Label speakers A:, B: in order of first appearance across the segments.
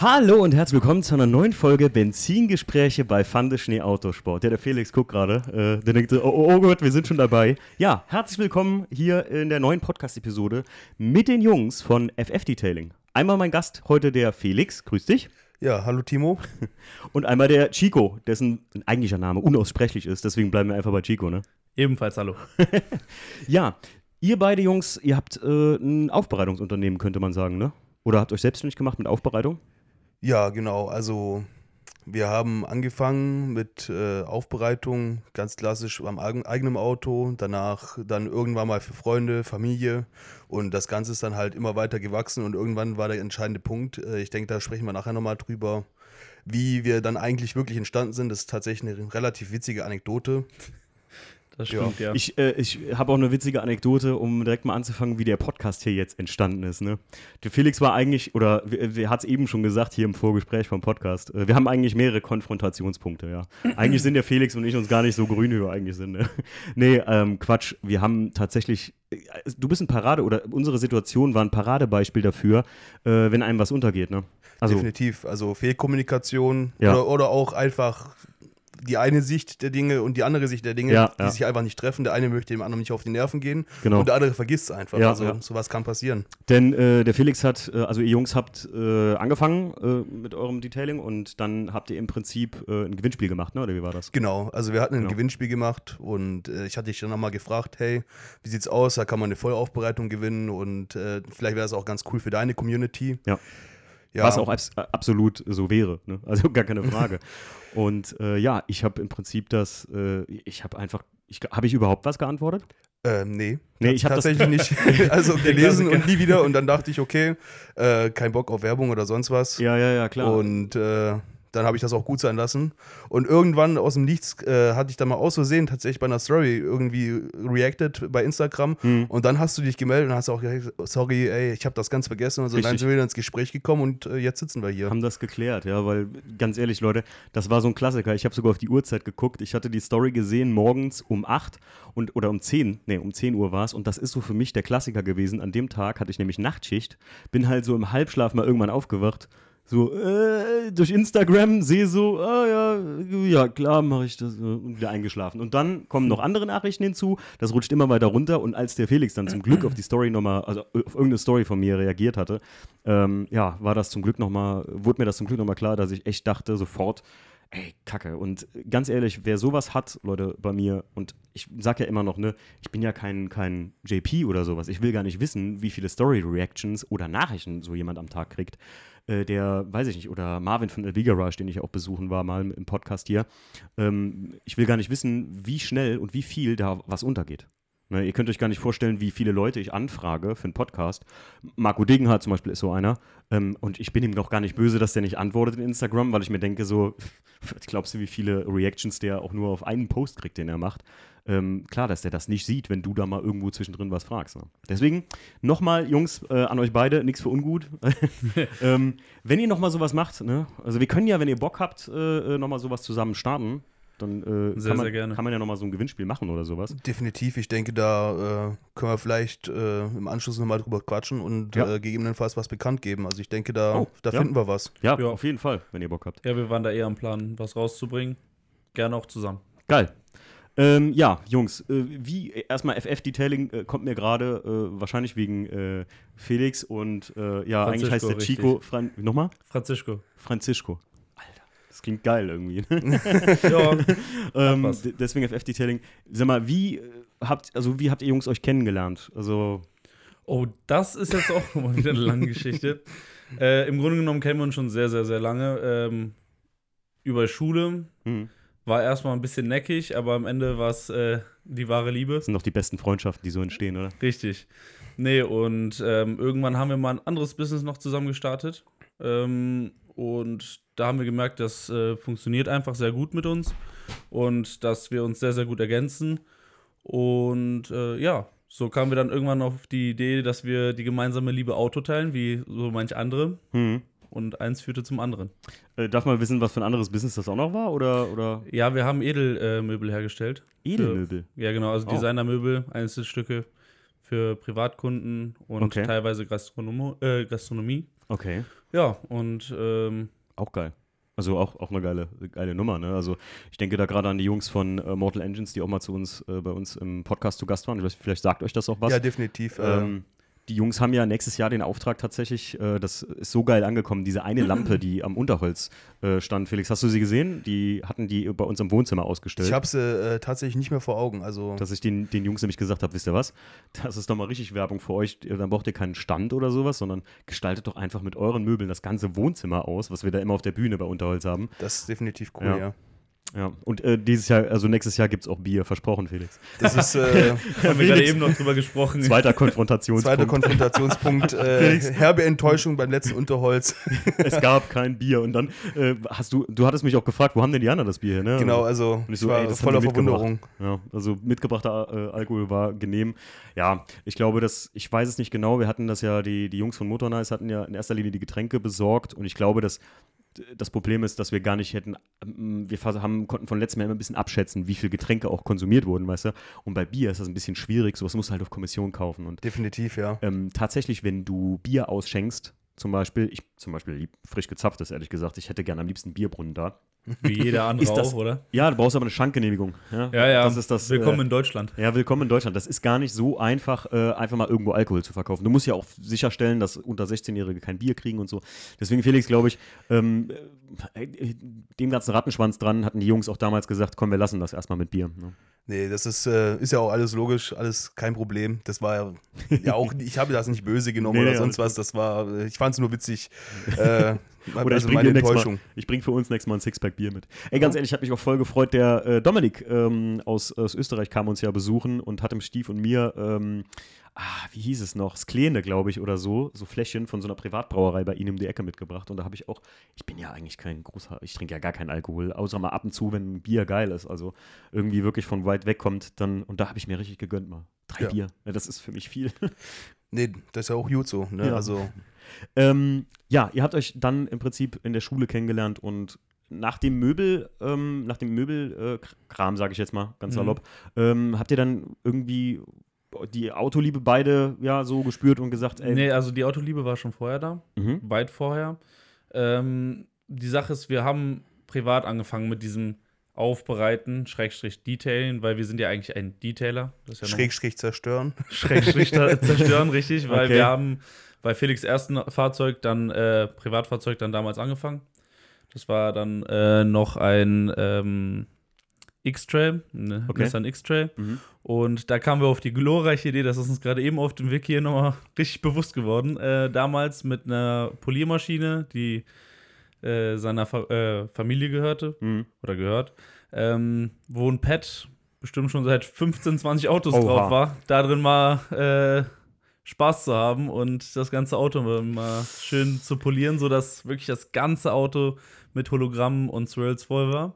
A: Hallo und herzlich willkommen zu einer neuen Folge Benzingespräche bei Fande Schnee Autosport. Ja, der Felix guckt gerade, äh, der denkt, so, oh, oh Gott, wir sind schon dabei. Ja, herzlich willkommen hier in der neuen Podcast-Episode mit den Jungs von FF Detailing. Einmal mein Gast heute der Felix, grüß dich.
B: Ja, hallo Timo.
A: Und einmal der Chico, dessen eigentlicher Name unaussprechlich ist, deswegen bleiben wir einfach bei Chico, ne?
C: Ebenfalls hallo.
A: Ja, ihr beide Jungs, ihr habt äh, ein Aufbereitungsunternehmen, könnte man sagen, ne? Oder habt euch selbstständig gemacht mit Aufbereitung?
B: Ja, genau. Also wir haben angefangen mit äh, Aufbereitung, ganz klassisch am eigen- eigenen Auto, danach dann irgendwann mal für Freunde, Familie und das Ganze ist dann halt immer weiter gewachsen und irgendwann war der entscheidende Punkt, äh, ich denke, da sprechen wir nachher nochmal drüber, wie wir dann eigentlich wirklich entstanden sind. Das ist tatsächlich eine relativ witzige Anekdote.
C: Das
B: Ja.
C: stimmt, ja.
A: Ich, äh, ich habe auch eine witzige Anekdote, um direkt mal anzufangen, wie der Podcast hier jetzt entstanden ist. Ne? Der Felix war eigentlich, oder er hat es eben schon gesagt hier im Vorgespräch vom Podcast, äh, wir haben eigentlich mehrere Konfrontationspunkte, ja. Eigentlich sind der Felix und ich uns gar nicht so grün, wie wir eigentlich sind. Ne? Nee, ähm, Quatsch, wir haben tatsächlich, äh, du bist ein Parade, oder unsere Situation war ein Paradebeispiel dafür, äh, wenn einem was untergeht. Ne? Also,
B: Definitiv. Also Fehlkommunikation
A: Ja.
B: oder, oder auch einfach die eine Sicht der Dinge und die andere Sicht der Dinge,
A: Ja,
B: die
A: ja.
B: sich einfach nicht treffen. Der eine möchte dem anderen nicht auf die Nerven gehen
A: Genau.
B: und der andere vergisst es einfach.
A: Ja,
B: also
A: ja.
B: sowas kann passieren.
A: Denn äh, der Felix hat, äh, also ihr Jungs habt äh, angefangen äh, mit eurem Detailing und dann habt ihr im Prinzip äh, ein Gewinnspiel gemacht, ne? oder wie war das?
B: Genau, also wir hatten ein
A: Genau.
B: Gewinnspiel gemacht und äh, ich hatte dich dann nochmal gefragt, hey, wie sieht's aus? Da kann man eine Vollaufbereitung gewinnen und vielleicht wäre es auch ganz cool für deine Community.
A: Ja.
B: Ja,
A: Was auch abs absolut so wäre, ne? also gar keine Frage. und äh, ja, ich habe im Prinzip das, äh, ich habe einfach, habe ich überhaupt was geantwortet?
B: äh, nee,
A: Nee, ich habe das,
B: tatsächlich nicht. also gelesen und nie wieder und dann dachte ich, okay, äh, kein Bock auf Werbung oder sonst was.
A: ja, ja, ja, klar.
B: Und äh, dann habe ich das auch gut sein lassen. Und irgendwann aus dem Nichts äh, hatte ich dann mal aus Versehen tatsächlich bei einer Story irgendwie reacted bei Instagram.
A: Hm.
B: Und dann hast du dich gemeldet und hast auch gesagt, sorry, ey, ich habe das ganz vergessen. Und so, dann sind wir wieder ins Gespräch gekommen und äh, jetzt sitzen wir hier.
A: haben das geklärt, ja, weil ganz ehrlich, Leute, das war so ein Klassiker. Ich habe sogar auf die Uhrzeit geguckt. Ich hatte die Story gesehen morgens um 8 und oder um 10, nee, um 10 Uhr war es und das ist so für mich der Klassiker gewesen. An dem Tag hatte ich nämlich Nachtschicht, bin halt so im Halbschlaf mal irgendwann aufgewacht. So, äh, durch Instagram sehe so, ah ja, ja, klar mache ich das äh, und wieder eingeschlafen. Und dann kommen noch andere Nachrichten hinzu, das rutscht immer weiter runter und als der Felix dann zum Glück auf die Story nochmal, also auf irgendeine Story von mir reagiert hatte, ähm, ja, war das zum Glück nochmal, wurde mir das zum Glück nochmal klar, dass ich echt dachte sofort, ey, Kacke. Und ganz ehrlich, wer sowas hat, Leute, bei mir, und ich sag ja immer noch, ne, ich bin ja kein, kein JP oder sowas. Ich will gar nicht wissen, wie viele Story-Reactions oder Nachrichten so jemand am Tag kriegt. Äh, der, weiß ich nicht, oder Marvin von LB Garage, den ich auch besuchen war, mal im Podcast hier. Ähm, ich will gar nicht wissen, wie schnell und wie viel da was untergeht. Ne, ihr könnt euch gar nicht vorstellen, wie viele Leute ich anfrage für einen Podcast. Marco Degenhardt zum Beispiel ist so einer. Ähm, und ich bin ihm doch gar nicht böse, dass der nicht antwortet in Instagram, weil ich mir denke, so, glaubst du, wie viele Reactions der auch nur auf einen Post kriegt, den er macht? Ähm, klar, dass der das nicht sieht, wenn du da mal irgendwo zwischendrin was fragst. Ne? Deswegen nochmal, Jungs, äh, an euch beide, nichts für ungut. ähm, wenn ihr nochmal sowas macht, ne? also wir können ja, wenn ihr Bock habt, äh, nochmal sowas zusammen starten, dann äh,
C: Sehr,
A: kann, man,
C: sehr gerne.
A: kann man ja nochmal so ein Gewinnspiel machen oder sowas.
B: Definitiv, ich denke, da äh, können wir vielleicht äh, im Anschluss nochmal drüber quatschen und
A: Ja.
B: äh, gegebenenfalls was bekannt geben. Also ich denke, da,
A: Oh,
B: da
A: ja.
B: finden wir was.
A: Ja,
C: Ja.
A: auf jeden Fall, wenn ihr Bock habt.
C: Ja, wir waren da eher am Plan, was rauszubringen. Gerne auch zusammen.
A: Geil. Ähm, ja, Jungs, äh, wie erstmal FF-Detailing äh, kommt mir gerade äh, wahrscheinlich wegen äh, Felix und äh, ja, eigentlich heißt der
C: Francisco,
A: Chico. Fran nochmal?
C: Francisco.
A: Francisco. Das klingt geil irgendwie. ne?
C: ja,
A: ähm, deswegen FF-Detailing. Sag mal, wie äh, habt, also wie habt ihr Jungs euch kennengelernt? Also,
C: Oh, das ist jetzt auch mal wieder eine lange Geschichte. Äh, Im Grunde genommen kennen wir uns schon sehr, sehr, sehr lange. Ähm, über Schule
A: hm,
C: war erstmal ein bisschen neckig, aber am Ende war es äh, die wahre Liebe.
A: das sind doch die besten Freundschaften, die so entstehen, oder?
C: Richtig. Nee, und ähm, irgendwann haben wir mal ein anderes Business noch zusammen gestartet. Ähm, und da haben wir gemerkt, das äh, funktioniert einfach sehr gut mit uns und dass wir uns sehr, sehr gut ergänzen. Und äh, ja, so kamen wir dann irgendwann auf die Idee, dass wir die gemeinsame Liebe Auto teilen, wie so manch andere.
A: Hm.
C: Und eins führte zum anderen.
A: Äh, darf man wissen, was für ein anderes Business das auch noch war? Oder, oder
C: Ja, wir haben Edelmöbel äh, hergestellt.
A: Edelmöbel?
C: Ja, genau, also
A: Oh.
C: Designermöbel, Einzelstücke für Privatkunden und
A: Okay.
C: teilweise Gastronom äh, Gastronomie.
A: Okay.
C: Ja, und ähm,
A: Auch geil. Also auch, auch eine geile, geile Nummer, ne? Also ich denke da gerade an die Jungs von äh, Mortal Engines, die auch mal zu uns äh, bei uns im Podcast zu Gast waren. Ich weiß, vielleicht sagt euch das auch was.
B: Ja, definitiv. äh,
A: Ähm, die Jungs haben ja nächstes Jahr den Auftrag tatsächlich, äh, das ist so geil angekommen, diese eine Lampe, die am Unterholz äh, stand. Felix, hast du sie gesehen? Die hatten die bei uns im Wohnzimmer ausgestellt.
B: ich habe sie äh, tatsächlich nicht mehr vor Augen. Also
A: dass ich den, den Jungs nämlich gesagt habe, wisst ihr was, das ist doch mal richtig Werbung für euch, dann braucht ihr keinen Stand oder sowas, sondern gestaltet doch einfach mit euren Möbeln das ganze Wohnzimmer aus, was wir da immer auf der Bühne bei Unterholz haben.
B: das ist definitiv cool,
A: Ja.
B: ja.
A: Ja, und äh, dieses Jahr, also nächstes Jahr gibt es auch Bier, versprochen, Felix.
B: Das ist äh,
C: haben wir gerade eben noch drüber gesprochen.
A: Zweiter Konfrontationspunkt.
B: zweiter Konfrontationspunkt. Äh,
A: Felix.
B: herbe Enttäuschung beim letzten Unterholz.
A: es gab kein Bier. Und dann äh, hast du, du hattest mich auch gefragt, wo haben denn die anderen das Bier her? Ne?
B: Genau, also
A: Und ich so,
B: war
A: ey, das
B: voller. Verwunderung.
A: Ja, also mitgebrachter äh, Alkohol war genehm. Ja, ich glaube, dass, ich weiß es nicht genau, wir hatten das ja, die, die Jungs von Motor Nice hatten ja in erster Linie die Getränke besorgt und ich glaube, dass das Problem ist, dass wir gar nicht hätten, ähm, wir haben, konnten von letztem Jahr immer ein bisschen abschätzen, wie viel Getränke auch konsumiert wurden, weißt du? Und bei Bier ist das ein bisschen schwierig, sowas musst du halt auf Kommission kaufen und
B: Definitiv, ja.
A: ähm, tatsächlich, wenn du Bier ausschenkst, zum Beispiel, ich zum Beispiel frisch gezapftes, ehrlich gesagt, ich hätte gerne am liebsten Bierbrunnen da.
C: Wie jeder andere
A: Ist das-
C: auch, oder?
A: Ja, du brauchst aber eine Schankgenehmigung. Ja,
C: Ja, ja.
A: Das ist das,
C: Willkommen
A: äh,
C: in Deutschland.
A: ja, willkommen in Deutschland. Das ist gar nicht so einfach, äh, einfach mal irgendwo Alkohol zu verkaufen. Du musst ja auch sicherstellen, dass unter 16-Jährige kein Bier kriegen und so. Deswegen, Felix, glaube ich, ähm, äh, dem ganzen Rattenschwanz dran hatten die Jungs auch damals gesagt, komm, wir lassen das erstmal mit Bier. Ne?
B: Nee, das ist, äh, ist ja auch alles logisch, alles kein Problem. Das war ja, ja auch, ich habe das nicht böse genommen
A: Nee,
B: oder sonst was. Das war, äh, ich fand es nur witzig. Äh,
A: Oder
B: also
A: ich bringe Mal, ich bring für uns nächstes Mal ein Sixpack Bier mit. Ey, ganz ehrlich, ich habe mich auch voll gefreut. Der äh, Dominik ähm, aus, aus Österreich kam uns ja besuchen und hat dem Stief und mir, ähm, ah, wie hieß es noch, Sklene, glaube ich, oder so, so Fläschchen von so einer Privatbrauerei bei ihnen um die Ecke mitgebracht. Und da habe ich auch, ich bin ja eigentlich kein großer, ich trinke ja gar keinen Alkohol, außer mal ab und zu, wenn ein Bier geil ist. Also irgendwie wirklich von weit weg kommt, dann, und da habe ich mir richtig gegönnt mal. Drei
B: Ja.
A: Bier. Ja, das ist für mich viel.
B: Nee, das ist ja auch gut so. Ne?
A: Ja.
B: Also,
A: Ähm, ja, ihr habt euch dann im Prinzip in der Schule kennengelernt und nach dem Möbel, ähm, nach dem Möbelkram, sage ich jetzt mal, ganz
C: Mhm.
A: salopp, ähm, habt ihr dann irgendwie die Autoliebe beide ja so gespürt und gesagt, ey,
C: Nee, also die Autoliebe war schon vorher da,
A: mhm,
C: weit vorher. Ähm, die Sache ist, wir haben privat angefangen mit diesem Aufbereiten, Schrägstrich Detailen, weil wir sind ja eigentlich ein Detailer. Das ist ja noch-
B: schräg, schräg zerstören.
C: Schrägstrich zer- zerstören, richtig, weil
A: Okay.
C: wir haben bei Felix ersten Fahrzeug dann äh, Privatfahrzeug dann damals angefangen. Das war dann äh, noch ein ähm, X-Trail, ein
A: Okay.
C: Nissan X-Trail.
A: mhm.
C: Und da kamen wir auf die glorreiche Idee, das ist uns gerade eben auf dem Weg hier nochmal richtig bewusst geworden. Äh, damals mit einer Poliermaschine, die äh, seiner Fa äh, Familie gehörte
A: Mhm.
C: oder gehört, ähm, wo ein Pad bestimmt schon seit 15, 20 Autos
A: Oha.
C: drauf war, da drin mal äh, Spaß zu haben und das ganze Auto mal schön zu polieren, sodass wirklich das ganze Auto mit Hologrammen und Swirls voll war.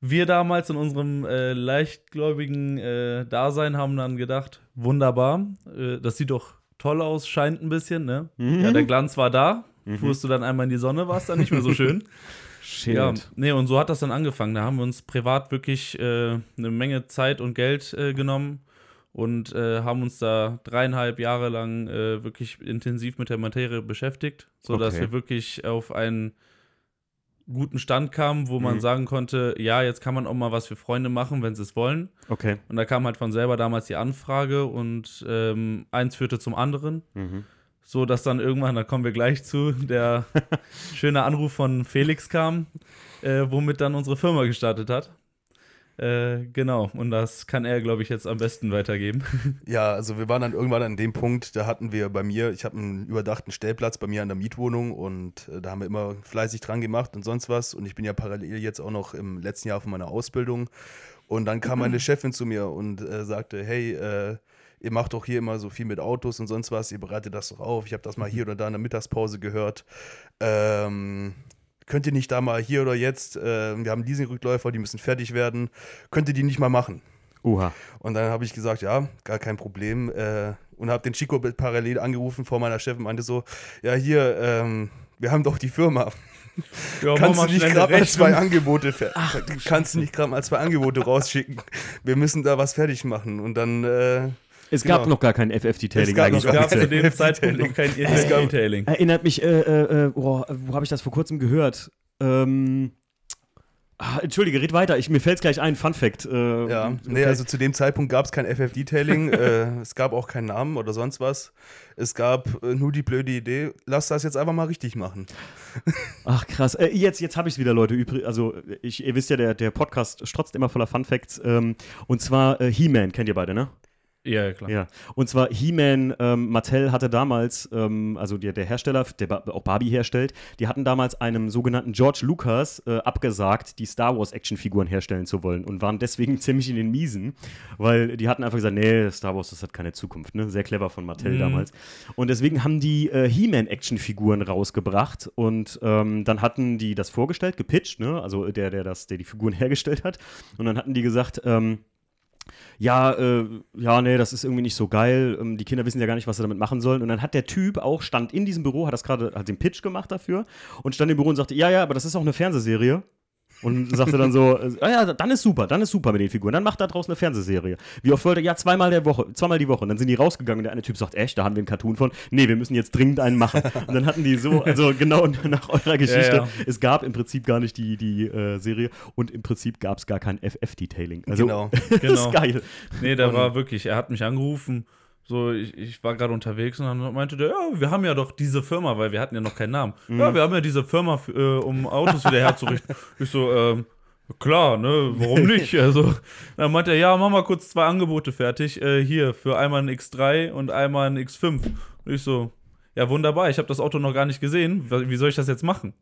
C: Wir damals in unserem äh, leichtgläubigen äh, Dasein haben dann gedacht, wunderbar, äh, das sieht doch toll aus, scheint ein bisschen, ne?
A: Mhm.
C: Ja, der Glanz war da.
A: Mhm.
C: Fuhrst du dann einmal in die Sonne, war es dann nicht mehr so schön.
A: Shit.
C: Ja, nee, und so hat das dann angefangen. Da haben wir uns privat wirklich äh, eine Menge Zeit und Geld äh, genommen und äh, haben uns da dreieinhalb Jahre lang äh, wirklich intensiv mit der Materie beschäftigt, sodass
A: Okay.
C: wir wirklich auf einen guten Stand kamen, wo man
A: Mhm.
C: sagen konnte, ja, jetzt kann man auch mal was für Freunde machen, wenn sie es wollen.
A: Okay.
C: Und da kam halt von selber damals die Anfrage und ähm, eins führte zum anderen
A: Mhm.
C: so dass dann irgendwann, da kommen wir gleich zu, der schöne Anruf von Felix kam, äh, womit dann unsere Firma gestartet hat. Äh, genau, und das kann er, glaube ich, jetzt am besten weitergeben.
B: Ja, also wir waren dann irgendwann an dem Punkt, da hatten wir bei mir, ich habe einen überdachten Stellplatz bei mir an der Mietwohnung und äh, da haben wir immer fleißig dran gemacht und sonst was. Und ich bin ja parallel jetzt auch noch im letzten Jahr von meiner Ausbildung. Und dann kam meine Chefin zu mir und äh, sagte, hey, äh, ihr macht doch hier immer so viel mit Autos und sonst was, ihr bereitet das doch auf. Ich habe das mal hier oder da in der Mittagspause gehört. Ähm, könnt ihr nicht da mal hier oder jetzt, äh, wir haben Leasingrückläufer, die müssen fertig werden, könnt ihr die nicht mal machen?
A: Oha.
B: Und dann habe ich gesagt, ja, gar kein Problem. Äh, und habe den Chico parallel angerufen vor meiner Chefin, meinte so, ja hier, ähm, wir haben doch die Firma.
C: Ja,
B: Kannst du nicht gerade mal zwei. Angebote fer- kannst du nicht gerade mal zwei Angebote rausschicken? Wir müssen da was fertig machen. Und dann äh,
A: Es gab
B: Genau.
A: noch gar kein FF-Detailing
B: Es gab
A: eigentlich.
C: Es gab zu dem Zeitpunkt noch kein E-Tailing.
A: Erinnert mich, äh, äh, boah, wo habe ich das vor kurzem gehört? Ähm, ah, Entschuldige, red weiter, ich, mir fällt es gleich ein, Fun Fact. Äh,
B: Ja, nee, also zu dem Zeitpunkt gab es kein FF-Detailing, äh, es gab auch keinen Namen oder sonst was. Es gab äh, nur die blöde Idee, lass das jetzt einfach mal richtig machen.
A: Ach krass, äh, jetzt, jetzt habe ich es wieder, Leute. Übrig, also, ich, ihr wisst ja, der, der Podcast strotzt immer voller Fun Facts. Ähm, und zwar äh, He-Man, kennt ihr beide, ne?
C: Ja, klar.
A: Ja, und zwar He-Man, ähm, Mattel hatte damals, ähm, also der, der Hersteller, der ba auch Barbie herstellt, die hatten damals einem sogenannten George Lucas äh, abgesagt, die Star Wars Actionfiguren herstellen zu wollen und waren deswegen ziemlich in den Miesen, weil die hatten einfach gesagt, nee, Star Wars, das hat keine Zukunft, ne? Sehr clever von Mattel
C: Mhm.
A: damals. Und deswegen haben die äh, He-Man Actionfiguren rausgebracht und ähm, dann hatten die das vorgestellt, gepitcht, ne? Also der, der das, der die Figuren hergestellt hat. Und dann hatten die gesagt, ähm, ja, äh, ja, nee, das ist irgendwie nicht so geil. Ähm, die Kinder wissen ja gar nicht, was sie damit machen sollen. Und dann hat der Typ auch, stand in diesem Büro, hat das gerade, hat den Pitch gemacht dafür und stand im Büro und sagte, ja, ja, aber das ist auch eine Fernsehserie. Und sagte dann so, ah ja, dann ist super, dann ist super mit den Figuren. Dann macht da draußen eine Fernsehserie. Wie oft wollte? Ja, zweimal der Woche, zweimal die Woche. Und dann sind die rausgegangen und der eine Typ sagt, echt, da haben wir einen Cartoon von. Nee, wir müssen jetzt dringend einen machen. Und dann hatten die so, also genau nach eurer Geschichte,
C: Ja, ja.
A: es gab im Prinzip gar nicht die, die äh, Serie und im Prinzip gab es gar kein FF-Detailing. Also,
B: genau.
A: das
C: Genau.
A: ist geil.
C: Nee, da war wirklich, er hat mich angerufen. So, ich, ich war gerade unterwegs und dann meinte der, ja, wir haben ja doch diese Firma, weil wir hatten ja noch keinen Namen. Ja, wir haben ja diese Firma, äh, um Autos wieder herzurichten. ich so, ähm, klar, ne, warum nicht? Also, dann meinte er, ja, mach mal kurz zwei Angebote fertig. Äh, hier, für einmal ein X3 und einmal ein X5. Und ich so, ja, wunderbar, ich habe das Auto noch gar nicht gesehen. Wie soll ich das jetzt machen?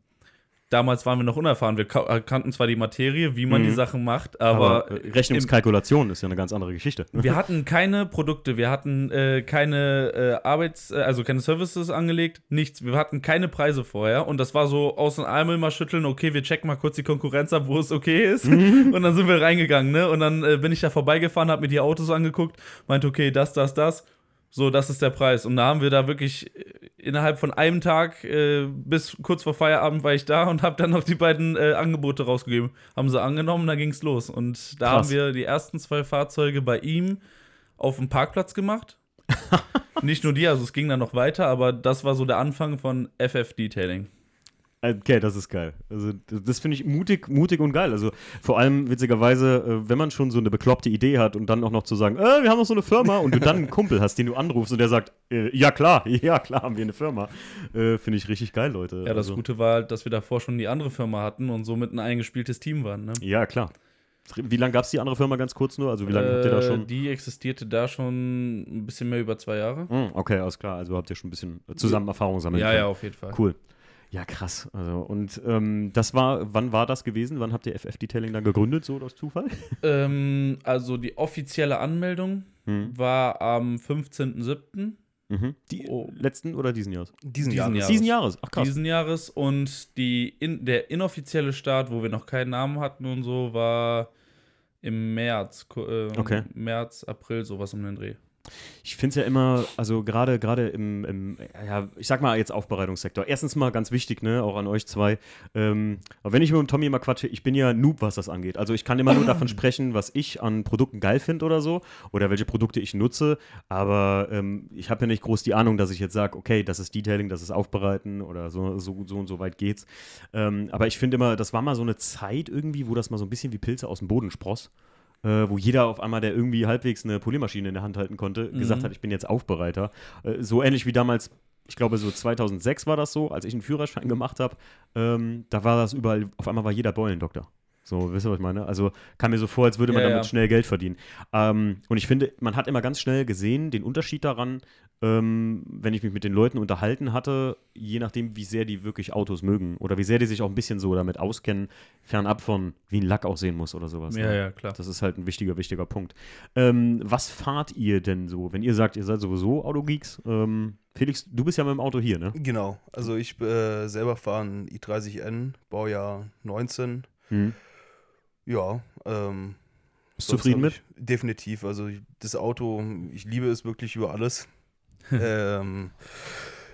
C: Damals waren wir noch unerfahren. Wir äh, kannten zwar die Materie, wie man
A: Mhm.
C: die Sachen macht,
A: Aber,
C: aber,
A: Rechnungskalkulation ist ja eine ganz andere Geschichte.
C: wir hatten keine Produkte, wir hatten äh, keine äh, Arbeits-, äh, also keine Services angelegt, nichts. Wir hatten keine Preise vorher und das war so aus dem Ärmel mal schütteln, okay, wir checken mal kurz die Konkurrenz ab, wo es okay ist.
A: Mhm.
C: und dann sind wir reingegangen, ne? Und dann äh, bin ich da vorbeigefahren, hab mir die Autos angeguckt, meinte, okay, das, das, das. So, das ist der Preis. Und da haben wir da wirklich äh, innerhalb von einem Tag äh, bis kurz vor Feierabend war ich da und habe dann noch die beiden äh, Angebote rausgegeben. Haben sie angenommen, da ging's los. Und da
A: Krass.
C: haben wir die ersten zwei Fahrzeuge bei ihm auf dem Parkplatz gemacht. Nicht nur die, also es ging dann noch weiter, aber das war so der Anfang von FF Detailing.
A: Okay, das ist geil. Also das, finde ich mutig, mutig und geil. Also vor allem witzigerweise, äh, wenn man schon so eine bekloppte Idee hat und dann auch noch zu sagen, äh, wir haben noch so eine Firma und du dann einen Kumpel hast, den du anrufst und der sagt, äh, ja klar, ja klar haben wir eine Firma, äh, finde ich richtig geil, Leute.
C: Ja, das
A: also,
C: Gute war halt, dass wir davor schon die andere Firma hatten und somit ein eingespieltes Team waren. Ne?
A: Ja, klar. Wie lange gab es die andere Firma ganz kurz nur? Also wie lange habt ihr da
C: Äh,
A: schon?
C: Die existierte da schon ein bisschen mehr über zwei Jahre.
A: Hm, okay, alles klar. Also habt ihr schon ein bisschen zusammen Erfahrung sammeln
C: Ja,
A: können.
C: ja, auf jeden Fall.
A: Cool. Ja, krass. Also, und ähm, das war, wann war das gewesen? Wann habt ihr FF Detailing dann gegründet, so aus Zufall?
C: Ähm, also die offizielle Anmeldung
A: Hm.
C: war am 15.07.
A: Mhm. Die
C: Oh.
A: letzten oder diesen Jahres?
B: Diesen,
C: Diesen
B: Jahres.
C: Jahres.
A: Diesen Jahres. Ach krass.
C: diesen Jahres und die in, der inoffizielle Start, wo wir noch keinen Namen hatten und so, war im März. Äh,
A: Okay.
C: März, April, sowas um den Dreh.
A: Ich finde es ja immer, also gerade gerade im, im, ja, ich sag mal jetzt Aufbereitungssektor. Erstens mal ganz wichtig, ne, auch an euch zwei. Ähm, aber wenn ich mit dem Tommy immer quatsche, ich bin ja Noob, was das angeht. Also ich kann immer nur davon sprechen, was ich an Produkten geil finde oder so oder welche Produkte ich nutze. Aber ähm, ich habe ja nicht groß die Ahnung, dass ich jetzt sage, okay, das ist Detailing, das ist Aufbereiten oder so, so, so und so weit geht's. Ähm, aber ich finde immer, das war mal so eine Zeit irgendwie, wo das mal so ein bisschen wie Pilze aus dem Boden spross äh, wo jeder auf einmal, der irgendwie halbwegs eine Poliermaschine in der Hand halten konnte, gesagt hat, ich bin jetzt Aufbereiter. Äh, so ähnlich wie damals, ich glaube so 2006 war das so, als ich einen Führerschein gemacht habe, ähm, da war das überall, auf einmal war jeder Beulendoktor. So, wisst ihr, was ich meine? Also kam mir so vor, als würde man
C: Ja,
A: damit
C: ja.
A: schnell Geld verdienen. Ähm, und ich finde, man hat immer ganz schnell gesehen, den Unterschied daran, ähm, wenn ich mich mit den Leuten unterhalten hatte, je nachdem, wie sehr die wirklich Autos mögen oder wie sehr die sich auch ein bisschen so damit auskennen, fernab von, wie ein Lack aussehen muss oder sowas.
C: Ja,
A: ne?
C: ja, klar.
A: Das ist halt ein wichtiger, wichtiger Punkt. Ähm, was fahrt ihr denn so, wenn ihr sagt, ihr seid sowieso Autogeeks? Ähm, Felix, du bist ja mit dem Auto hier, ne?
B: Genau, also ich äh, selber fahre einen i30N, Baujahr 19.
A: Hm.
B: Ja, ähm,
A: Bist du zufrieden mit?
B: Definitiv. Also das Auto, ich liebe es wirklich über alles. ähm,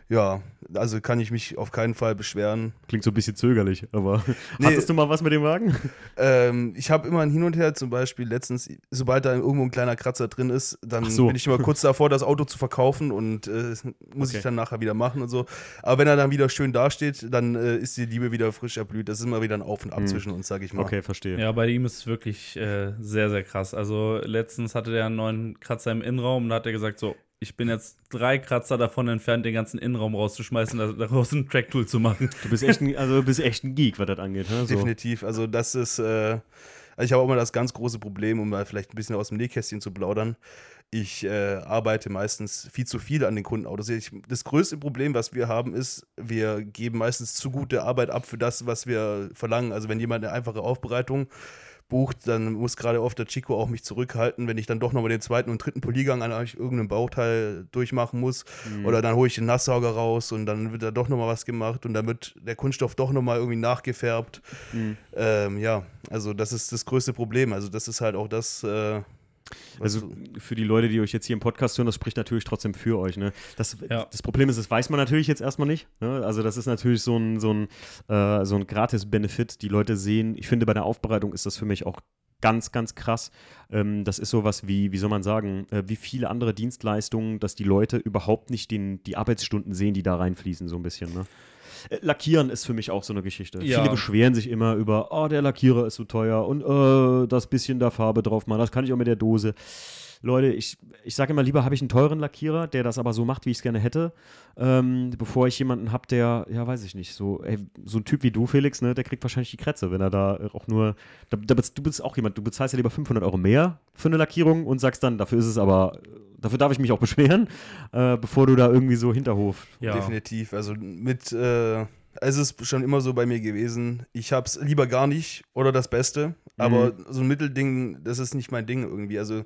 B: Ja, also kann ich mich auf keinen Fall beschweren.
A: Klingt so ein bisschen zögerlich, aber
B: Nee.
A: hattest du mal was mit dem Wagen?
B: Ähm, ich habe immer ein Hin und Her, zum Beispiel letztens, sobald da irgendwo ein kleiner Kratzer drin ist, dann
A: so.
B: bin ich immer kurz davor, das Auto zu verkaufen und äh, muss
A: Okay.
B: ich dann nachher wieder machen und so. Aber wenn er dann wieder schön dasteht, dann äh, ist die Liebe wieder frisch erblüht. Das ist immer wieder ein Auf und Ab
A: Hm.
B: zwischen uns, sag ich mal.
A: Okay, verstehe.
C: Ja, bei ihm ist es wirklich äh, sehr, sehr krass. Also letztens hatte der einen neuen Kratzer im Innenraum und da hat er gesagt, so, ich bin jetzt drei Kratzer davon entfernt, den ganzen Innenraum rauszuschmeißen, da- daraus ein Tracktool zu machen.
A: Du bist echt ein, also du bist echt ein Geek, was das angeht. Ne? So.
B: Definitiv. Also das ist, äh, also ich habe auch mal das ganz große Problem, um mal vielleicht ein bisschen aus dem Nähkästchen zu plaudern. Ich äh, arbeite meistens viel zu viel an den Kundenautos. Ich, das größte Problem, was wir haben, ist, wir geben meistens zu gute Arbeit ab für das, was wir verlangen. Also wenn jemand eine einfache Aufbereitung bucht, dann muss gerade oft der Chico auch mich zurückhalten, wenn ich dann doch nochmal den zweiten und dritten Poliergang an irgendeinem Bauteil durchmachen muss. Oder dann hole ich den Nasssauger raus und dann wird da doch nochmal was gemacht und dann wird der Kunststoff doch nochmal irgendwie nachgefärbt. Ähm, ja, also das ist das größte Problem. Also das ist halt auch das. Äh,
A: Also für die Leute, die euch jetzt hier im Podcast hören, das spricht natürlich trotzdem für euch. Ne? Das,
C: Ja.
A: das Problem ist, das weiß man natürlich jetzt erstmal nicht. Ne? Also das ist natürlich so ein, so ein, äh, so ein Gratis-Benefit. Die Leute sehen, ich finde, bei der Aufbereitung ist das für mich auch ganz, ganz krass. Ähm, das ist sowas wie, wie soll man sagen, äh, wie viele andere Dienstleistungen, dass die Leute überhaupt nicht den, die Arbeitsstunden sehen, die da reinfließen, so ein bisschen. Ne? Äh, Lackieren ist für mich auch so eine Geschichte.
C: Ja.
A: Viele beschweren sich immer über, oh, der Lackierer ist so teuer und äh, das bisschen da Farbe drauf machen, das kann ich auch mit der Dose. Leute, ich, ich sage immer, lieber habe ich einen teuren Lackierer, der das aber so macht, wie ich es gerne hätte, ähm, bevor ich jemanden habe, der, ja, weiß ich nicht, so, ey, so ein Typ wie du, Felix, ne, der kriegt wahrscheinlich die Krätze, wenn er da auch nur, da, da, bist- du bist auch jemand, du bezahlst ja lieber 500 Euro mehr für eine Lackierung und sagst dann, dafür ist es aber, dafür darf ich mich auch beschweren, äh, bevor du da irgendwie so Hinterhof.
C: Ja,
B: Definitiv. Also mit, äh, es ist schon immer so bei mir gewesen. Ich hab's lieber gar nicht oder das Beste. Aber so ein Mittelding, das ist nicht mein Ding irgendwie. Also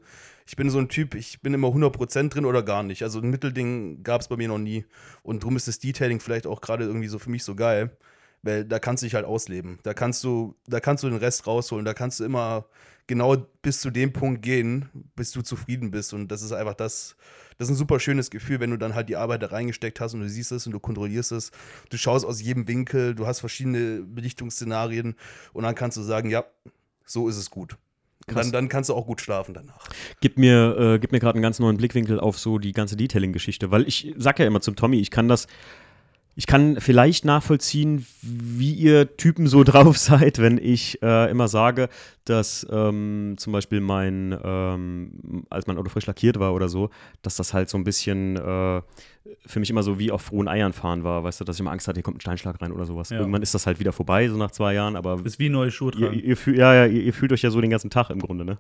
B: ich bin so ein Typ, ich bin immer 100% drin oder gar nicht. Also ein Mittelding gab es bei mir noch nie. Und drum ist das Detailing vielleicht auch gerade irgendwie so für mich so geil. Weil da kannst du dich halt ausleben. Da kannst du, da kannst du den Rest rausholen. Da kannst du immer genau bis zu dem Punkt gehen, bis du zufrieden bist. Und das ist einfach das, das ist ein super schönes Gefühl, wenn du dann halt die Arbeit da reingesteckt hast und du siehst es und du kontrollierst es. Du schaust aus jedem Winkel, du hast verschiedene Belichtungsszenarien und dann kannst du sagen, ja, so ist es gut. Dann, dann kannst du auch gut schlafen danach.
A: Gib mir, äh, gib mir gerade einen ganz neuen Blickwinkel auf so die ganze Detailing-Geschichte, weil ich sag ja immer zum Tommy, ich kann das, ich kann vielleicht nachvollziehen, wie ihr Typen so drauf seid, wenn ich äh, immer sage, dass ähm, zum Beispiel mein, ähm, als mein Auto frisch lackiert war oder so, dass das halt so ein bisschen äh, für mich immer so wie auf frohen Eiern fahren war, weißt du, dass ich immer Angst hatte, hier kommt ein Steinschlag rein oder sowas.
C: Ja.
A: Irgendwann ist das halt wieder vorbei, so nach zwei Jahren, aber
C: ist wie neue Schuhe
A: ihr,
C: tragen.
A: ihr, fühl, ja, ja, ihr, ihr fühlt euch ja so den ganzen Tag im Grunde, ne?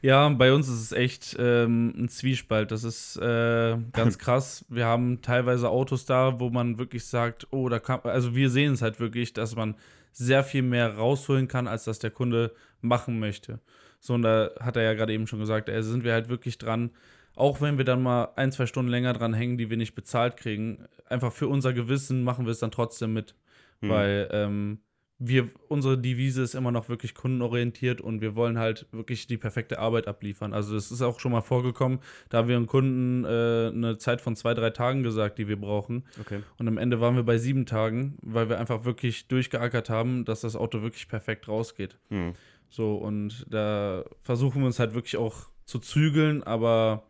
C: Ja, bei uns ist es echt ähm, ein Zwiespalt. Das ist äh, ganz krass. Wir haben teilweise Autos da, wo man wirklich sagt, oh, da kann, also wir sehen es halt wirklich, dass man sehr viel mehr rausholen kann, als das der Kunde machen möchte. So, und da hat er ja gerade eben schon gesagt, ey, sind wir halt wirklich dran, auch wenn wir dann mal ein, zwei Stunden länger dran hängen, die wir nicht bezahlt kriegen, einfach für unser Gewissen machen wir es dann trotzdem mit.
A: Hm.
C: Weil ähm, wir, unsere Devise ist immer noch wirklich kundenorientiert und wir wollen halt wirklich die perfekte Arbeit abliefern. Also das ist auch schon mal vorgekommen, da haben wir einem Kunden äh, eine Zeit von zwei, drei Tagen gesagt, die wir brauchen.
A: Okay.
C: Und am Ende waren wir bei sieben Tagen, weil wir einfach wirklich durchgeackert haben, dass das Auto wirklich perfekt rausgeht.
A: Hm.
C: So, und da versuchen wir uns halt wirklich auch zu zügeln, aber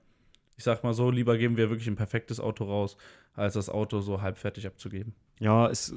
C: ich sag mal so, lieber geben wir wirklich ein perfektes Auto raus, als das Auto so halbfertig abzugeben.
A: Ja, es, äh,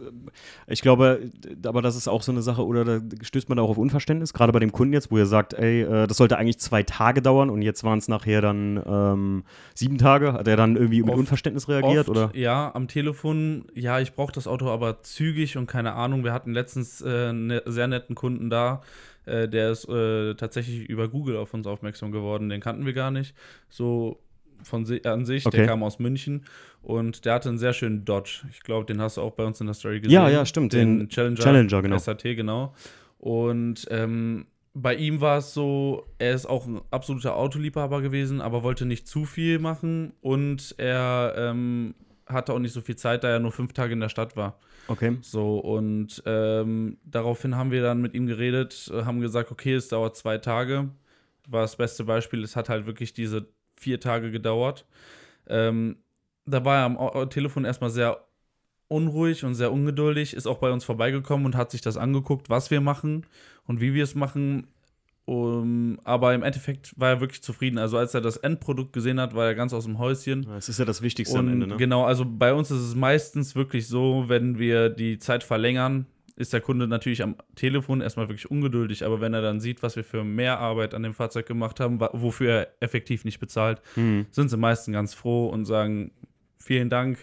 A: ich glaube, aber das ist auch so eine Sache, oder da stößt man auch auf Unverständnis, gerade bei dem Kunden jetzt, wo ihr sagt, ey, äh, das sollte eigentlich zwei Tage dauern und jetzt waren es nachher dann ähm, sieben Tage. Hat er dann irgendwie mit
C: Oft-
A: Unverständnis reagiert,
C: Oft,
A: oder?
C: Ja, am Telefon, ja, ich brauche das Auto aber zügig und keine Ahnung. Wir hatten letztens äh, einen ne, sehr netten Kunden da, äh, der ist äh, tatsächlich über Google auf uns aufmerksam geworden. Den kannten wir gar nicht. So von si an sich,
A: Okay.
C: der kam aus München und der hatte einen sehr schönen Dodge. Ich glaube, den hast du auch bei uns in der Story gesehen.
A: Ja, ja, stimmt,
C: Den,
A: den
C: Challenger,
A: Challenger, genau.
C: SAT, genau. Und ähm, bei ihm war es so, er ist auch ein absoluter Autoliebhaber gewesen, aber wollte nicht zu viel machen und er ähm, hatte auch nicht so viel Zeit, da er nur fünf Tage in der Stadt war.
A: Okay.
C: So, und ähm, daraufhin haben wir dann mit ihm geredet, haben gesagt, okay, es dauert zwei Tage. War das beste Beispiel, es hat halt wirklich diese vier Tage gedauert. Ähm, da war er am Telefon erstmal sehr unruhig und sehr ungeduldig, ist auch bei uns vorbeigekommen und hat sich das angeguckt, was wir machen und wie wir es machen. Um, aber im Endeffekt war er wirklich zufrieden. Also als er das Endprodukt gesehen hat, war er ganz aus dem Häuschen.
A: Das ist ja das Wichtigste
C: Und
A: am Ende, ne?
C: genau, also bei uns ist es meistens wirklich so, wenn wir die Zeit verlängern, ist der Kunde natürlich am Telefon erstmal wirklich ungeduldig, aber wenn er dann sieht, was wir für mehr Arbeit an dem Fahrzeug gemacht haben, wofür er effektiv nicht bezahlt,
A: Mhm.
C: sind sie meistens ganz froh und sagen vielen Dank.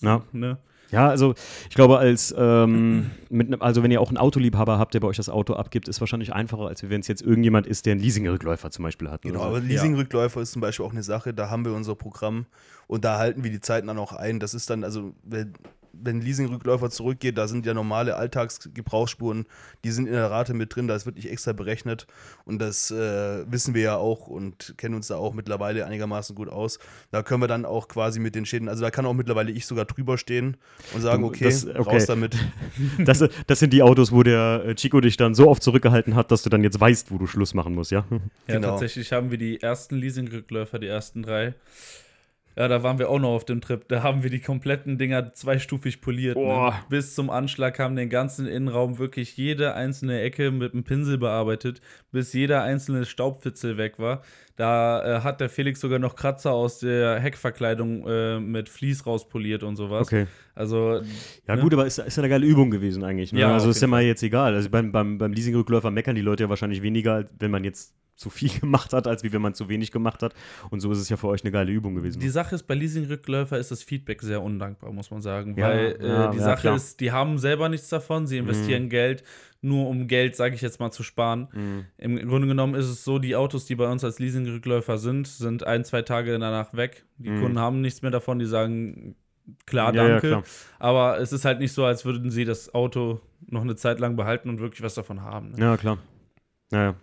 A: Ja.
C: Ne?
A: Ja, also ich glaube, als ähm, mit nem- also wenn ihr auch einen Autoliebhaber habt, der bei euch das Auto abgibt, ist wahrscheinlich einfacher, als wenn es jetzt irgendjemand ist, der einen Leasingrückläufer zum Beispiel hat.
B: Genau,
A: so.
B: aber Leasingrückläufer ist zum Beispiel auch eine Sache, da haben wir unser Programm und da halten wir die Zeiten dann auch ein. Das ist dann, also, wenn, wenn ein Leasingrückläufer zurückgeht, da sind ja normale Alltagsgebrauchsspuren, die sind in der Rate mit drin, da ist wirklich extra berechnet und das äh, wissen wir ja auch und kennen uns da auch mittlerweile einigermaßen gut aus. Da können wir dann auch quasi mit den Schäden, also da kann auch mittlerweile ich sogar drüber stehen und sagen, okay,
A: das- okay.
B: raus damit.
A: Das, das sind die Autos, wo der äh, Chico dich dann so oft zurückgehalten hat, dass du dann jetzt weißt, wo du Schluss machen musst, ja?
C: Ja,
B: Genau.
C: tatsächlich haben wir die ersten Leasingrückläufer, die ersten drei. Ja, da waren wir auch noch auf dem Trip. Da haben wir die kompletten Dinger zweistufig poliert. Ne? Bis zum Anschlag haben den ganzen Innenraum wirklich jede einzelne Ecke mit einem Pinsel bearbeitet, bis jeder einzelne Staubfitzel weg war. Da äh, hat der Felix sogar noch Kratzer aus der Heckverkleidung äh, mit Vlies rauspoliert und sowas.
A: Okay.
C: Also,
A: Ja,
C: Ne?
A: gut, aber ist, ist ja eine geile Übung gewesen eigentlich. Ne?
C: Ja,
A: also ist ja mal jetzt egal. Also beim, beim, beim Leasingrückläufer meckern die Leute ja wahrscheinlich weniger, wenn man jetzt zu viel gemacht hat, als wie wenn man zu wenig gemacht hat. Und so ist es ja für euch eine geile Übung gewesen.
C: Die Sache ist, bei Leasingrückläufer ist das Feedback sehr undankbar, muss man sagen.
A: Ja,
C: weil äh,
A: ja,
C: die
A: ja,
C: Sache
A: klar. Mhm.
C: ist, die haben selber nichts davon, sie investieren Geld, nur um Geld, sage ich jetzt mal, zu sparen.
A: Mhm.
C: Im Grunde genommen ist es so, die Autos, die bei uns als Leasingrückläufer sind, sind ein, zwei Tage danach weg. Die
A: Mhm.
C: Kunden haben nichts mehr davon, die sagen, klar,
A: Ja, ja,
C: danke.
A: klar.
C: Aber es ist halt nicht so, als würden sie das Auto noch eine Zeit lang behalten und wirklich was davon haben. Ne?
A: Ja, klar. Naja.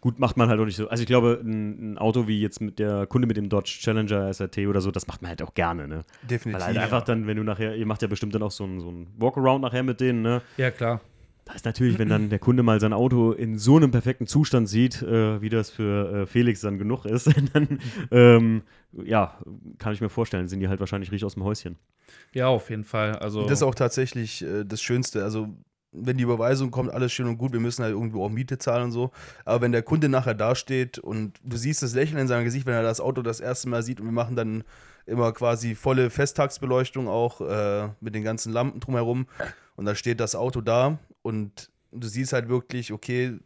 A: Gut, macht man halt auch nicht so. Also ich glaube, ein, ein Auto wie jetzt mit der Kunde mit dem Dodge Challenger SRT oder so, das macht man halt auch gerne, ne?
B: Definitiv.
A: Weil halt einfach dann, wenn du nachher, ihr macht ja bestimmt dann auch so ein, so ein Walkaround nachher mit denen, ne?
C: Ja, klar.
A: Da ist natürlich, wenn dann der Kunde mal sein Auto in so einem perfekten Zustand sieht, äh, wie das für äh, Felix dann genug ist, dann, ähm, ja, kann ich mir vorstellen, sind die halt wahrscheinlich richtig aus dem Häuschen.
C: Ja, auf jeden Fall. Also,
B: Das ist auch tatsächlich äh, das Schönste. Also, wenn die Überweisung kommt, alles schön und gut, wir müssen halt irgendwo auch Miete zahlen und so. Aber wenn der Kunde nachher dasteht und du siehst das Lächeln in seinem Gesicht, wenn er das Auto das erste Mal sieht und wir machen dann immer quasi volle Festtagsbeleuchtung auch äh, mit den ganzen Lampen drumherum und da steht das Auto da und du siehst halt wirklich, okay,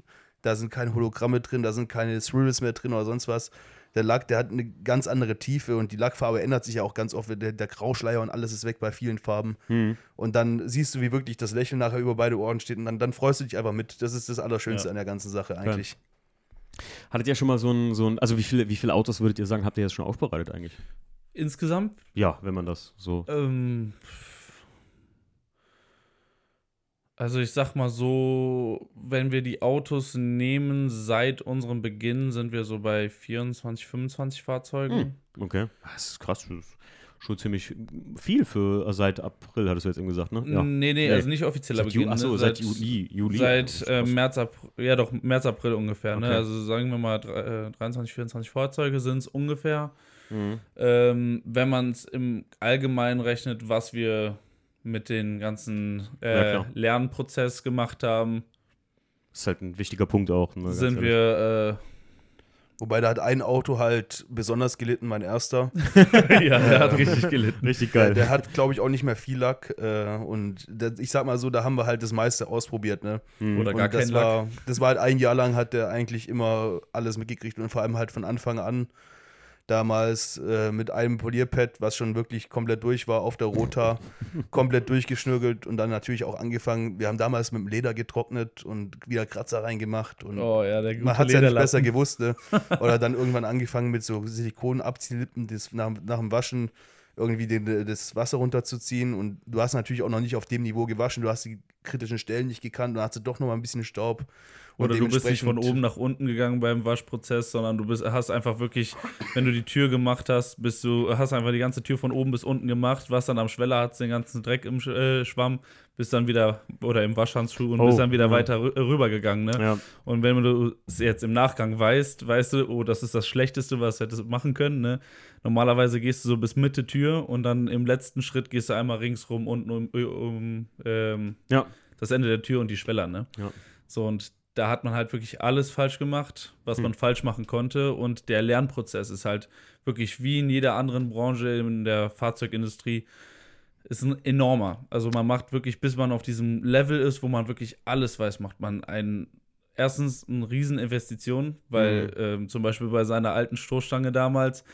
B: da sind keine Hologramme drin, da sind keine Thrills mehr drin oder sonst was. Der Lack, der hat eine ganz andere Tiefe und die Lackfarbe ändert sich ja auch ganz oft. Der, der Grauschleier und alles ist weg bei vielen Farben. Und dann siehst du, wie wirklich das Lächeln nachher über beide Ohren steht und dann, dann freust du dich einfach mit. Das ist das Allerschönste
C: Ja.
B: an der ganzen Sache eigentlich.
A: Hattet ihr schon mal so ein, so ein also wie viele, wie viele Autos würdet ihr sagen, habt ihr jetzt schon aufbereitet eigentlich?
C: insgesamt
A: Ja, wenn man das so.
C: Ähm, also ich sag mal so, wenn wir die Autos nehmen, seit unserem Beginn sind wir so bei 24, 25 Fahrzeugen.
A: Hm, okay. Das ist krass. Das ist schon ziemlich viel für äh, seit April, hattest du jetzt eben gesagt, ne? Ja.
C: Nee, nee,
A: Nee.
C: also nicht offizieller
A: Seit
C: Beginn.
A: Achso,
C: ne?
A: seit Juli. Juli. Das
C: Seit äh. März, April, ja doch, März, April ungefähr. Ne?
A: Okay.
C: Also sagen wir mal dre- äh, 23, 24 Fahrzeuge sind es ungefähr.
A: Mhm.
C: Ähm, wenn man es im Allgemeinen rechnet, was wir mit den ganzen
A: Ja,
C: äh,
A: klar.
C: Lernprozess gemacht haben,
A: Das ist halt ein wichtiger Punkt auch. Ne,
C: sind wir
B: Wobei da hat ein Auto halt besonders gelitten, mein erster.
C: äh, ja, der hat richtig gelitten.
A: Richtig
B: Der,
A: geil.
B: der hat, glaube ich, auch nicht mehr viel Lack. Äh, und der, ich sag mal so, da haben wir halt das meiste ausprobiert. Ne?
A: Mhm.
C: Oder
B: Und
C: gar
B: das
C: kein Lack.
B: war, das war halt ein Jahr lang, hat der eigentlich immer alles mitgekriegt und vor allem halt von Anfang an. Damals äh, mit einem Polierpad, was schon wirklich komplett durch war, auf der Rota, komplett durchgeschnürgelt und dann natürlich auch angefangen. Wir haben damals mit dem Leder getrocknet und wieder Kratzer reingemacht und
C: Oh ja, der gute
B: man hat es ja nicht besser gewusst. Ne? Oder dann irgendwann angefangen mit so Silikonabziehlippen, das nach, nach dem Waschen irgendwie den, das Wasser runterzuziehen. Und du hast natürlich auch noch nicht auf dem Niveau gewaschen. Du hast die kritischen Stellen nicht gekannt. Dann hast du doch noch mal ein bisschen Staub.
C: Oder du bist nicht von oben nach unten gegangen beim Waschprozess, sondern du bist, hast einfach wirklich, wenn du die Tür gemacht hast, bist du, hast einfach die ganze Tür von oben bis unten gemacht, was dann am Schweller hat den ganzen Dreck im äh, Schwamm, bist dann wieder, oder im Waschhandschuh und
A: Oh,
C: bist dann wieder
A: ja.
C: weiter rü rübergegangen, ne?
A: Ja.
C: Und wenn du es jetzt im Nachgang weißt, weißt du, oh, das ist das Schlechteste, was hättest du machen können, ne? Normalerweise gehst du so bis Mitte Tür und dann im letzten Schritt gehst du einmal ringsrum unten um, um ähm,
A: Ja.
C: das Ende der Tür und die Schweller, ne?
A: Ja.
C: So, und da hat man halt wirklich alles falsch gemacht, was
A: Hm.
C: man falsch machen konnte. Und der Lernprozess ist halt wirklich wie in jeder anderen Branche in der Fahrzeugindustrie, ist ein enormer. Also man macht wirklich, bis man auf diesem Level ist, wo man wirklich alles weiß, macht man einen erstens eine Rieseninvestition, weil
A: Mhm.
C: ähm, zum Beispiel bei seiner alten Stoßstange damals,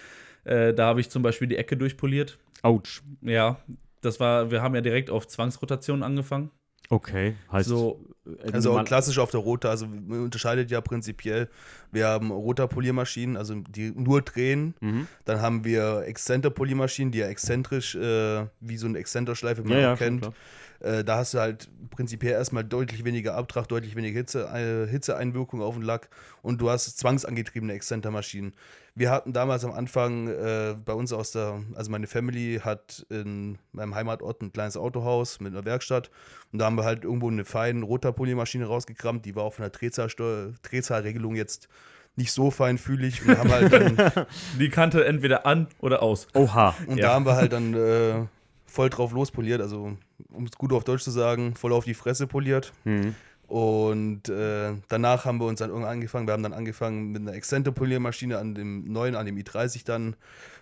C: äh, da habe ich zum Beispiel die Ecke durchpoliert.
A: Autsch.
C: Ja, das war, wir haben ja direkt auf Zwangsrotation angefangen.
A: Okay. Heißt.
C: So,
B: Also
A: normal-
B: klassisch auf der Rota, also man unterscheidet ja prinzipiell, wir haben Rotapoliermaschinen, also die nur drehen,
A: Mhm.
B: dann haben wir Exzenterpoliermaschinen, die ja exzentrisch, äh, wie so eine Exzenterschleife, wie man
A: Ja, ja,
B: kennt.
A: klar.
B: Äh, da hast du halt prinzipiell erstmal deutlich weniger Abtrag, deutlich weniger Hitze, äh, Hitzeeinwirkung auf den Lack und du hast zwangsangetriebene Exzentermaschinen. Wir hatten damals am Anfang äh, bei uns aus der, also meine Family hat in meinem Heimatort ein kleines Autohaus mit einer Werkstatt und da haben wir halt irgendwo eine feine Rotapoliermaschine rausgekramt, die war auch von der Drehzahlregelung jetzt nicht so feinfühlig und haben halt dann,
C: die Kante entweder an oder aus.
A: Oha.
B: und
C: Ja.
B: da haben wir halt dann äh, voll drauf lospoliert, also um es gut auf Deutsch zu sagen, voll auf die Fresse poliert.
A: Mhm.
B: Und äh, danach haben wir uns dann irgendwann angefangen, wir haben dann angefangen mit einer Exzenter-Poliermaschine an dem neuen, an dem i30 dann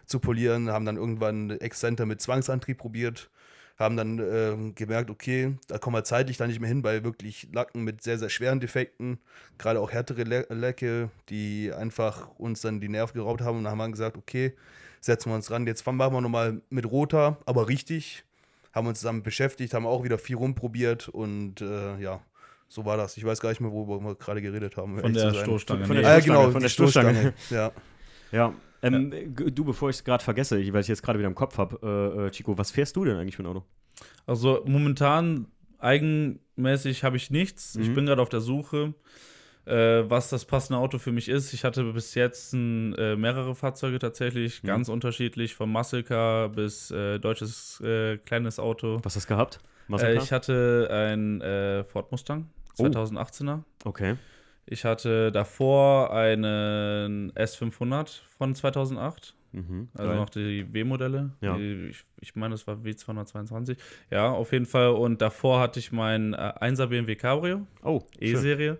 B: zu polieren, haben dann irgendwann Exzenter mit Zwangsantrieb probiert, haben dann ähm, gemerkt, okay, da kommen wir zeitlich da nicht mehr hin, bei wirklich Lacken mit sehr, sehr schweren Defekten, gerade auch härtere Le Lecke, die einfach uns dann die Nerven geraubt haben und dann haben wir gesagt, okay, setzen wir uns ran, jetzt machen wir nochmal mit Roter, aber richtig, haben uns damit beschäftigt, haben auch wieder viel rumprobiert und äh, ja, so war das. Ich weiß gar nicht mehr, worüber wir gerade geredet haben.
C: Von der. Stoßstange.
A: Von der
B: Ah, ja,
A: Stoßstange,
B: genau,
A: von der Stoßstange.
B: Ja.
A: Ja. Ähm, g- Du, bevor ich es gerade vergesse, ich- weil ich jetzt gerade wieder im Kopf habe, äh, äh, Chico, was fährst du denn eigentlich für ein Auto?
C: Also momentan eigenmäßig habe ich nichts. Ich
A: Mhm.
C: bin gerade auf der Suche, äh, was das passende Auto für mich ist. Ich hatte bis jetzt ein, äh, mehrere Fahrzeuge tatsächlich,
A: Mhm.
C: ganz unterschiedlich, vom Muscle Car bis äh, deutsches äh, kleines Auto.
A: Was hast du gehabt?
C: Äh, ich hatte ein äh, Ford Mustang,
A: Oh.
C: 2018er.
A: okay.
C: Ich hatte davor einen S500 von 2008.
A: Mhm.
C: Also noch die W-Modelle.
A: Ja.
C: Ich, ich meine, es war W222. Ja, auf jeden Fall. Und davor hatte ich meinen äh, 1er BMW Cabrio,
A: Oh.
C: E-Serie.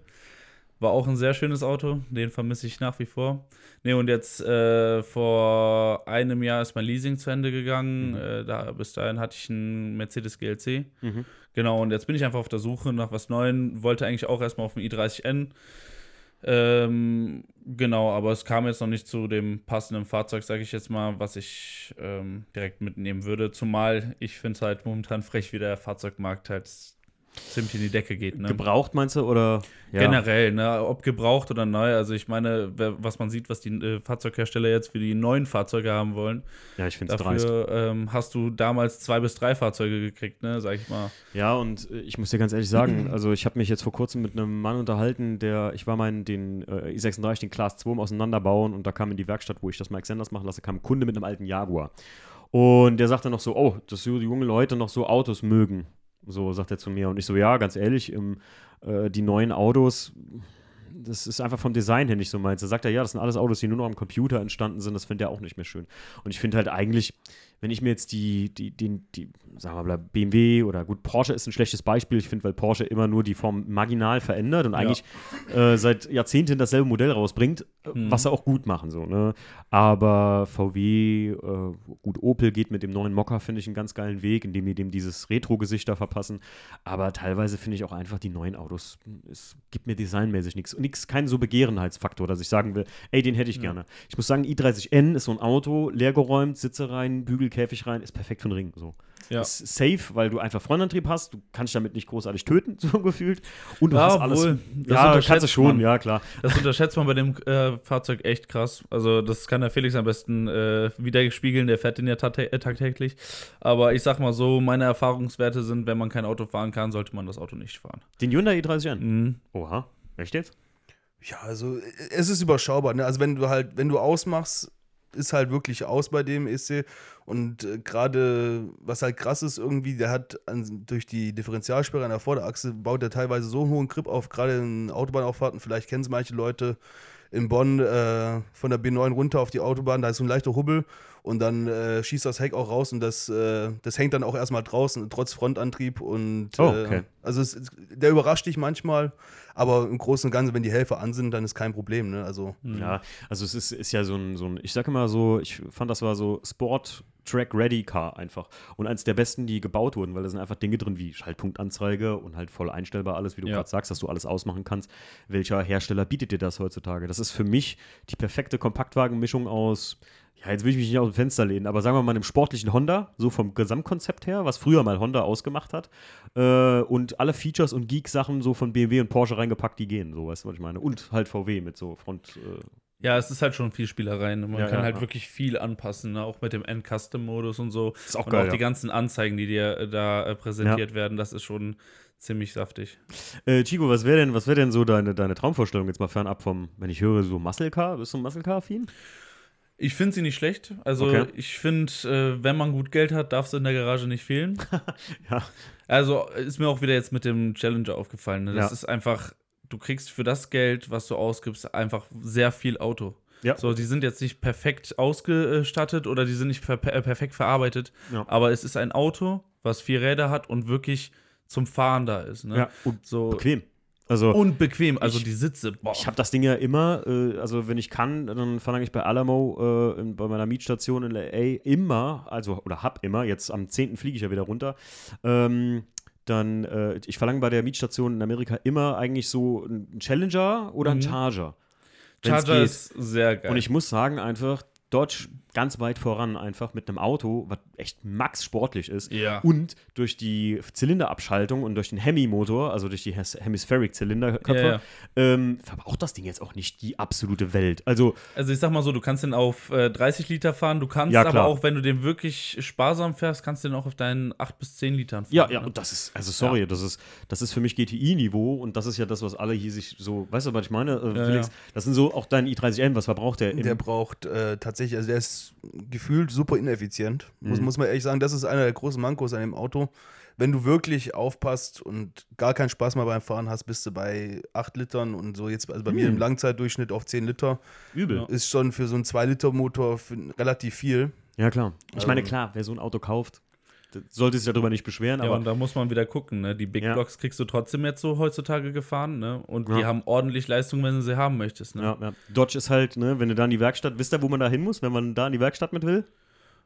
C: War auch ein sehr schönes Auto. Den vermisse ich nach wie vor. Ne, und jetzt äh, vor einem Jahr ist mein Leasing zu Ende gegangen.
A: Mhm.
C: Äh, da, bis dahin hatte ich einen Mercedes GLC.
A: Mhm.
C: Genau, und jetzt bin ich einfach auf der Suche nach was Neuem. Wollte eigentlich auch erstmal auf den i30N. Ähm, genau, aber es kam jetzt noch nicht zu dem passenden Fahrzeug, sage ich jetzt mal, was ich ähm, direkt mitnehmen würde. Zumal ich finde es halt momentan frech, wie der Fahrzeugmarkt halt ziemlich in die Decke geht. Ne?
A: Gebraucht meinst du oder? Ja.
C: Generell, ne? ob gebraucht oder neu. Also ich meine, was man sieht, was die äh, Fahrzeughersteller jetzt für die neuen Fahrzeuge haben wollen.
A: Ja, ich finde es dreist.
C: Dafür ähm, hast du damals zwei bis drei Fahrzeuge gekriegt, ne, sag ich mal.
A: Ja, und äh, ich muss dir ganz ehrlich sagen, also ich habe mich jetzt vor kurzem mit einem Mann unterhalten, der, ich war mal in den äh, i36, den Class 2 im Auseinanderbauen und da kam in die Werkstatt, wo ich das mal Extenders machen lasse, kam ein Kunde mit einem alten Jaguar. Und der sagte noch so, oh, dass so die jungen Leute noch so Autos mögen. So sagt er zu mir. Und ich so, ja, ganz ehrlich, im, äh, die neuen Autos, das ist einfach vom Design her nicht so meins. Da sagt er, ja, das sind alles Autos, die nur noch am Computer entstanden sind, das findet er auch nicht mehr schön. Und ich finde halt eigentlich, wenn ich mir jetzt die, die, die, die, sagen wir mal, BMW oder gut, Porsche ist ein schlechtes Beispiel, ich finde, weil Porsche immer nur die Form marginal verändert und eigentlich äh, seit Jahrzehnten dasselbe Modell rausbringt, äh,
C: Mhm.
A: was sie auch gut machen, so, ne? Aber VW, äh, gut, Opel geht mit dem neuen Mokka, finde ich, einen ganz geilen Weg, indem die dem dieses Retro-Gesicht da verpassen. Aber teilweise finde ich auch einfach die neuen Autos, es gibt mir designmäßig nichts. Nichts, kein so Begehrenheitsfaktor, dass ich sagen will, ey, den hätte ich gerne. Ich muss sagen, i30N ist so ein Auto, leergeräumt, Sitze rein, Bügelkäfig rein, ist perfekt für den Ring. So.
C: Ja.
A: Ist safe, weil du einfach Frontantrieb hast, du kannst damit nicht großartig töten, so gefühlt. Und du
C: Ja,
A: hast alles.
C: obwohl, das
A: ja,
C: unterschätzt
A: kannst du schon,
C: man.
A: ja, klar.
C: Das unterschätzt man bei dem äh, Fahrzeug echt krass. Also, das kann der Felix am besten äh, widerspiegeln, der fährt den ja äh, tagtäglich. Aber ich sag mal so, meine Erfahrungswerte sind, wenn man kein Auto fahren kann, sollte man das Auto nicht fahren.
A: Den Hyundai i30N.
C: Mhm.
A: Oha, echt jetzt?
B: Ja, also es ist überschaubar. Ne? Also wenn du halt, wenn du ausmachst, ist halt wirklich aus bei dem EC. Und äh, gerade, was halt krass ist irgendwie, der hat an, durch die Differentialsperre an der Vorderachse, baut er teilweise so einen hohen Grip auf, gerade in Autobahnauffahrten, vielleicht kennen es manche Leute, in Bonn äh, von der B9 runter auf die Autobahn, da ist so ein leichter Hubbel und dann äh, schießt das Heck auch raus und das, äh, das hängt dann auch erstmal draußen, trotz Frontantrieb und
A: Oh, okay.
B: äh, also es, der überrascht dich manchmal, aber im Großen und Ganzen, wenn die Helfer an sind, dann ist kein Problem, ne? Also
A: Ja, also es ist, ist ja so ein, so ein, ich sag immer so, ich fand das war so Sport Track Ready Car einfach. Und eins der besten, die gebaut wurden, weil da sind einfach Dinge drin wie Schaltpunktanzeige und halt voll einstellbar alles, wie du
C: Ja.
A: gerade sagst, dass du alles ausmachen kannst. Welcher Hersteller bietet dir das heutzutage? Das ist für mich die perfekte Kompaktwagenmischung aus. Ja, jetzt will ich mich nicht aus dem Fenster lehnen, aber sagen wir mal einem sportlichen Honda, so vom Gesamtkonzept her, was früher mal Honda ausgemacht hat, äh, und alle Features und Geek-Sachen so von BMW und Porsche reingepackt, die gehen, so, weißt du, was ich meine? Und halt VW mit so Front, äh,
C: Ja, es ist halt schon viel Spielerei. Ne? Man
A: Ja,
C: kann
A: ja,
C: halt
A: ja.
C: wirklich viel anpassen, ne? auch mit dem End-Custom-Modus und so.
A: Ist auch
C: und
A: geil,
C: auch die ganzen Anzeigen, die dir äh, da äh, präsentiert werden, das ist schon ziemlich saftig.
A: Äh, Chico, was wäre denn, was wär denn so deine, deine Traumvorstellung jetzt mal fernab vom, wenn ich höre, so Muscle Car? Bist du ein Muscle Car-Affin?
C: Ich finde sie nicht schlecht. Also
A: Okay.
C: ich finde, äh, wenn man gut Geld hat, darf es in der Garage nicht fehlen.
A: Ja.
C: Also ist mir auch wieder jetzt mit dem Challenger aufgefallen. Ne? Das
A: Ja.
C: ist einfach, du kriegst für das Geld, was du ausgibst, einfach sehr viel Auto.
A: Ja.
C: So, die sind jetzt nicht perfekt ausgestattet oder die sind nicht per per perfekt verarbeitet,
A: Ja.
C: aber es ist ein Auto, was vier Räder hat und wirklich zum Fahren da ist. Ne?
A: Ja, und
C: so
A: bequem. Also,
C: und bequem, also
A: Ich-
C: die Sitze. Boah.
A: ich habe das Ding ja immer, äh, also wenn ich kann, dann verlange ich bei Alamo äh, in, bei meiner Mietstation in LA immer, also, oder hab immer, jetzt am 10. fliege ich ja wieder runter, ähm, dann, äh, ich verlange bei der Mietstation in Amerika immer eigentlich so einen Challenger oder einen
C: Mhm.
A: Charger. wenn's
C: Charger ist sehr geil.
A: Und ich muss sagen, einfach Dodge ganz weit voran, einfach mit einem Auto, was echt max sportlich ist.
C: Ja.
A: Und durch die Zylinderabschaltung und durch den Hemi-Motor, also durch die Hes- Hemispheric-Zylinderköpfe,
C: Ja, ja.
A: ähm, verbraucht das Ding jetzt auch nicht die absolute Welt. Also,
C: Also ich sag mal so, du kannst den auf äh, 30 Liter fahren, du kannst
A: Ja,
C: aber auch, wenn du den wirklich sparsam fährst, kannst du den auch auf deinen 8 bis 10 Litern fahren.
A: ja, ja,
C: ne?
A: und das ist, also sorry, das ist, das ist für mich GTI-Niveau und das ist ja das, was alle hier sich so, weißt du, was ich meine, äh,
C: Ja,
A: Felix?
C: ja.
A: Das sind so auch dein i30N, was verbraucht der?
B: Der braucht äh, tatsächlich, also der ist gefühlt super ineffizient. Muss,
A: Mhm.
B: muss man ehrlich sagen, das ist einer der großen Mankos an dem Auto. Wenn du wirklich aufpasst und gar keinen Spaß mehr beim Fahren hast, bist du bei 8 Litern und so jetzt, also bei mir
A: Mhm.
B: im Langzeitdurchschnitt auf 10 Liter,
A: Übel.
B: Ist schon für so einen 2-Liter-Motor für- relativ viel.
A: Ja, klar. Ich meine,
B: Ähm.
A: klar, wer so ein Auto kauft, sollte sich darüber nicht beschweren,
C: Ja,
A: aber
C: und da muss man wieder gucken, ne? Die Big
A: Ja.
C: Blocks kriegst du trotzdem jetzt so heutzutage gefahren, ne? Und
A: Ja.
C: die haben ordentlich Leistung, wenn du sie haben möchtest, ne?
A: Ja, ja. Dodge ist halt, ne, wenn du da in die Werkstatt, wisst ihr, wo man da hin muss, wenn man da in die Werkstatt mit will?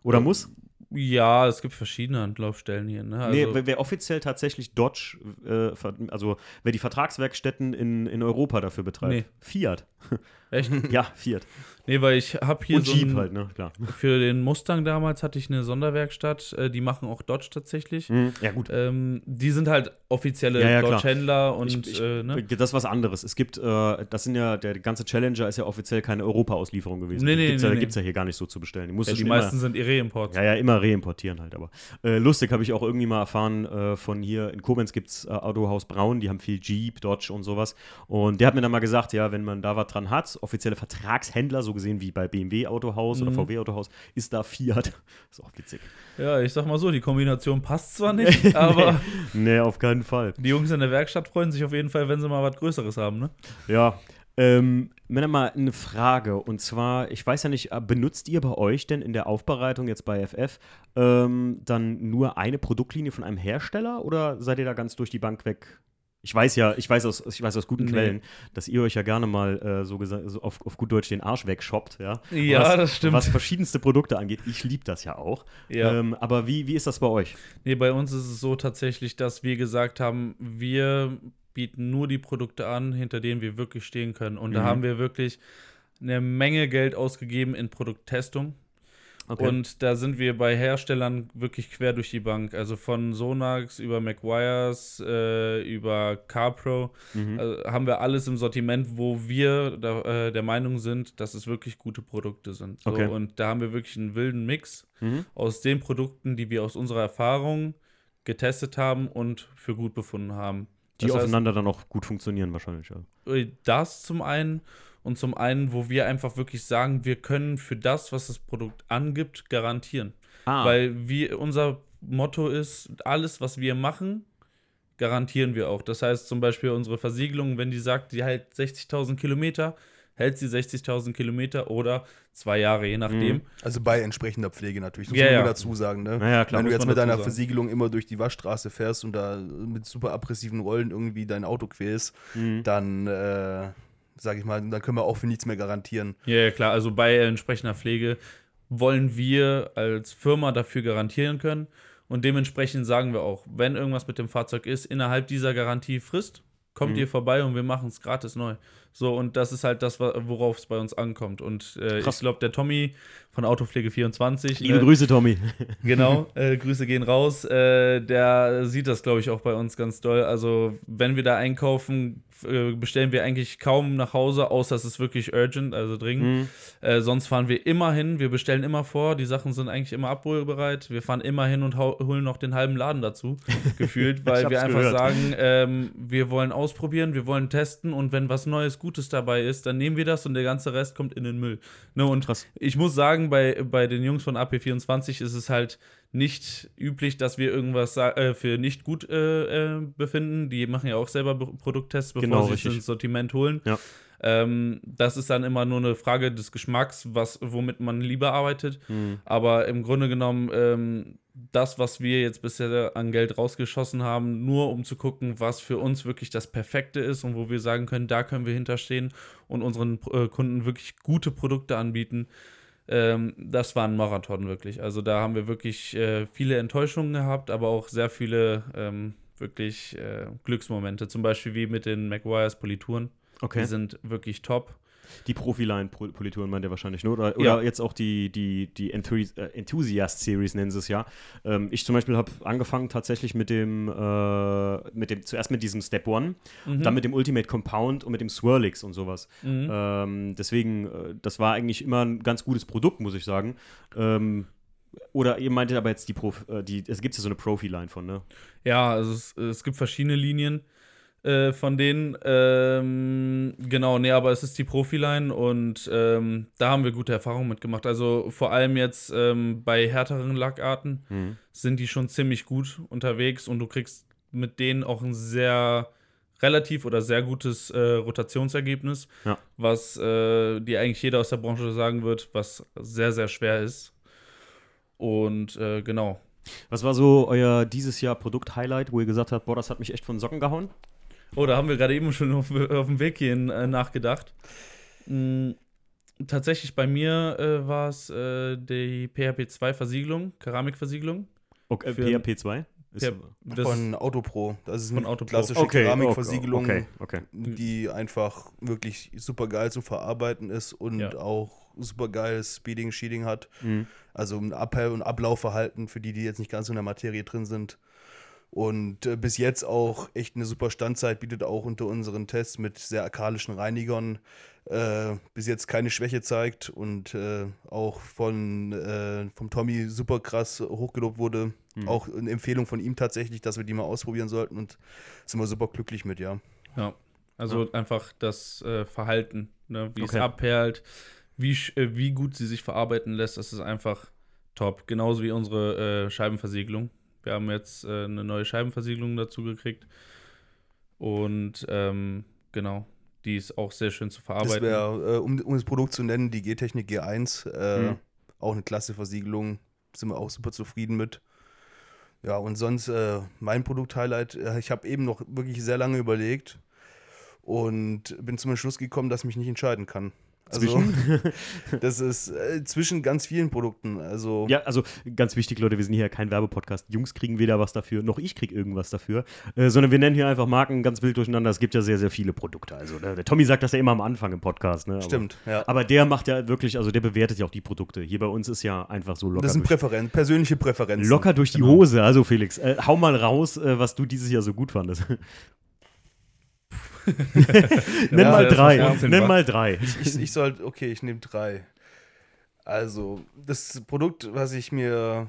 A: Oder muss?
C: Ja, es gibt verschiedene Anlaufstellen hier, ne? Also,
A: nee, wer, wer offiziell tatsächlich Dodge, äh, also wer die Vertragswerkstätten in, in Europa dafür betreibt.
C: Nee.
A: Fiat.
C: echt?
A: Ja, Fiat.
C: Nee, weil ich habe hier
A: Und
C: so
A: Jeep halt, ne, klar.
C: für den Mustang damals hatte ich eine Sonderwerkstatt, äh, die machen auch Dodge tatsächlich.
A: Mhm. Ja, gut.
C: Ähm, die sind halt offizielle
A: Ja, ja.
C: Dodge-Händler und
A: Ich- ich-
C: äh, ne?
A: Das ist was anderes. Es gibt, äh, das sind ja, der ganze Challenger ist ja offiziell keine Europa-Auslieferung gewesen.
C: Nee, nee,
A: gibt's
C: nee,
A: ja,
C: nee.
A: gibt's ja hier gar nicht so zu bestellen. Die
C: ja, die
A: schon immer-
C: meisten sind Re-Imports.
A: Ja, ja, immer reimportieren halt, aber. Äh, lustig habe ich auch irgendwie mal erfahren, äh, von hier in Koblenz gibt es Autohaus Braun, die haben viel Jeep, Dodge und sowas. Und der hat mir dann mal gesagt, ja, wenn man da was dran hat, offizielle Vertragshändler, so gesehen wie bei BMW Autohaus oder
C: Mhm.
A: VW Autohaus, ist da Fiat. ist auch witzig.
C: Ja, ich sag mal so, die Kombination passt zwar nicht, aber
A: Nee, auf keinen Fall.
C: die Jungs in der Werkstatt freuen sich auf jeden Fall, wenn sie mal was Größeres haben, ne?
A: Ja. Ähm, Männer, mal eine Frage. Und zwar, ich weiß ja nicht, äh, benutzt ihr bei euch denn in der Aufbereitung jetzt bei FF ähm, dann nur eine Produktlinie von einem Hersteller oder seid ihr da ganz durch die Bank weg? Ich weiß ja, ich weiß aus, ich weiß aus guten
C: Nee.
A: Quellen, dass ihr euch ja gerne mal äh, so, so auf, auf gut Deutsch den Arsch wegshoppt, ja.
C: Ja,
A: was,
C: das stimmt.
A: Was verschiedenste Produkte angeht. Ich liebe das ja auch.
C: Ja.
A: Ähm, aber wie, wie ist das bei euch?
C: Nee, bei uns ist es so tatsächlich, dass wir gesagt haben, wir bieten nur die Produkte an, hinter denen wir wirklich stehen können. Und da
A: Mhm.
C: haben wir wirklich eine Menge Geld ausgegeben in Produkttestung. Und da sind wir bei Herstellern wirklich quer durch die Bank. Also von Sonax über McGuire's, äh, über CarPro
A: Mhm.
C: äh, haben wir alles im Sortiment, wo wir da, äh, der Meinung sind, dass es wirklich gute Produkte sind. So,
A: Okay.
C: Und da haben wir wirklich einen wilden Mix
A: Mhm.
C: aus den Produkten, die wir aus unserer Erfahrung getestet haben und für gut befunden haben.
A: Die
C: Das heißt,
A: aufeinander dann auch gut funktionieren wahrscheinlich. Ja.
C: äh, das zum einen und zum einen, wo wir einfach wirklich sagen, wir können für das, was das Produkt angibt, garantieren.
A: Ah,
C: Weil wir, unser Motto ist, alles, was wir machen, garantieren wir auch. Das heißt zum Beispiel unsere Versiegelung, wenn die sagt, die hält 60.000 Kilometer, hält sie 60.000 Kilometer oder zwei Jahre, je nachdem.
B: Also bei entsprechender Pflege natürlich. Das
C: Ja,
B: muss man
C: ja.
B: dazu sagen. Ne?
A: Naja, klar,
B: Wenn du jetzt mit deiner
C: sagen.
B: Versiegelung immer durch die Waschstraße fährst und da mit super aggressiven Rollen irgendwie dein Auto quälst,
A: Mhm.
B: dann, äh, sag ich mal, dann können wir auch für nichts mehr garantieren.
C: Ja, ja, klar. Also bei entsprechender Pflege wollen wir als Firma dafür garantieren können. Und dementsprechend sagen wir auch, wenn irgendwas mit dem Fahrzeug ist, innerhalb dieser Garantiefrist, kommt
A: Mhm.
C: ihr vorbei und wir machen es gratis neu. So, und das ist halt das, worauf es bei uns ankommt. Und äh,
A: Krass.
C: ich glaube, der Tommy von Autopflege24,
A: Liebe
C: äh,
A: Grüße, Tommy.
C: Genau, äh, Grüße gehen raus. Äh, der sieht das, glaube ich, auch bei uns ganz doll. Also, wenn wir da einkaufen, äh, bestellen wir eigentlich kaum nach Hause, außer es ist wirklich urgent, also dringend.
A: Mhm.
C: Äh, sonst fahren wir immer hin, wir bestellen immer vor, die Sachen sind eigentlich immer abholbereit. Wir fahren immer hin und holen noch den halben Laden dazu, gefühlt, weil wir einfach
A: gehört.
C: sagen, ähm, wir wollen ausprobieren, wir wollen testen und wenn was Neues, Gutes dabei ist, dann nehmen wir das und der ganze Rest kommt in den Müll. Ne, und
A: Krass.
C: ich muss sagen, bei, bei den Jungs von AP24 ist es halt nicht üblich, dass wir irgendwas äh, für nicht gut äh, äh, befinden. Die machen ja auch selber Be- Produkttests, bevor
A: Genau,
C: sie es
A: richtig.
C: ins Sortiment holen.
A: Ja.
C: Ähm, das ist dann immer nur eine Frage des Geschmacks, was, womit man lieber arbeitet.
A: Mhm.
C: Aber im Grunde genommen, ähm, das, was wir jetzt bisher an Geld rausgeschossen haben, nur um zu gucken, was für uns wirklich das Perfekte ist und wo wir sagen können, da können wir hinterstehen und unseren äh, Kunden wirklich gute Produkte anbieten. Ähm, das war ein Marathon wirklich. Also da haben wir wirklich äh, viele Enttäuschungen gehabt, aber auch sehr viele ähm, wirklich äh, Glücksmomente. Zum Beispiel wie mit den McGuire's Polituren. Die
A: Okay.
C: sind wirklich top.
A: Die Profiline-Polituren meint ihr wahrscheinlich, ne? Oder,
C: Ja.
A: oder jetzt auch die, die, die äh, Enthusiast-Series nennen sie es ja. Ähm, ich zum Beispiel habe angefangen tatsächlich mit dem, äh, mit dem, zuerst mit diesem Step One,
C: Mhm.
A: dann mit dem Ultimate Compound und mit dem Swirlix und sowas.
C: Mhm.
A: Ähm, deswegen, äh, das war eigentlich immer ein ganz gutes Produkt, muss ich sagen. Ähm, oder ihr meintet aber jetzt die Prof, äh, die, es gibt ja so eine Profi-Line von, ne?
C: Ja, also es, es gibt verschiedene Linien äh, von denen. Ähm, genau, nee, aber es ist die Profiline und ähm, da haben wir gute Erfahrungen mitgemacht. Also vor allem jetzt ähm, bei härteren Lackarten
A: Mhm.
C: sind die schon ziemlich gut unterwegs und du kriegst mit denen auch ein sehr relativ oder sehr gutes äh, Rotationsergebnis,
A: Ja.
C: was äh, dir eigentlich jeder aus der Branche sagen wird, was sehr, sehr schwer ist. Und äh, genau,
A: Was war so euer dieses Jahr Produkt-Highlight, wo ihr gesagt habt, boah, das hat mich echt von Socken gehauen?
C: Oh, da haben wir gerade eben schon auf, auf dem Weg hierhin äh, nachgedacht. Mm, tatsächlich bei mir äh, war es äh, die PHP2-Versiegelung, Keramikversiegelung.
A: Okay,
C: Für-
A: PHP 2? Ist,
C: PHP Das
B: von Autopro. Das ist
C: Von
B: eine
C: Autopro.
B: klassische
A: okay,
B: Keramikversiegelung,
A: Okay, okay.
B: die einfach wirklich super geil zu verarbeiten ist und
C: Ja.
B: auch super geiles Speeding, Sheeting hat.
A: Mhm.
B: Also ein Ab- und Ablaufverhalten für die, die jetzt nicht ganz so in der Materie drin sind. Und äh, bis jetzt auch echt eine super Standzeit, bietet auch unter unseren Tests mit sehr alkalischen Reinigern äh, bis jetzt keine Schwäche zeigt und äh, auch von äh, vom Tommy super krass hochgelobt wurde.
A: Mhm.
B: Auch eine Empfehlung von ihm tatsächlich, dass wir die mal ausprobieren sollten und sind wir super glücklich mit, ja.
C: Ja, also einfach das äh, Verhalten, ne? wie
A: Okay.
C: es abperlt, wie, äh, wie gut sie sich verarbeiten lässt, das ist einfach top. Genauso wie unsere Scheibenversiegelung. Wir haben jetzt äh, eine neue Scheibenversiegelung dazu gekriegt. Und ähm, genau, die ist auch sehr schön zu
B: Das
C: verarbeiten.
B: wäre, äh, um, um das Produkt zu nennen, die G-Technik G1. Äh,
A: Mhm.
B: Auch eine klasse Versiegelung. Sind wir auch super zufrieden mit. Ja, und sonst äh, mein Produkt-Highlight. Äh, ich habe eben noch wirklich sehr lange überlegt und bin zum Entschluss gekommen, dass ich mich nicht entscheiden kann. Also, das ist äh, zwischen ganz vielen Produkten. Also,
A: Ja, also ganz wichtig, Leute, wir sind hier ja kein Werbepodcast. Jungs kriegen weder was dafür, noch ich krieg irgendwas dafür, äh, sondern wir nennen hier einfach Marken ganz wild durcheinander. Es gibt ja sehr, sehr viele Produkte. Also ne? der Tommy sagt das ja immer am Anfang im Podcast. Ne? Aber,
B: stimmt. Ja.
A: Aber der macht ja wirklich, also der bewertet ja auch die Produkte. Hier bei uns ist ja einfach so locker.
B: das sind
A: durch,
B: Präferen persönliche Präferenzen.
A: locker durch die
C: Genau.
A: Hose. Also Felix, äh, hau mal raus, äh, was du dieses Jahr so gut fandest. Nenn
B: Ja,
A: mal drei. Nenn mal drei.
B: Ich, ich soll, okay, ich nehme drei. Also, das Produkt, was ich mir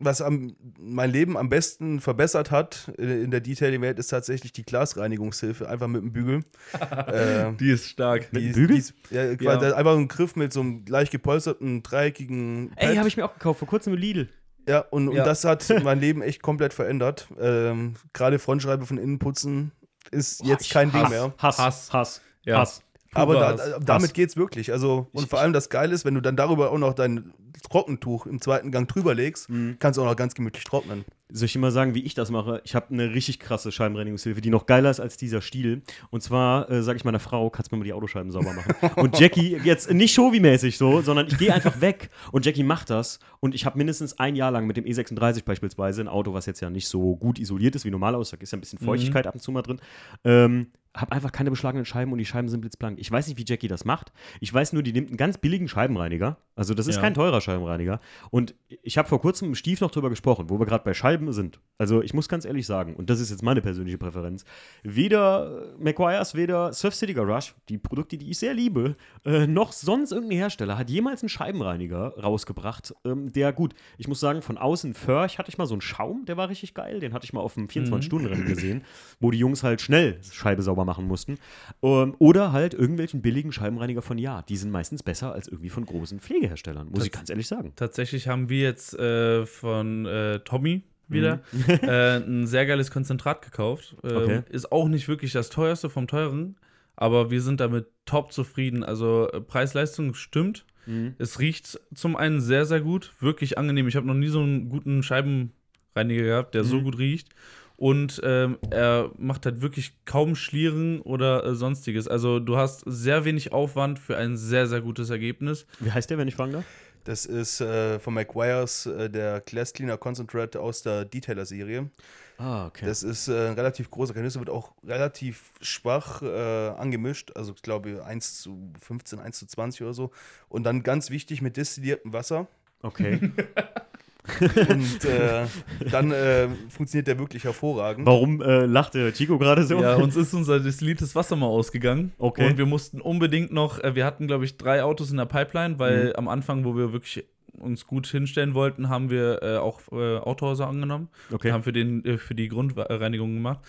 B: was am, mein Leben am besten verbessert hat in der Detailing-Welt, ist tatsächlich die Glasreinigungshilfe, einfach mit dem Bügel. äh,
C: Die ist stark.
B: die, ist-
A: Bügel?
B: die ist, ja, quasi
C: Ja.
B: einfach ein Griff mit so einem leicht gepolsterten, dreieckigen
A: Ey,
B: Pad.
A: habe ich mir auch gekauft, vor kurzem im Lidl.
B: Ja, und, und
C: Ja.
B: das hat mein Leben echt komplett verändert. Ähm, Gerade Frontschreibe von innen putzen ist
A: Boah,
B: jetzt kein Ding
A: Hass,
B: mehr.
A: Hass,
C: Hass.
A: Hass,
C: Ja.
A: Hass.
B: Aber da,
C: Hass.
B: da- damit geht's wirklich. Also, und vor allem das Geile ist, wenn du dann darüber auch noch dein Trockentuch im zweiten Gang drüber legst,
A: Mhm.
B: kannst du auch noch ganz gemütlich trocknen.
A: Soll ich dir mal sagen, wie ich das mache? Ich habe eine richtig krasse Scheibenreinigungshilfe, die noch geiler ist als dieser Stiel. Und zwar äh, sage ich meiner Frau, kannst du mir mal die Autoscheiben sauber machen? Und Jackie, jetzt nicht Shovi-mäßig so, sondern ich gehe einfach weg und Jackie macht das. Und ich habe mindestens ein Jahr lang mit dem E36 beispielsweise, ein Auto, was jetzt ja nicht so gut isoliert ist wie normal aus, da ist ja ein bisschen Feuchtigkeit ab und zu mal drin, ähm, habe einfach keine beschlagenen Scheiben und die Scheiben sind blitzblank. Ich weiß nicht, wie Jackie das macht. Ich weiß nur, die nimmt einen ganz billigen Scheibenreiniger. Also das ist
C: Ja.
A: kein teurer Scheibenreiniger. Und ich habe vor kurzem mit Stief noch drüber gesprochen, wo wir gerade bei Scheiben sind. Also ich muss ganz ehrlich sagen, und das ist jetzt meine persönliche Präferenz, weder McGuire's, weder Surf City Garage, die Produkte, die ich sehr liebe, äh, noch sonst irgendein Hersteller hat jemals einen Scheibenreiniger rausgebracht, ähm, der gut, ich muss sagen, von außen Förch hatte ich mal so einen Schaum, der war richtig geil, den hatte ich mal auf dem 24-Stunden-Rennen gesehen, wo die Jungs halt schnell Scheibe sauber machen mussten. Ähm, oder halt irgendwelchen billigen Scheibenreiniger von Ja, die sind meistens besser als irgendwie von großen Pflegeherstellern, muss ich ganz ehrlich sagen.
C: Tatsächlich haben wir jetzt äh, von äh, Tommy wieder
A: Mhm.
C: äh, ein sehr geiles Konzentrat gekauft. Ähm,
A: Okay.
C: Ist auch nicht wirklich das teuerste vom teuren, aber wir sind damit top zufrieden. Also äh, Preis-Leistung stimmt.
A: Mhm.
C: Es riecht zum einen sehr, sehr gut, wirklich angenehm. Ich habe noch nie so einen guten Scheibenreiniger gehabt, der so
A: Mhm.
C: gut riecht. Und ähm, er macht halt wirklich kaum Schlieren oder äh, sonstiges. Also du hast sehr wenig Aufwand für ein sehr, sehr gutes Ergebnis.
A: Wie heißt der, wenn ich fragen darf?
B: Das ist äh, von McGuire's äh, der Glass Cleaner Concentrate aus der Detailer-Serie.
A: Ah, okay.
B: Das ist äh, ein relativ großer Kanister, wird auch relativ schwach äh, angemischt. Also ich glaube 1 zu 15, 1 zu 20 oder so. Und dann ganz wichtig mit destilliertem Wasser.
A: okay.
B: Und äh, dann äh, funktioniert der wirklich hervorragend.
A: Warum äh, lacht der Chico gerade so?
C: Ja, uns ist unser destilliertes Wasser mal ausgegangen.
A: Okay.
C: Und wir mussten unbedingt noch, äh, wir hatten, glaube ich, drei Autos in der Pipeline, weil
A: Mhm.
C: am Anfang, wo wir wirklich uns gut hinstellen wollten, haben wir äh, auch äh, Autohäuser angenommen.
A: Okay.
C: Und haben für, den, äh, für die Grundreinigung gemacht.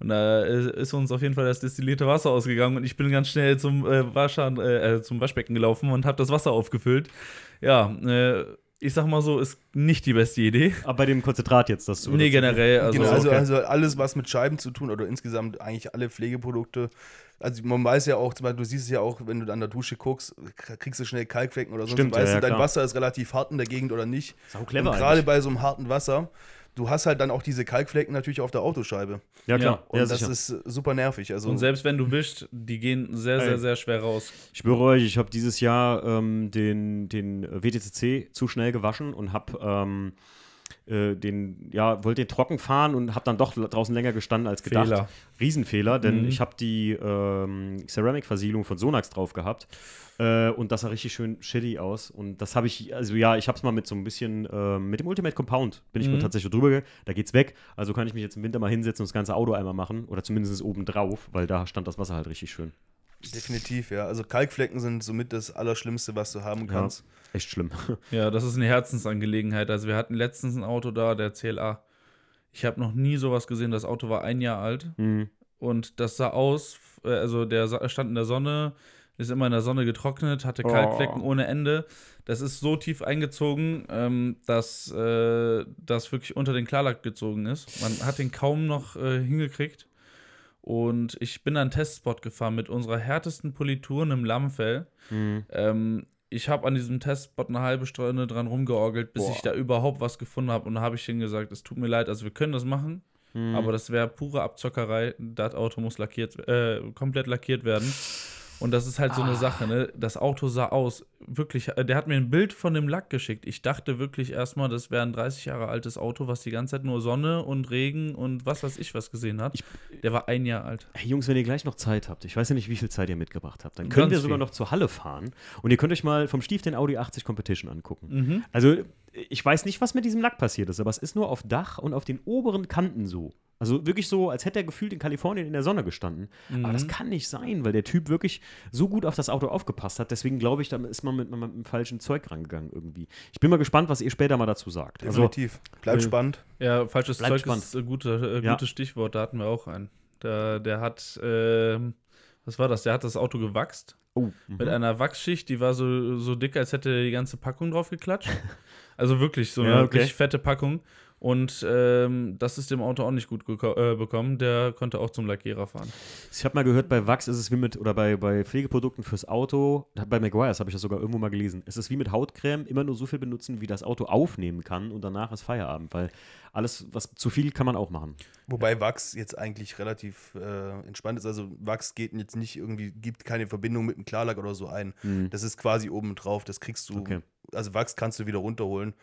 C: Und da ist uns auf jeden Fall das destillierte Wasser ausgegangen und ich bin ganz schnell zum, äh, Waschern, äh, zum Waschbecken gelaufen und habe das Wasser aufgefüllt. Ja, äh, ich sag mal so, ist nicht die beste Idee.
A: Aber bei dem Konzentrat jetzt, das zu
C: Nee, generell. Also,
B: genau, also,
A: okay.
B: also alles, was mit Scheiben zu tun oder insgesamt eigentlich alle Pflegeprodukte. Also man weiß ja auch, zum Beispiel, du siehst es ja auch, wenn du an der Dusche guckst, kriegst du schnell Kalkflecken oder sonst
A: Stimmt,
B: weißt
A: ja, ja,
B: du, dein
A: klar.
B: Wasser ist relativ hart in der Gegend oder nicht.
A: Sau clever
B: Und gerade
A: eigentlich.
B: bei so einem harten Wasser, du hast halt dann auch diese Kalkflecken natürlich auf der Autoscheibe.
A: Ja, klar.
B: Und
A: Ja,
B: das
A: sicher.
B: ist super nervig. Also
C: und selbst wenn du wischst, die gehen sehr, sehr, sehr schwer raus.
A: Ich schwöre euch, ich habe dieses Jahr ähm, den, den WTCC zu schnell gewaschen und habe ähm, äh, den, ja, wollte den trocken fahren und habe dann doch draußen länger gestanden als gedacht.
C: Fehler.
A: Riesenfehler, denn
C: Mhm.
A: ich habe die ähm, Ceramic-Versiegelung von Sonax drauf gehabt. Äh, und das sah richtig schön shitty aus. Und das habe ich, also ja, ich habe es mal mit so ein bisschen, ähm, mit dem Ultimate Compound bin ich mal
C: Mhm.
A: tatsächlich drüber gegangen. Da geht's weg. Also kann ich mich jetzt im Winter mal hinsetzen und das ganze Auto einmal machen. Oder zumindest oben drauf, weil da stand das Wasser halt richtig schön.
B: definitiv, ja. Also Kalkflecken sind somit das Allerschlimmste, was du haben
A: Ja. Echt schlimm.
C: Ja, das ist eine Herzensangelegenheit. Also wir hatten letztens ein Auto da, der CLA. Ich habe noch nie sowas gesehen. Das Auto war ein Jahr alt
A: Mhm.
C: und das sah aus, äh, also der stand in der Sonne, ist immer in der Sonne getrocknet, hatte
A: Oh.
C: Kalkflecken ohne Ende. Das ist so tief eingezogen, ähm, dass äh, das wirklich unter den Klarlack gezogen ist. Man hat den kaum noch äh, hingekriegt. Und ich bin an einen Testspot gefahren mit unserer härtesten Politur, einem Lammfell.
A: Mhm.
C: Ähm, ich habe an diesem Testspot eine halbe Stunde dran rumgeorgelt, bis
A: Boah.
C: ich da überhaupt was gefunden habe. Und da habe ich ihnen gesagt, es tut mir leid, also wir können das machen,
A: Mhm.
C: aber das wäre pure Abzockerei. Das Auto muss lackiert, äh, komplett lackiert werden. Und das ist halt so eine
A: Ah.
C: Sache, ne? Das Auto sah aus, wirklich, äh, der hat mir ein Bild von dem Lack geschickt. Ich dachte wirklich erstmal, das wäre ein 30 Jahre altes Auto, was die ganze Zeit nur Sonne und Regen und was weiß ich was gesehen hat.
A: Ich-
C: der war ein Jahr alt.
A: Hey Jungs, wenn ihr gleich noch Zeit habt, ich weiß ja nicht, wie viel Zeit ihr mitgebracht habt, dann können
C: Ganz
A: wir sogar
C: viel.
A: noch zur Halle fahren und ihr könnt euch mal vom Stief den Audi 80 Competition angucken.
C: Mhm.
A: Also, ich weiß nicht, was mit diesem Lack passiert ist, aber es ist nur auf Dach und auf den oberen Kanten so. Also wirklich so, als hätte er gefühlt in Kalifornien in der Sonne gestanden. Aber das kann nicht sein, weil der Typ wirklich so gut auf das Auto aufgepasst hat. Deswegen glaube ich, da ist man mit, mit, mit dem falschen Zeug rangegangen irgendwie. Ich bin mal gespannt, was ihr später mal dazu sagt. Also,
B: Definitiv. Bleibt
A: äh,
B: spannend.
C: Ja, falsches
A: Bleibt
C: Zeug
A: spannend.
C: ist ein gute, äh,
A: Ja.
C: gutes Stichwort, da hatten wir auch einen. Der, der hat, ähm, was war das? Der hat das Auto gewachst
A: oh,
C: mit
A: mhm.
C: einer Wachsschicht, die war so, so dick, als hätte die ganze Packung drauf geklatscht. Also wirklich so eine
A: Ja, okay.
C: richtig fette Packung. Und ähm, das ist dem Auto auch nicht gut äh, bekommen. Der konnte auch zum Lackierer fahren.
A: Ich habe mal gehört, bei Wachs ist es wie mit, oder bei, bei Pflegeprodukten fürs Auto, bei Maguires habe ich das sogar irgendwo mal gelesen, es ist wie mit Hautcreme, immer nur so viel benutzen, wie das Auto aufnehmen kann und danach ist Feierabend, weil alles, was zu viel kann man auch machen.
B: Wobei Wachs jetzt eigentlich relativ äh, entspannt ist. Also Wachs geht jetzt nicht irgendwie, gibt keine Verbindung mit einem Klarlack oder so ein. Das ist quasi oben drauf, das kriegst du.
A: Mhm. Okay.
B: Also Wachs kannst du wieder runterholen.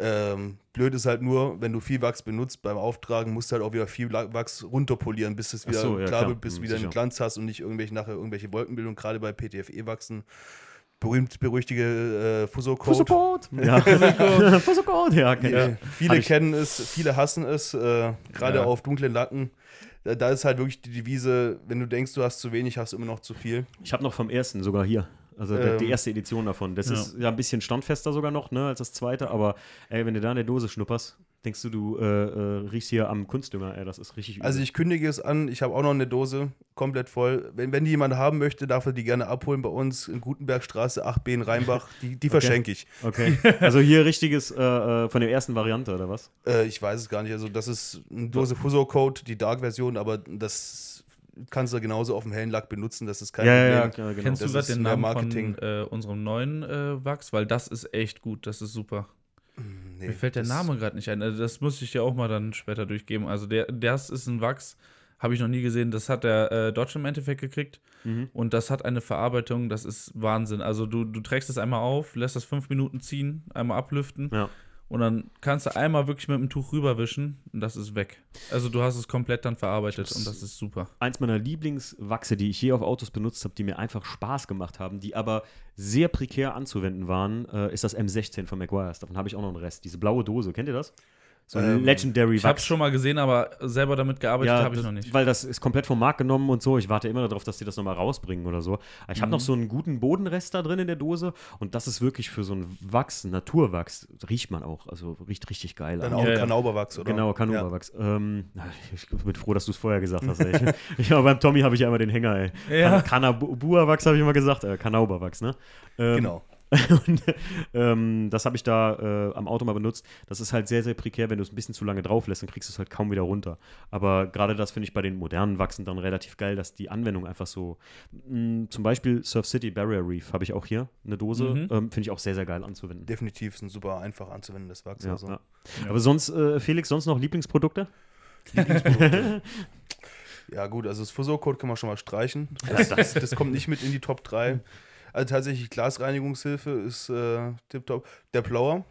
B: Ähm, blöd ist halt nur, wenn du viel Wachs benutzt beim Auftragen, musst du halt auch wieder viel Wachs runterpolieren, bis es wieder
A: so, ja,
B: klar wird, bis du
A: Hm,
B: wieder einen. Glanz hast und nicht irgendwelche nachher irgendwelche Wolkenbildung, gerade bei PTFE-Wachsen. Berühmt berüchtigte äh, Fuso-Code.
A: Fussocode! Ja, Fussocode, ja, kenn
B: Ja, viele kennen es, viele hassen es, äh, gerade
C: Ja.
B: auf dunklen Lacken. Da, da ist halt wirklich die Devise, wenn du denkst, du hast zu wenig, hast du immer noch zu viel.
A: Ich habe noch vom ersten sogar hier. Also der, die
B: Ähm.
A: erste Edition davon. Das
C: Ja.
A: ist ja ein bisschen standfester sogar noch, ne, als das zweite, aber ey, wenn du da in der Dose schnupperst, denkst du, du äh, äh, riechst hier am Kunstdünger, ey, das ist richtig übel.
B: Also ich kündige es an, ich habe auch noch eine Dose, komplett voll. Wenn, wenn die jemand haben möchte, darf er die gerne abholen bei uns in Gutenbergstraße 8b in Rheinbach. Die, die verschenke ich.
A: Okay. Also hier richtiges äh, äh, von der ersten Variante, oder was?
B: Äh, ich weiß es gar nicht. Also das ist eine Dose Fuso-Code, die Dark-Version, aber das kannst du genauso auf dem hellen Lack benutzen, das ist kein
A: ja,
B: Problem.
A: ja, genau.
C: Kennst
B: Das
C: du gerade
B: ist
C: den Namen
B: Marketing.
C: von äh, unserem neuen äh, Wachs? Weil das ist echt gut, das ist super.
B: Nee,
C: Mir fällt der Name gerade nicht ein. Also das muss ich dir auch mal dann später durchgeben. Also der, das ist ein Wachs, habe ich noch nie gesehen. Das hat der äh, Deutsche im Endeffekt gekriegt.
A: Mhm.
C: Und das hat eine Verarbeitung, das ist Wahnsinn. Also du, du trägst es einmal auf, lässt das fünf Minuten ziehen, einmal ablüften
A: Ja.
C: Und dann kannst du einmal wirklich mit dem Tuch rüberwischen und das ist weg. Also du hast es komplett dann verarbeitet und das ist super.
A: Eins meiner Lieblingswachse, die ich je auf Autos benutzt habe, die mir einfach Spaß gemacht haben, die aber sehr prekär anzuwenden waren, äh, ist das M16 von Maguires. Davon habe ich auch noch einen Rest. Diese blaue Dose, kennt ihr das? So ein
B: Ähm,
A: Legendary
C: Ich habe
A: Wachs.
C: schon mal gesehen, aber selber damit gearbeitet habe ich noch nicht.
A: Weil das ist komplett vom Markt genommen und so. Ich warte immer darauf, dass die das nochmal rausbringen oder so. Aber ich habe
C: Mhm.
A: noch so einen guten Bodenrest da drin in der Dose und das ist wirklich für so ein Wachs, ein Naturwachs, riecht man auch. Also riecht richtig geil.
B: Dann
A: an.
B: auch
C: Ja, ja.
B: Kanauberwachs, oder?
A: Genau, Kanuberwachs. Ähm, na, ich bin froh, dass du es vorher gesagt hast. Ey. Ich, ja, beim Tommy habe ich ja immer den Hänger, ey.
C: Ja.
A: Kanabuawachs habe ich immer gesagt, äh, Kanauberwachs, ne?
B: Ja,
A: Ähm,
B: genau.
A: und, ähm, das habe ich da äh, am Auto mal benutzt. Das ist halt sehr, sehr prekär. Wenn du es ein bisschen zu lange drauf lässt, dann kriegst du es halt kaum wieder runter. Aber gerade das finde ich bei den modernen Wachsen dann relativ geil, dass die Anwendung einfach so. Mh, zum Beispiel Surf City Barrier Reef habe ich auch hier, eine Dose.
C: Mhm.
A: Ähm, finde ich auch sehr, sehr geil anzuwenden.
B: Definitiv ist ein super einfach anzuwendendes Wachs.
A: Ja,
B: also.
A: ja. Aber sonst, äh, Felix, sonst noch Lieblingsprodukte?
B: Lieblingsprodukte. ja, gut, also das Fuso-Code kann man schon mal streichen. Das, das, das kommt nicht mit in die Top 3. Also tatsächlich Glasreinigungshilfe ist äh, tipptopp. Der Blower,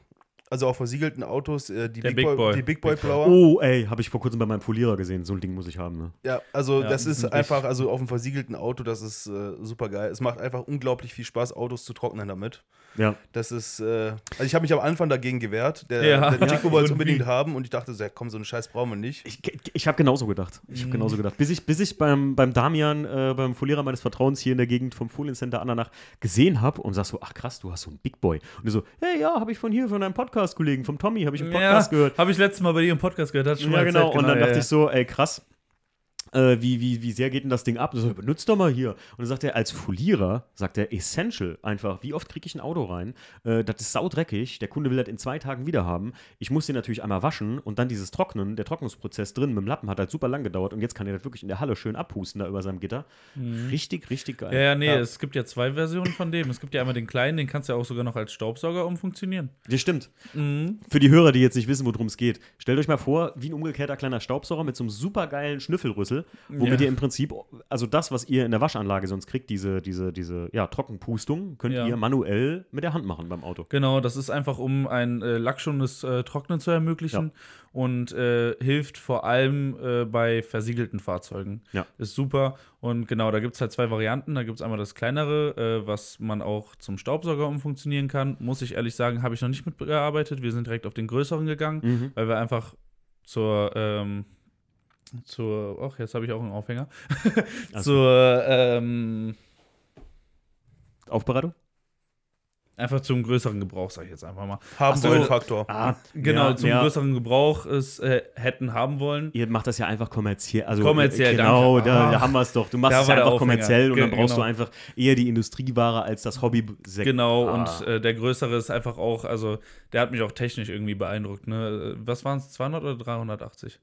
B: also auf versiegelten Autos, äh, die, Big
C: Big Boy.
B: die Big Boy Blower.
A: Oh, ey, habe ich vor kurzem bei meinem Folierer gesehen. So ein Ding muss ich haben, ne?
B: Ja, also
C: Ja,
B: das ist einfach, also auf einem versiegelten Auto, das ist äh, super geil. Es macht einfach unglaublich viel Spaß, Autos zu trocknen damit.
A: Ja.
B: Das ist, äh, also ich habe mich am Anfang dagegen gewehrt. Der,
C: Ja.
B: der Chico wollte es unbedingt haben und ich dachte, so, ja, komm, so einen Scheiß brauchen wir nicht.
A: Ich, ich habe genauso gedacht. Ich habe genauso gedacht. Bis ich, bis ich beim, beim Damian, äh, beim Folierer meines Vertrauens hier in der Gegend vom Foliencenter Andernach gesehen habe und sag so, ach krass, du hast so einen Big Boy. Und so, hey, ja, habe ich von hier, von einem Podcast-Kollegen, vom Tommy, habe ich im Podcast gehört.
C: Habe ich letztes Mal bei dir im Podcast gehört. Hat schon
A: Ja,
C: mal
A: genau.
C: erzählt,
A: Und dann
C: ja,
A: dachte
C: ja.
A: ich so, ey, krass. Äh, wie, wie, wie sehr geht denn das Ding ab? Und so, benutzt doch mal hier. Und dann sagt er, als Folierer, sagt er, essential einfach. Wie oft kriege ich ein Auto rein? Äh, das ist saudreckig. Der Kunde will das in zwei Tagen wieder haben. Ich muss den natürlich einmal waschen und dann dieses Trocknen. Der Trocknungsprozess drin mit dem Lappen hat halt super lang gedauert. Und jetzt kann er das wirklich in der Halle schön abhusten da über seinem Gitter. Richtig, richtig geil.
C: Mhm. Ja, ja, nee,
B: Ja.
C: es gibt ja zwei Versionen von dem. Es gibt ja einmal den kleinen, den kannst du ja auch sogar noch als Staubsauger umfunktionieren.
A: Das stimmt.
C: Mhm.
A: Für die Hörer, die jetzt nicht wissen, worum es geht, stellt euch mal vor, wie ein umgekehrter kleiner Staubsauger mit so einem supergeilen Schnüffelrüssel, womit
C: Ja.
A: ihr im Prinzip, also das, was ihr in der Waschanlage sonst kriegt, diese, diese, diese ja, Trockenpustung, könnt
C: Ja.
A: ihr manuell mit der Hand machen beim Auto.
C: Genau, das ist einfach, um ein äh, lackschonendes äh, Trocknen zu ermöglichen und äh, hilft vor allem äh, bei versiegelten Fahrzeugen.
A: Ja.
C: Ist super. Und genau, da gibt es halt zwei Varianten. Da gibt es einmal das kleinere, äh, was man auch zum Staubsauger umfunktionieren kann. Muss ich ehrlich sagen, habe ich noch nicht mitgearbeitet. Wir sind direkt auf den größeren gegangen,
A: Mhm.
C: weil wir einfach zur, ähm, zur, ach, jetzt habe ich auch einen Aufhänger.
A: Also-
C: zur, ähm,
A: Aufbereitung?
C: einfach zum größeren Gebrauch, sage ich jetzt einfach mal.
B: Haben
C: so.
B: wollen Faktor.
A: Ah,
C: Genau,
A: ja,
C: zum
A: ja.
C: größeren Gebrauch es äh, hätten haben wollen.
A: Ihr macht das ja einfach kommerziell. Also,
C: Kommerziell,
A: Genau,
C: danke.
A: da,
C: Ah.
A: da haben wir es doch. Du machst
C: Da
A: es ja einfach
C: Aufhänger.
A: kommerziell und dann brauchst du
C: genau.
A: einfach eher die Industrieware als das hobby -Sekt.
C: Genau,
A: Ah.
C: und äh, der größere ist einfach auch, also der hat mich auch technisch irgendwie beeindruckt. Ne? Was waren es, 200 oder 380?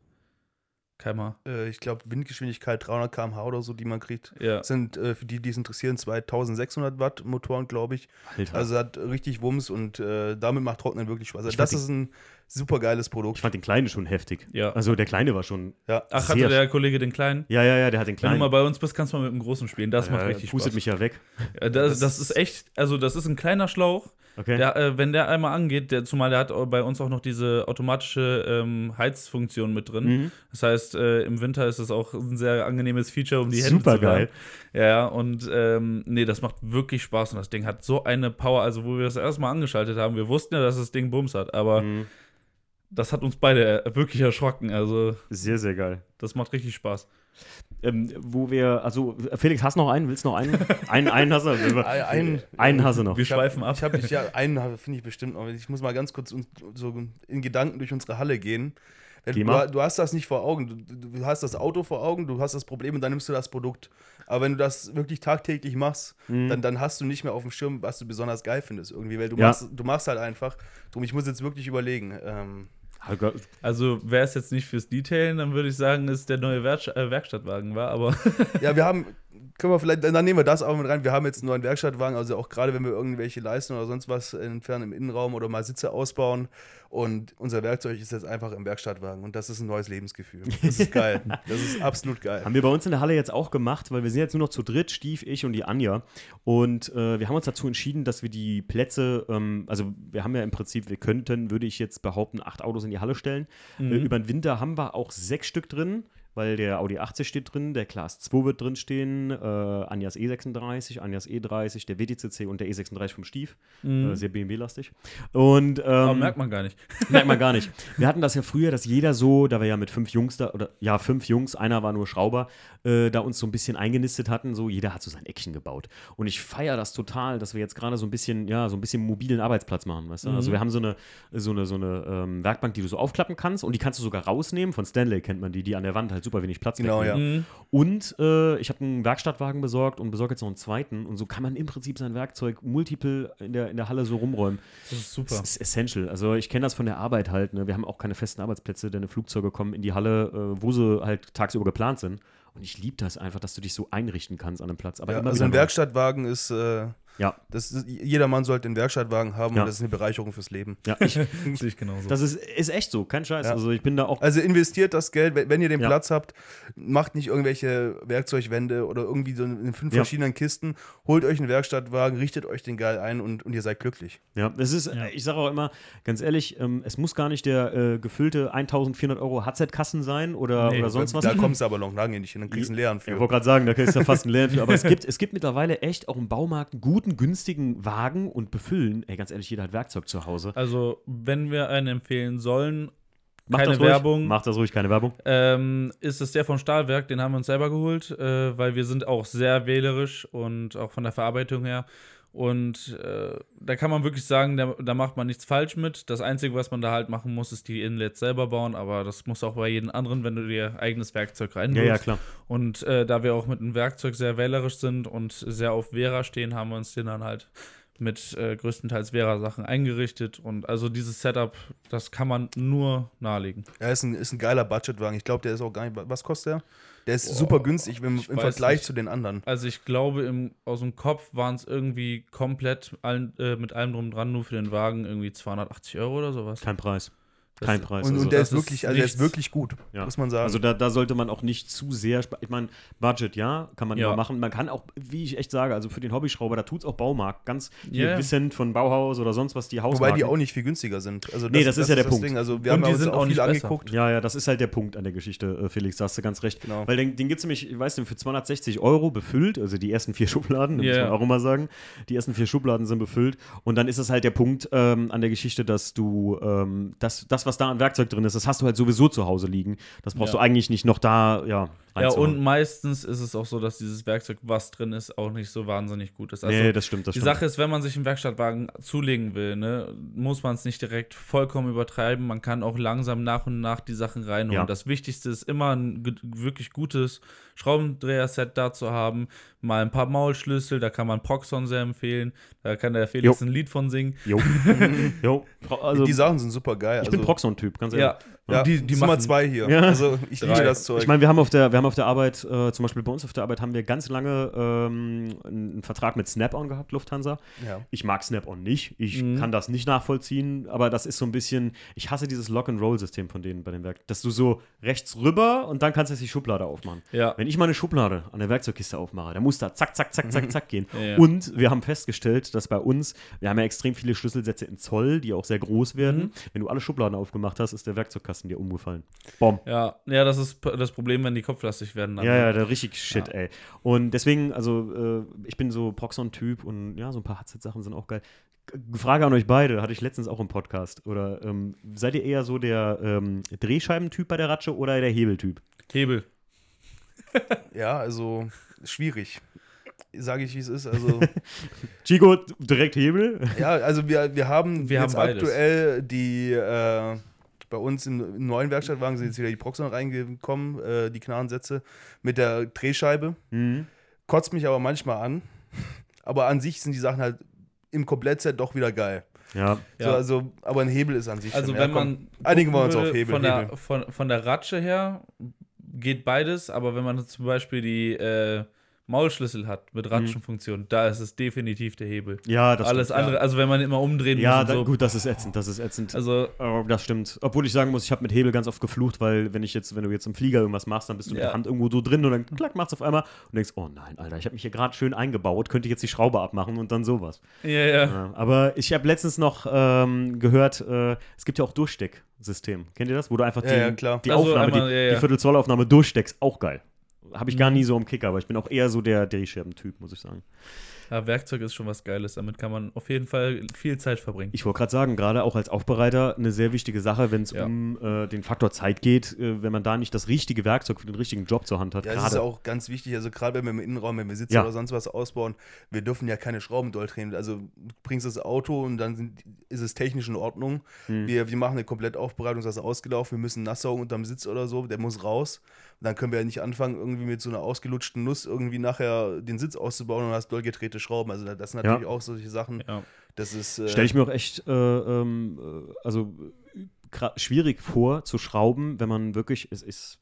C: Keimer.
B: Äh, ich glaube, Windgeschwindigkeit 300 km/h oder so, die man kriegt.
C: Ja.
B: Sind äh, für die, die es interessieren, 2600 Watt Motoren, glaube ich.
A: Alter.
B: Also hat richtig Wumms und äh, damit macht Trocknen wirklich Spaß. Also das ist ein super geiles Produkt.
A: ich fand den Kleinen schon heftig.
C: Ja.
A: Also der Kleine war schon.
B: Ja.
C: Ach,
A: sehr
C: hatte der Kollege den kleinen?
A: Ja, ja, ja, der hat den
C: Wenn du
A: Kleinen.
C: mal bei uns bist, kannst du mal mit dem Großen spielen. Das macht
A: Äh,
C: richtig
A: pustet
C: Spaß.
A: mich ja weg.
C: Ja, das,
B: Das
C: das
B: ist-
C: echt, also das ist ein kleiner Schlauch.
A: Okay.
C: Der, äh, wenn der einmal angeht, der, zumal der hat bei uns auch noch diese automatische ähm, Heizfunktion mit drin.
A: Mhm.
C: Das heißt, äh, im Winter ist es auch ein sehr angenehmes Feature, um die Hände
A: Super
C: zu wärmen.
A: geil.
C: Ja, ja, und ähm, nee, das macht wirklich Spaß und das Ding hat so eine Power. Also, wo wir das erstmal angeschaltet haben, wir wussten ja, dass das Ding Bums hat, aber
A: Mhm.
C: Das hat uns beide wirklich erschrocken. Also,
A: Sehr, sehr geil.
C: das macht richtig Spaß.
A: Ähm, wo wir, also Felix, hast du noch einen? Willst du noch einen? einen, einen hast du.
B: Ein-
A: einen hast du noch.
C: Wir schweifen ab.
B: Ich habe ja, einen finde ich bestimmt noch. Ich muss mal ganz kurz so in Gedanken durch unsere Halle gehen. Du, du hast das nicht vor Augen. Du, du du hast das Auto vor Augen, du hast das Problem und dann nimmst du das Produkt. Aber wenn du das wirklich tagtäglich machst,
A: Mhm.
B: dann, dann hast du nicht mehr auf dem Schirm, was du besonders geil findest irgendwie. Weil du,
A: Ja.
B: machst, du machst halt einfach. Drum, ich muss jetzt wirklich überlegen. Ähm,
C: Also, wäre es jetzt nicht fürs Detailen, dann würde ich sagen, ist der neue äh, Werkstattwagen war, aber
B: Ja, wir haben, können wir vielleicht, dann nehmen wir das auch mit rein. Wir haben jetzt einen neuen Werkstattwagen, also auch gerade wenn wir irgendwelche Leisten oder sonst was entfernen im Innenraum oder mal Sitze ausbauen. Und unser Werkzeug ist jetzt einfach im Werkstattwagen und das ist ein neues Lebensgefühl. Das ist geil. Das ist absolut geil.
A: Haben wir bei uns in der Halle jetzt auch gemacht, weil wir sind jetzt nur noch zu dritt, Stief, ich und die Anja. Und äh, wir haben uns dazu entschieden, dass wir die Plätze, ähm, also wir haben ja im Prinzip, wir könnten, würde ich jetzt behaupten, acht Autos in die Halle stellen. Äh, über den Winter haben wir auch sechs Stück drin, weil der Audi 80 steht drin, der Class 2 wird drin stehen, äh, Anjas E36, Anjas E30, der WTCC und der E36 vom Stief. Äh, sehr BMW-lastig. Und ähm,
C: aber merkt man gar nicht.
A: Merkt man gar nicht. Wir hatten das ja früher, dass jeder so, da wir ja mit fünf Jungs da, oder ja, fünf Jungs, einer war nur Schrauber, äh, da uns so ein bisschen eingenistet hatten, so jeder hat so sein Eckchen gebaut. Und ich feiere das total, dass wir jetzt gerade so ein bisschen, ja, so ein bisschen mobilen Arbeitsplatz machen, weißt du? Also wir haben so eine, so eine, so eine ähm, Werkbank, die du so aufklappen kannst und die kannst du sogar rausnehmen. Von Stanley kennt man die, die an der Wand halt super wenig Platz
B: Genau,
A: wegnehmen.
B: ja.
A: Und äh, ich habe einen Werkstattwagen besorgt und besorge jetzt noch einen zweiten. Und so kann man im Prinzip sein Werkzeug multiple in der, in der Halle so rumräumen.
C: Das ist super.
A: Das ist essential. Also ich kenne das von der Arbeit halt. Ne? Wir haben auch keine festen Arbeitsplätze, denn Flugzeuge kommen in die Halle, äh, wo sie halt tagsüber geplant sind. Und ich liebe das einfach, dass du dich so einrichten kannst an einem Platz. Aber
B: Ja, also ein. Werkstattwagen ist, äh,
A: Ja,
B: das ist, jeder Mann sollte einen Werkstattwagen haben
A: Ja.
B: und das ist eine Bereicherung fürs Leben.
A: ja ich,
C: Sehe ich genauso.
A: das ist, ist echt so, kein Scheiß.
B: Ja.
A: Also ich bin da auch.
B: Also investiert das Geld, wenn wenn ihr den
A: Ja.
B: Platz habt, macht nicht irgendwelche Werkzeugwände oder irgendwie so in fünf
A: Ja.
B: verschiedenen Kisten, holt euch einen Werkstattwagen, richtet euch den geil ein und, und ihr seid glücklich.
A: Ja, es ist,
C: Ja.
A: ich sage auch immer, ganz ehrlich, ähm, es muss gar nicht der äh, gefüllte 1400 Euro HZ-Kassen sein oder,
C: Nee,
A: oder sonst was.
B: Da kommst du aber noch lange nicht hin, dann kriegst du einen leeren
A: Ich
B: für.
A: wollte gerade sagen, da ist ja fast ein Lernen für. Aber es gibt, es gibt mittlerweile echt auch im Baumarkt einen guten, günstigen Wagen und befüllen. Ey, ganz ehrlich, jeder hat Werkzeug zu Hause.
C: Also, wenn wir einen empfehlen sollen,
A: Macht
C: keine
A: das ruhig.
C: Werbung.
A: Macht das ruhig, keine Werbung.
C: ähm, ist es der von Stahlwerk, den haben wir uns selber geholt, äh, weil wir sind auch sehr wählerisch und auch von der Verarbeitung her. Und äh, da kann man wirklich sagen, da, da macht man nichts falsch mit. Das Einzige, was man da halt machen muss, ist die Inlets selber bauen, aber das muss auch bei jedem anderen, wenn du dir eigenes Werkzeug
A: Ja,
C: reinwirfst.
A: ja, klar.
C: Und äh, da wir auch mit dem Werkzeug sehr wählerisch sind und sehr auf Vera stehen, haben wir uns den dann halt mit äh, größtenteils Vera-Sachen eingerichtet. Und also dieses Setup, das kann man nur nahelegen.
B: Ja, ist ein, ist ein geiler Budgetwagen. Ich glaube, der ist auch gar nicht. Was kostet der? Der ist super günstig im, im Vergleich
C: nicht.
B: zu den anderen.
C: Also ich glaube, im, aus dem Kopf waren es irgendwie komplett allen, äh, mit allem drum dran, nur für den Wagen irgendwie 280 Euro oder sowas.
A: Kein Preis.
C: Das-
A: Kein Preis.
B: Und,
A: also,
B: und der
C: das
B: ist wirklich,
C: ist
B: also der ist wirklich gut,
A: ja.
B: muss man sagen.
A: Also da, da sollte man auch nicht zu sehr, ich meine, Budget, ja, kann man
C: Ja.
A: immer machen. Man kann auch, wie ich echt sage, also für den Hobbyschrauber, da tut es auch Baumarkt. Ganz
C: Ja.
A: Vicent von Bauhaus oder sonst was, die Hausmarken.
B: Wobei die auch nicht viel günstiger sind. Also
A: Nee, das ist ja der Punkt.
B: Ding. Also wir
C: Und
B: haben
C: die
B: uns
C: sind
B: auch
C: auch
B: viel angeguckt.
A: Ja, ja, das ist halt der Punkt an der Geschichte, äh, Felix, da hast du ganz recht.
B: Genau.
A: Weil den, den gibt es nämlich, ich weiß nicht, für 260 Euro befüllt, also die ersten vier Schubladen, muss
C: Ja.
A: man auch immer sagen. Die ersten vier Schubladen sind befüllt. Und dann ist es halt der Punkt ähm, an der Geschichte, dass du, ähm, das, das, das, was da an Werkzeug drin ist, das hast du halt sowieso zu Hause liegen. Das brauchst
C: Ja.
A: du eigentlich nicht noch da, ja,
C: Ja, und meistens ist es auch so, dass dieses Werkzeug, was drin ist, auch nicht so wahnsinnig gut ist. Also
A: nee, das stimmt, das
C: die
A: stimmt.
C: Sache ist, wenn man sich einen Werkstattwagen zulegen will, ne, muss man es nicht direkt vollkommen übertreiben. Man kann auch langsam nach und nach die Sachen reinholen.
A: Ja.
C: Das Wichtigste ist immer ein wirklich gutes Schraubendreher-Set da zu haben. Mal ein paar Maulschlüssel, da kann man Proxon sehr empfehlen. Da kann der Felix
A: Jo.
C: ein Lied von singen.
A: Jo. jo. Also,
B: die Sachen sind super geil.
A: ich bin
B: also,
A: Proxon-Typ, ganz ehrlich.
C: Ja,
B: Ja,
C: die, die
B: Nummer zwei hier.
A: Ja.
B: Also ich
C: Drei.
B: liebe das Zeug.
A: Ich meine, wir haben auf der, wir haben auf der Arbeit, äh, zum Beispiel bei uns auf der Arbeit, haben wir ganz lange ähm, einen Vertrag mit Snap-on gehabt, Lufthansa.
B: ja.
A: Ich mag Snap-on nicht. Ich
C: Mhm.
A: kann das nicht nachvollziehen, aber das ist so ein bisschen, ich hasse dieses Lock-and-Roll-System von denen bei dem Werk. Dass du so rechts rüber und dann kannst du jetzt die Schublade aufmachen.
C: Ja.
A: Wenn ich meine Schublade an der Werkzeugkiste aufmache, dann muss da zack, zack, zack, zack, zack gehen.
C: Ja.
A: Und wir haben festgestellt, dass bei uns, wir haben ja extrem viele Schlüsselsätze in Zoll, die auch sehr groß werden.
C: Mhm.
A: Wenn du alle Schubladen aufgemacht hast, ist der Werkzeugkasten dir umgefallen. Bom.
C: Ja, ja, das ist das Problem, wenn die kopflastig werden. dann,
A: Ja,
C: ne?
A: ja, der richtig Shit,
C: Ja.
A: ey. Und deswegen, also, äh, ich bin so Proxon-Typ und ja, so ein paar Hudset-Sachen sind auch geil. Frage an euch beide, hatte ich letztens auch im Podcast. Oder ähm, seid ihr eher so der ähm, Drehscheibentyp bei der Ratsche oder der Hebeltyp?
C: Hebel.
B: ja, also schwierig. Sage ich, wie es ist. Also,
A: Chico, direkt Hebel?
B: ja, also wir, wir haben
C: Wir
B: jetzt
C: haben
B: aktuell die, äh, bei uns im, im neuen Werkstattwagen sind jetzt wieder die Proxon reingekommen, äh, die Knarrensätze mit der Drehscheibe.
A: Mhm.
B: Kotzt mich aber manchmal an. Aber an sich sind die Sachen halt im Komplettset doch wieder geil.
A: Ja.
B: So,
C: Ja.
B: also, aber ein Hebel ist an sich
C: Also
B: schon,
C: wenn
B: ja, komm.
C: man
B: Einigen wir uns auf Hebel,
C: Von der,
B: Hebel.
C: von, von der Ratsche her geht beides, aber wenn man zum Beispiel die äh, Maulschlüssel hat mit Ratschenfunktion, da ist es definitiv der Hebel.
A: Ja, das
C: Alles
A: stimmt.
C: andere, also wenn man immer umdrehen
A: Ja,
C: muss und so.
A: gut, das ist ätzend, das ist ätzend.
C: Also
A: Oh, das stimmt. Obwohl ich sagen muss, ich habe mit Hebel ganz oft geflucht, weil wenn ich jetzt, wenn du jetzt im Flieger irgendwas machst, dann bist du mit
C: Ja.
A: der Hand irgendwo so drin und dann klack macht's auf einmal und denkst, oh nein, Alter, ich habe mich hier gerade schön eingebaut, könnte ich jetzt die Schraube abmachen und dann sowas.
C: ja, ja.
A: Ja, aber ich habe letztens noch ähm, gehört, äh, es gibt ja auch Durchstecksystem. Kennt ihr das? Wo du einfach
B: Ja,
A: die,
B: ja,
A: die
C: Also
A: Aufnahme,
C: einmal,
A: die,
C: ja, ja.
A: die Viertelzollaufnahme durchsteckst, auch geil. Habe ich gar nie so im Kicker, aber ich bin auch eher so der Drehscherben-Typ, muss ich sagen.
C: ja, Werkzeug ist schon was Geiles. Damit kann man auf jeden Fall viel Zeit verbringen.
A: Ich wollte gerade sagen, gerade auch als Aufbereiter eine sehr wichtige Sache, wenn es
C: Ja.
A: um äh, den Faktor Zeit geht, äh, wenn man da nicht das richtige Werkzeug für den richtigen Job zur Hand hat.
B: Ja, das ist auch ganz wichtig. Also, gerade wenn wir im Innenraum, wenn wir Sitze
A: Ja.
B: oder sonst was ausbauen, wir dürfen ja keine Schrauben doll drehen. Also, du bringst das Auto und dann sind, ist es technisch in Ordnung.
A: Hm.
B: Wir, wir machen eine Komplettaufbereitung, das ist ausgelaufen. Wir müssen nass saugen unterm Sitz oder so, der muss raus. Und dann können wir ja nicht anfangen, irgendwie mit so einer ausgelutschten Nuss irgendwie nachher den Sitz auszubauen und hast doll gedrehte Schrauben. Also, das sind natürlich auch solche Sachen.
C: Ja.
B: Das ist. Äh,
A: Stelle ich mir auch echt, äh, ähm, äh, also schwierig vor zu schrauben, wenn man wirklich, es ist,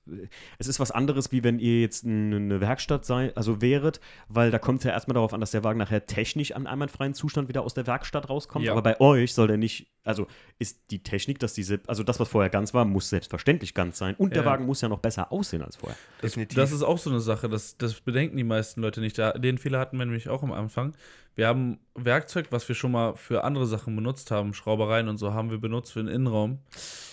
A: es ist was anderes, wie wenn ihr jetzt eine Werkstatt sei, also wäret, weil da kommt es ja erstmal darauf an, dass der Wagen nachher technisch an einwandfreien Zustand wieder aus der Werkstatt rauskommt.
C: Ja.
A: Aber bei euch soll der nicht, also ist die Technik, dass diese, also das, was vorher ganz war, muss selbstverständlich ganz sein und der
C: Ja.
A: Wagen muss ja noch besser aussehen als vorher.
B: definitiv.
C: Das ist auch so eine Sache, das, das bedenken die meisten Leute nicht. Da, den Fehler hatten wir nämlich auch am Anfang. Wir haben Werkzeug, was wir schon mal für andere Sachen benutzt haben, Schraubereien und so, haben wir benutzt für den Innenraum.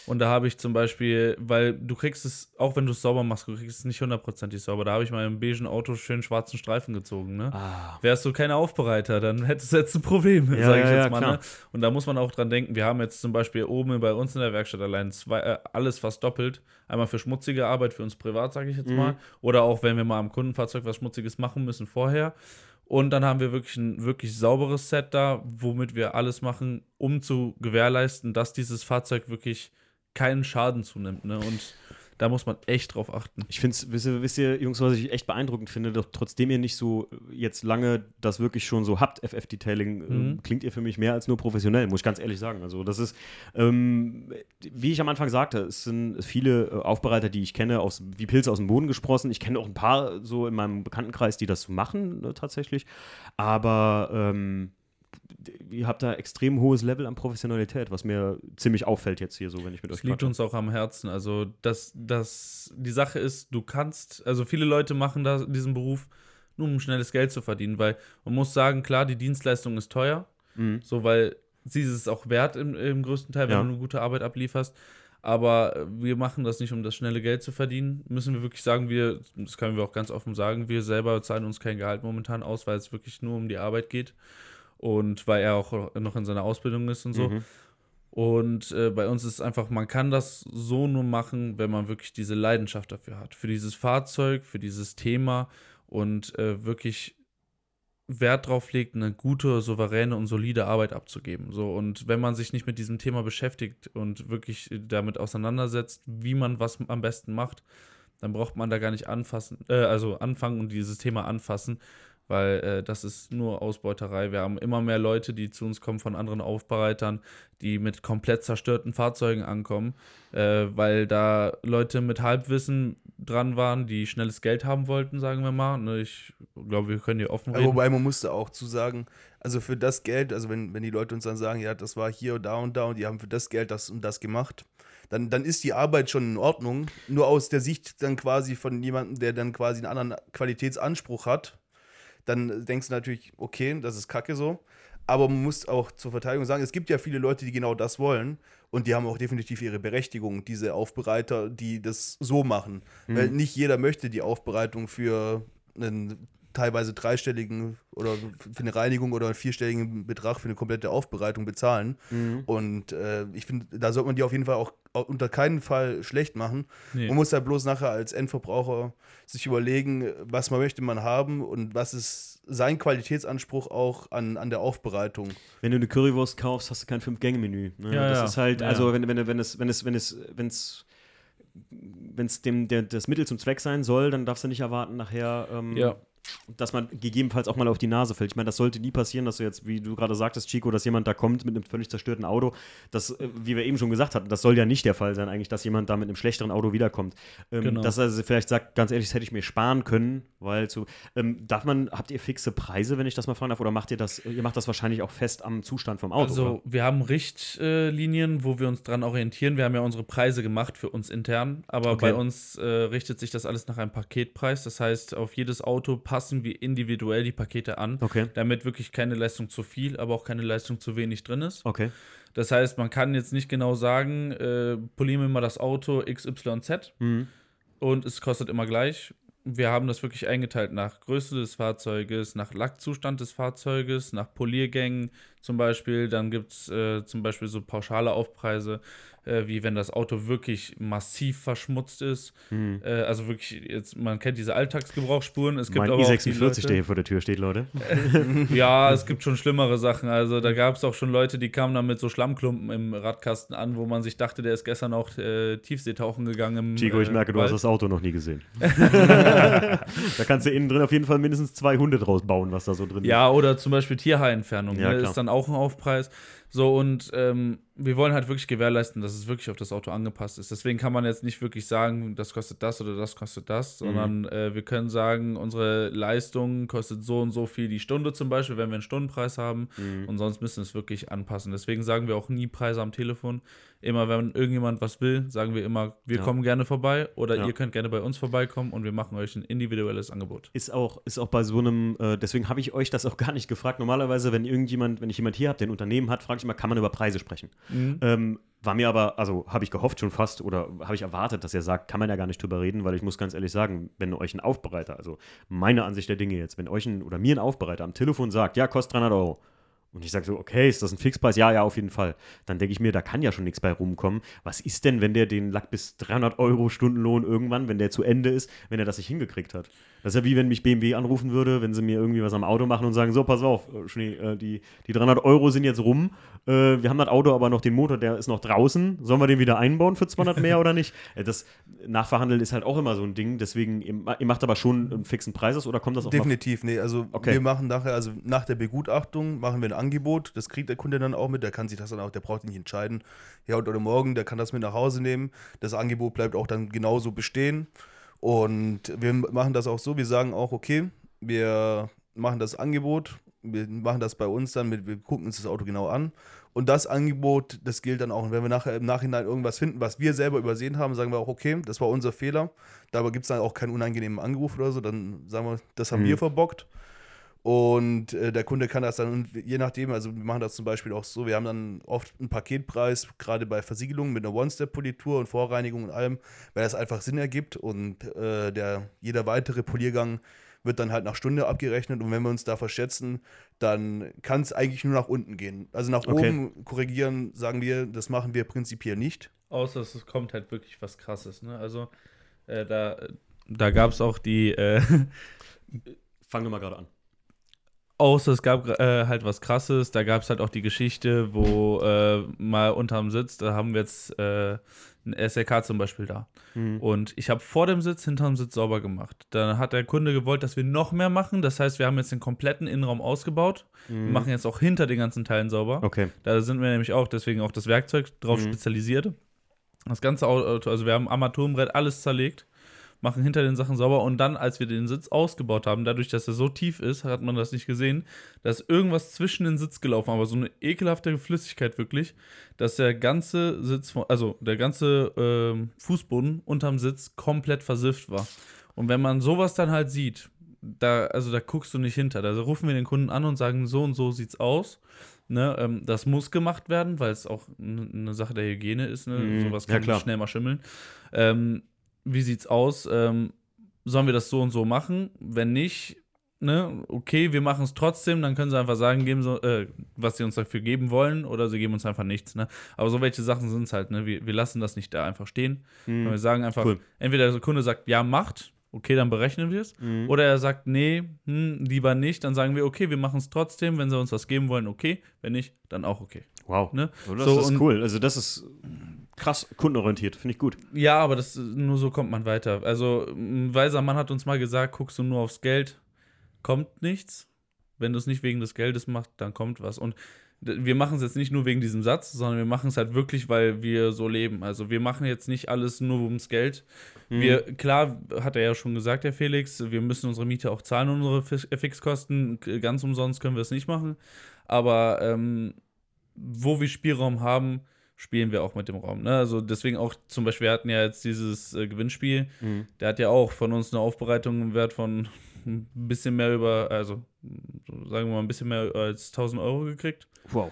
C: Und da habe ich zum Beispiel, weil du kriegst es, auch wenn du es sauber machst, du kriegst es nicht hundertprozentig sauber. Da habe ich mal im beigen Auto schön schwarzen Streifen gezogen. Ne?
A: Ah.
C: Wärst du kein Aufbereiter, dann hättest du jetzt ein Problem,
A: Ja,
C: sage ich
A: ja,
C: jetzt mal. Ne? Und da muss man auch dran denken, wir haben jetzt zum Beispiel oben bei uns in der Werkstatt allein zwei, äh, alles fast doppelt. Einmal für schmutzige Arbeit für uns privat, sage ich jetzt
A: Mhm.
C: mal. Oder auch, wenn wir mal am Kundenfahrzeug was Schmutziges machen müssen vorher. Und dann haben wir wirklich ein wirklich sauberes Set da, womit wir alles machen, um zu gewährleisten, dass dieses Fahrzeug wirklich keinen Schaden zunimmt. Ne? Und da muss man echt drauf achten.
A: Ich finde es, wisst ihr, wisst ihr, Jungs, was ich echt beeindruckend finde, doch trotzdem ihr nicht so jetzt lange das wirklich schon so habt, FF-Detailing, äh,
C: Mhm.
A: klingt ihr für mich mehr als nur professionell, muss ich ganz ehrlich sagen. Also das ist, ähm, wie ich am Anfang sagte, es sind viele äh, Aufbereiter, die ich kenne, aus, wie Pilze aus dem Boden gesprossen. Ich kenne auch ein paar so in meinem Bekanntenkreis, die das machen äh, tatsächlich. Aber ähm, ihr habt da extrem hohes Level an Professionalität, was mir ziemlich auffällt jetzt hier so, wenn ich mit
C: Das
A: euch
C: liegt
A: quatsche.
C: uns auch am Herzen. Also, das, das, die Sache ist, du kannst, also viele Leute machen da diesen Beruf nur um schnelles Geld zu verdienen, weil man muss sagen, klar, die Dienstleistung ist teuer,
A: Mhm.
C: so weil sie ist es auch wert im, im größten Teil, wenn
A: Ja.
C: du eine gute Arbeit ablieferst. Aber äh, wir machen das nicht, um das schnelle Geld zu verdienen. Müssen wir wirklich sagen, wir, das können wir auch ganz offen sagen, wir selber zahlen uns kein Gehalt momentan aus, weil es wirklich nur um die Arbeit geht. Und weil er auch noch in seiner Ausbildung ist und so.
A: Mhm.
C: Und äh, bei uns ist einfach, man kann das so nur machen, wenn man wirklich diese Leidenschaft dafür hat. Für dieses Fahrzeug, für dieses Thema und äh, wirklich Wert drauf legt, eine gute, souveräne und solide Arbeit abzugeben. So, und wenn man sich nicht mit diesem Thema beschäftigt und wirklich damit auseinandersetzt, wie man was am besten macht, dann braucht man da gar nicht anfassen, äh, also anfangen und dieses Thema anfassen, weil äh, das ist nur Ausbeuterei. Wir haben immer mehr Leute, die zu uns kommen von anderen Aufbereitern, die mit komplett zerstörten Fahrzeugen ankommen, äh, weil da Leute mit Halbwissen dran waren, die schnelles Geld haben wollten, sagen wir mal. Ne, ich glaube, wir können hier offen reden.
B: Wobei man musste auch zu sagen, also für das Geld, also wenn, wenn die Leute uns dann sagen, ja, das war hier und da und da und die haben für das Geld das und das gemacht, dann, dann ist die Arbeit schon in Ordnung. Nur aus der Sicht dann quasi von jemandem, der dann quasi einen anderen Qualitätsanspruch hat, dann denkst du natürlich, okay, das ist kacke so. Aber man muss auch zur Verteidigung sagen, es gibt ja viele Leute, die genau das wollen. Und die haben auch definitiv ihre Berechtigung, diese Aufbereiter, die das so machen. Mhm. Weil nicht jeder möchte die Aufbereitung für einen teilweise dreistelligen oder für eine Reinigung oder einen vierstelligen Betrag für eine komplette Aufbereitung bezahlen. Mhm. Und äh, ich finde, da sollte man die auf jeden Fall auch unter keinen Fall schlecht machen. Nee. Man muss da bloß nachher als Endverbraucher sich überlegen, was man möchte man haben und was ist sein Qualitätsanspruch auch an, an der Aufbereitung.
A: Wenn du eine Currywurst kaufst, hast du kein Fünf-Gänge-Menü. Ne? Ja, das ja. ist halt, ja. also wenn, wenn, wenn es, wenn es, wenn es, wenn es wenn es dem der, das Mittel zum Zweck sein soll, dann darfst du nicht erwarten, nachher ähm, ja dass man gegebenenfalls auch mal auf die Nase fällt. Ich meine, das sollte nie passieren, dass du jetzt, wie du gerade sagtest, Chico, dass jemand da kommt mit einem völlig zerstörten Auto. Das, äh, wie wir eben schon gesagt hatten, das soll ja nicht der Fall sein, eigentlich, dass jemand da mit einem schlechteren Auto wiederkommt. Ähm, genau. Dass er vielleicht sagt, ganz ehrlich, das hätte ich mir sparen können, weil zu. Ähm, darf man, habt ihr fixe Preise, wenn ich das mal fragen darf, oder macht ihr das, ihr macht das wahrscheinlich auch fest am Zustand vom Auto?
C: Also, oder? wir haben Richtlinien, wo wir uns dran orientieren. Wir haben ja unsere Preise gemacht für uns intern, aber okay. bei uns äh, richtet sich das alles nach einem Paketpreis. Das heißt, auf jedes Auto passen wir individuell die Pakete an, okay. damit wirklich keine Leistung zu viel, aber auch keine Leistung zu wenig drin ist.
A: Okay.
C: Das heißt, man kann jetzt nicht genau sagen, äh, polieren wir mal das Auto XYZ mhm. und es kostet immer gleich. Wir haben das wirklich eingeteilt nach Größe des Fahrzeuges, nach Lackzustand des Fahrzeuges, nach Poliergängen zum Beispiel. Dann gibt es äh, zum Beispiel so pauschale Aufpreise äh, wie wenn das Auto wirklich massiv verschmutzt ist. Mhm. Äh, also wirklich, jetzt, man kennt diese Alltagsgebrauchsspuren. Es gibt
A: mein
C: aber
A: i46, Leute, der hier vor der Tür steht, Leute.
C: ja, es gibt schon schlimmere Sachen. Also da gab es auch schon Leute, die kamen dann mit so Schlammklumpen im Radkasten an, wo man sich dachte, der ist gestern auch äh, Tiefseetauchen gegangen. Im,
A: Chico, ich merke, du hast das Auto noch nie gesehen. da kannst du innen drin auf jeden Fall mindestens zwei Hunde draus bauen, was da so drin
C: ist. Ja, oder zum Beispiel Tierhaarentfernung. Ja, ne, ist dann auch ein Aufpreis. So, und ähm, wir wollen halt wirklich gewährleisten, dass es wirklich auf das Auto angepasst ist. Deswegen kann man jetzt nicht wirklich sagen, das kostet das oder das kostet das, sondern mhm. äh, wir können sagen, unsere Leistung kostet so und so viel die Stunde zum Beispiel, wenn wir einen Stundenpreis haben. Mhm. Und sonst müssen wir es wirklich anpassen. Deswegen sagen wir auch nie Preise am Telefon. Immer wenn irgendjemand was will, sagen wir immer, wir ja. kommen gerne vorbei oder ja. ihr könnt gerne bei uns vorbeikommen und wir machen euch ein individuelles Angebot.
A: Ist auch, ist auch bei so einem, äh, deswegen habe ich euch das auch gar nicht gefragt. Normalerweise, wenn irgendjemand, wenn ich jemand hier habe, der ein Unternehmen hat, frage ich immer, kann man über Preise sprechen? Mhm. Ähm, war mir aber, also habe ich gehofft schon fast oder habe ich erwartet, dass er sagt, kann man ja gar nicht drüber reden, weil ich muss ganz ehrlich sagen, wenn euch ein Aufbereiter, also meine Ansicht der Dinge jetzt, wenn euch ein oder mir ein Aufbereiter am Telefon sagt, ja, kostet 300 Euro, und ich sage so, okay, ist das ein Fixpreis? Ja, ja, auf jeden Fall. Dann denke ich mir, da kann ja schon nichts bei rumkommen. Was ist denn, wenn der den Lack bis 300 Euro Stundenlohn irgendwann, wenn der zu Ende ist, wenn er das nicht hingekriegt hat? Das ist ja wie wenn mich BMW anrufen würde, wenn sie mir irgendwie was am Auto machen und sagen, so, pass auf, äh, Schnee, äh, die, die 300 Euro sind jetzt rum, äh, wir haben das Auto aber noch den Motor, der ist noch draußen, sollen wir den wieder einbauen für 200 mehr oder nicht? Das Nachverhandeln ist halt auch immer so ein Ding, deswegen, ihr, macht aber schon einen fixen Preis oder kommt das auch
B: Definitiv, nee, also okay. wir machen nachher, also nach der Begutachtung machen wir ein Angebot, das kriegt der Kunde dann auch mit, der kann sich das dann auch, der braucht nicht entscheiden, ja oder morgen, der kann das mit nach Hause nehmen, das Angebot bleibt auch dann genauso bestehen und wir machen das auch so, wir sagen auch, okay, wir machen das Angebot, wir machen das bei uns dann, mit, wir gucken uns das Auto genau an. Und das Angebot, das gilt dann auch. Und wenn wir nachher im Nachhinein irgendwas finden, was wir selber übersehen haben, sagen wir auch, okay, das war unser Fehler. Dabei gibt es dann auch keinen unangenehmen Anruf oder so. Dann sagen wir, das haben mhm. wir verbockt. Und äh, der Kunde kann das dann, und je nachdem, also wir machen das zum Beispiel auch so, wir haben dann oft einen Paketpreis, gerade bei Versiegelungen mit einer One-Step-Politur und Vorreinigung und allem, weil das einfach Sinn ergibt und äh, der, jeder weitere Poliergang wird dann halt nach Stunde abgerechnet und wenn wir uns da verschätzen, dann kann es eigentlich nur nach unten gehen. Also nach
A: Okay.
B: oben korrigieren, sagen wir, das machen wir prinzipiell nicht.
C: Außer es kommt halt wirklich was krasses, ne? Also äh, da, da gab es auch die, äh,
A: Fangen wir mal gerade an.
C: Außer es gab äh, halt was krasses, da gab es halt auch die Geschichte, wo äh, mal unterm Sitz, da haben wir jetzt äh, ein SLK zum Beispiel da.
A: Mhm.
C: Und ich habe vor dem Sitz, hinterm Sitz sauber gemacht. Dann hat der Kunde gewollt, dass wir noch mehr machen. Das heißt, wir haben jetzt den kompletten Innenraum ausgebaut. Wir machen jetzt auch hinter den ganzen Teilen sauber.
A: Okay.
C: Da sind wir nämlich auch, deswegen auch das Werkzeug drauf
A: Mhm.
C: spezialisiert. Das ganze Auto, also wir haben Armaturenbrett, alles zerlegt, machen hinter den Sachen sauber und dann, als wir den Sitz ausgebaut haben, dadurch, dass er so tief ist, hat man das nicht gesehen, da ist irgendwas zwischen den Sitz gelaufen, aber so eine ekelhafte Flüssigkeit wirklich, dass der ganze Sitz, von, also der ganze ähm, Fußboden unterm Sitz komplett versifft war. Und wenn man sowas dann halt sieht, da, also da guckst du nicht hinter. Da rufen wir den Kunden an und sagen, so und so sieht's aus. Ne, ähm, das muss gemacht werden, weil es auch eine Sache der Hygiene ist. Ne?
A: Mhm.
C: Sowas
A: Ja,
C: kann
A: klar.
C: schnell mal schimmeln. Ähm, wie sieht's aus? Ähm, sollen wir das so und so machen? Wenn nicht, ne, okay, wir machen es trotzdem, dann können sie einfach sagen, geben sie, äh, was sie uns dafür geben wollen, oder sie geben uns einfach nichts. Ne? Aber so welche Sachen sind es halt. Ne? Wir, wir lassen das nicht da einfach stehen.
A: Mhm.
C: Wir sagen einfach,
A: Cool.
C: entweder der Kunde sagt, ja, macht, okay, dann berechnen wir es.
A: Mhm.
C: Oder er sagt, nee, hm, lieber nicht, dann sagen wir, okay, wir machen es trotzdem. Wenn sie uns was geben wollen, okay. Wenn nicht, dann auch okay.
A: Wow.
C: Ne?
A: Oh, das
C: So,
A: ist cool. Also das ist krass kundenorientiert. Finde ich gut.
C: Ja, aber das nur so kommt man weiter. Also, ein weiser Mann hat uns mal gesagt, guckst du nur aufs Geld, kommt nichts. Wenn du es nicht wegen des Geldes machst, dann kommt was. Und wir machen es jetzt nicht nur wegen diesem Satz, sondern wir machen es halt wirklich, weil wir so leben. Also wir machen jetzt nicht alles nur ums Geld. Wir, klar, hat er ja schon gesagt, der Felix, wir müssen unsere Miete auch zahlen, unsere Fix- Fixkosten. Ganz umsonst können wir es nicht machen. Aber ähm, wo wir Spielraum haben, spielen wir auch mit dem Raum. Ne? Also deswegen auch zum Beispiel, wir hatten ja jetzt dieses äh, Gewinnspiel,
A: Mhm.
C: der hat ja auch von uns eine Aufbereitung im Wert von ein bisschen mehr über, also so sagen wir mal ein bisschen mehr als 1000 Euro gekriegt.
A: Wow.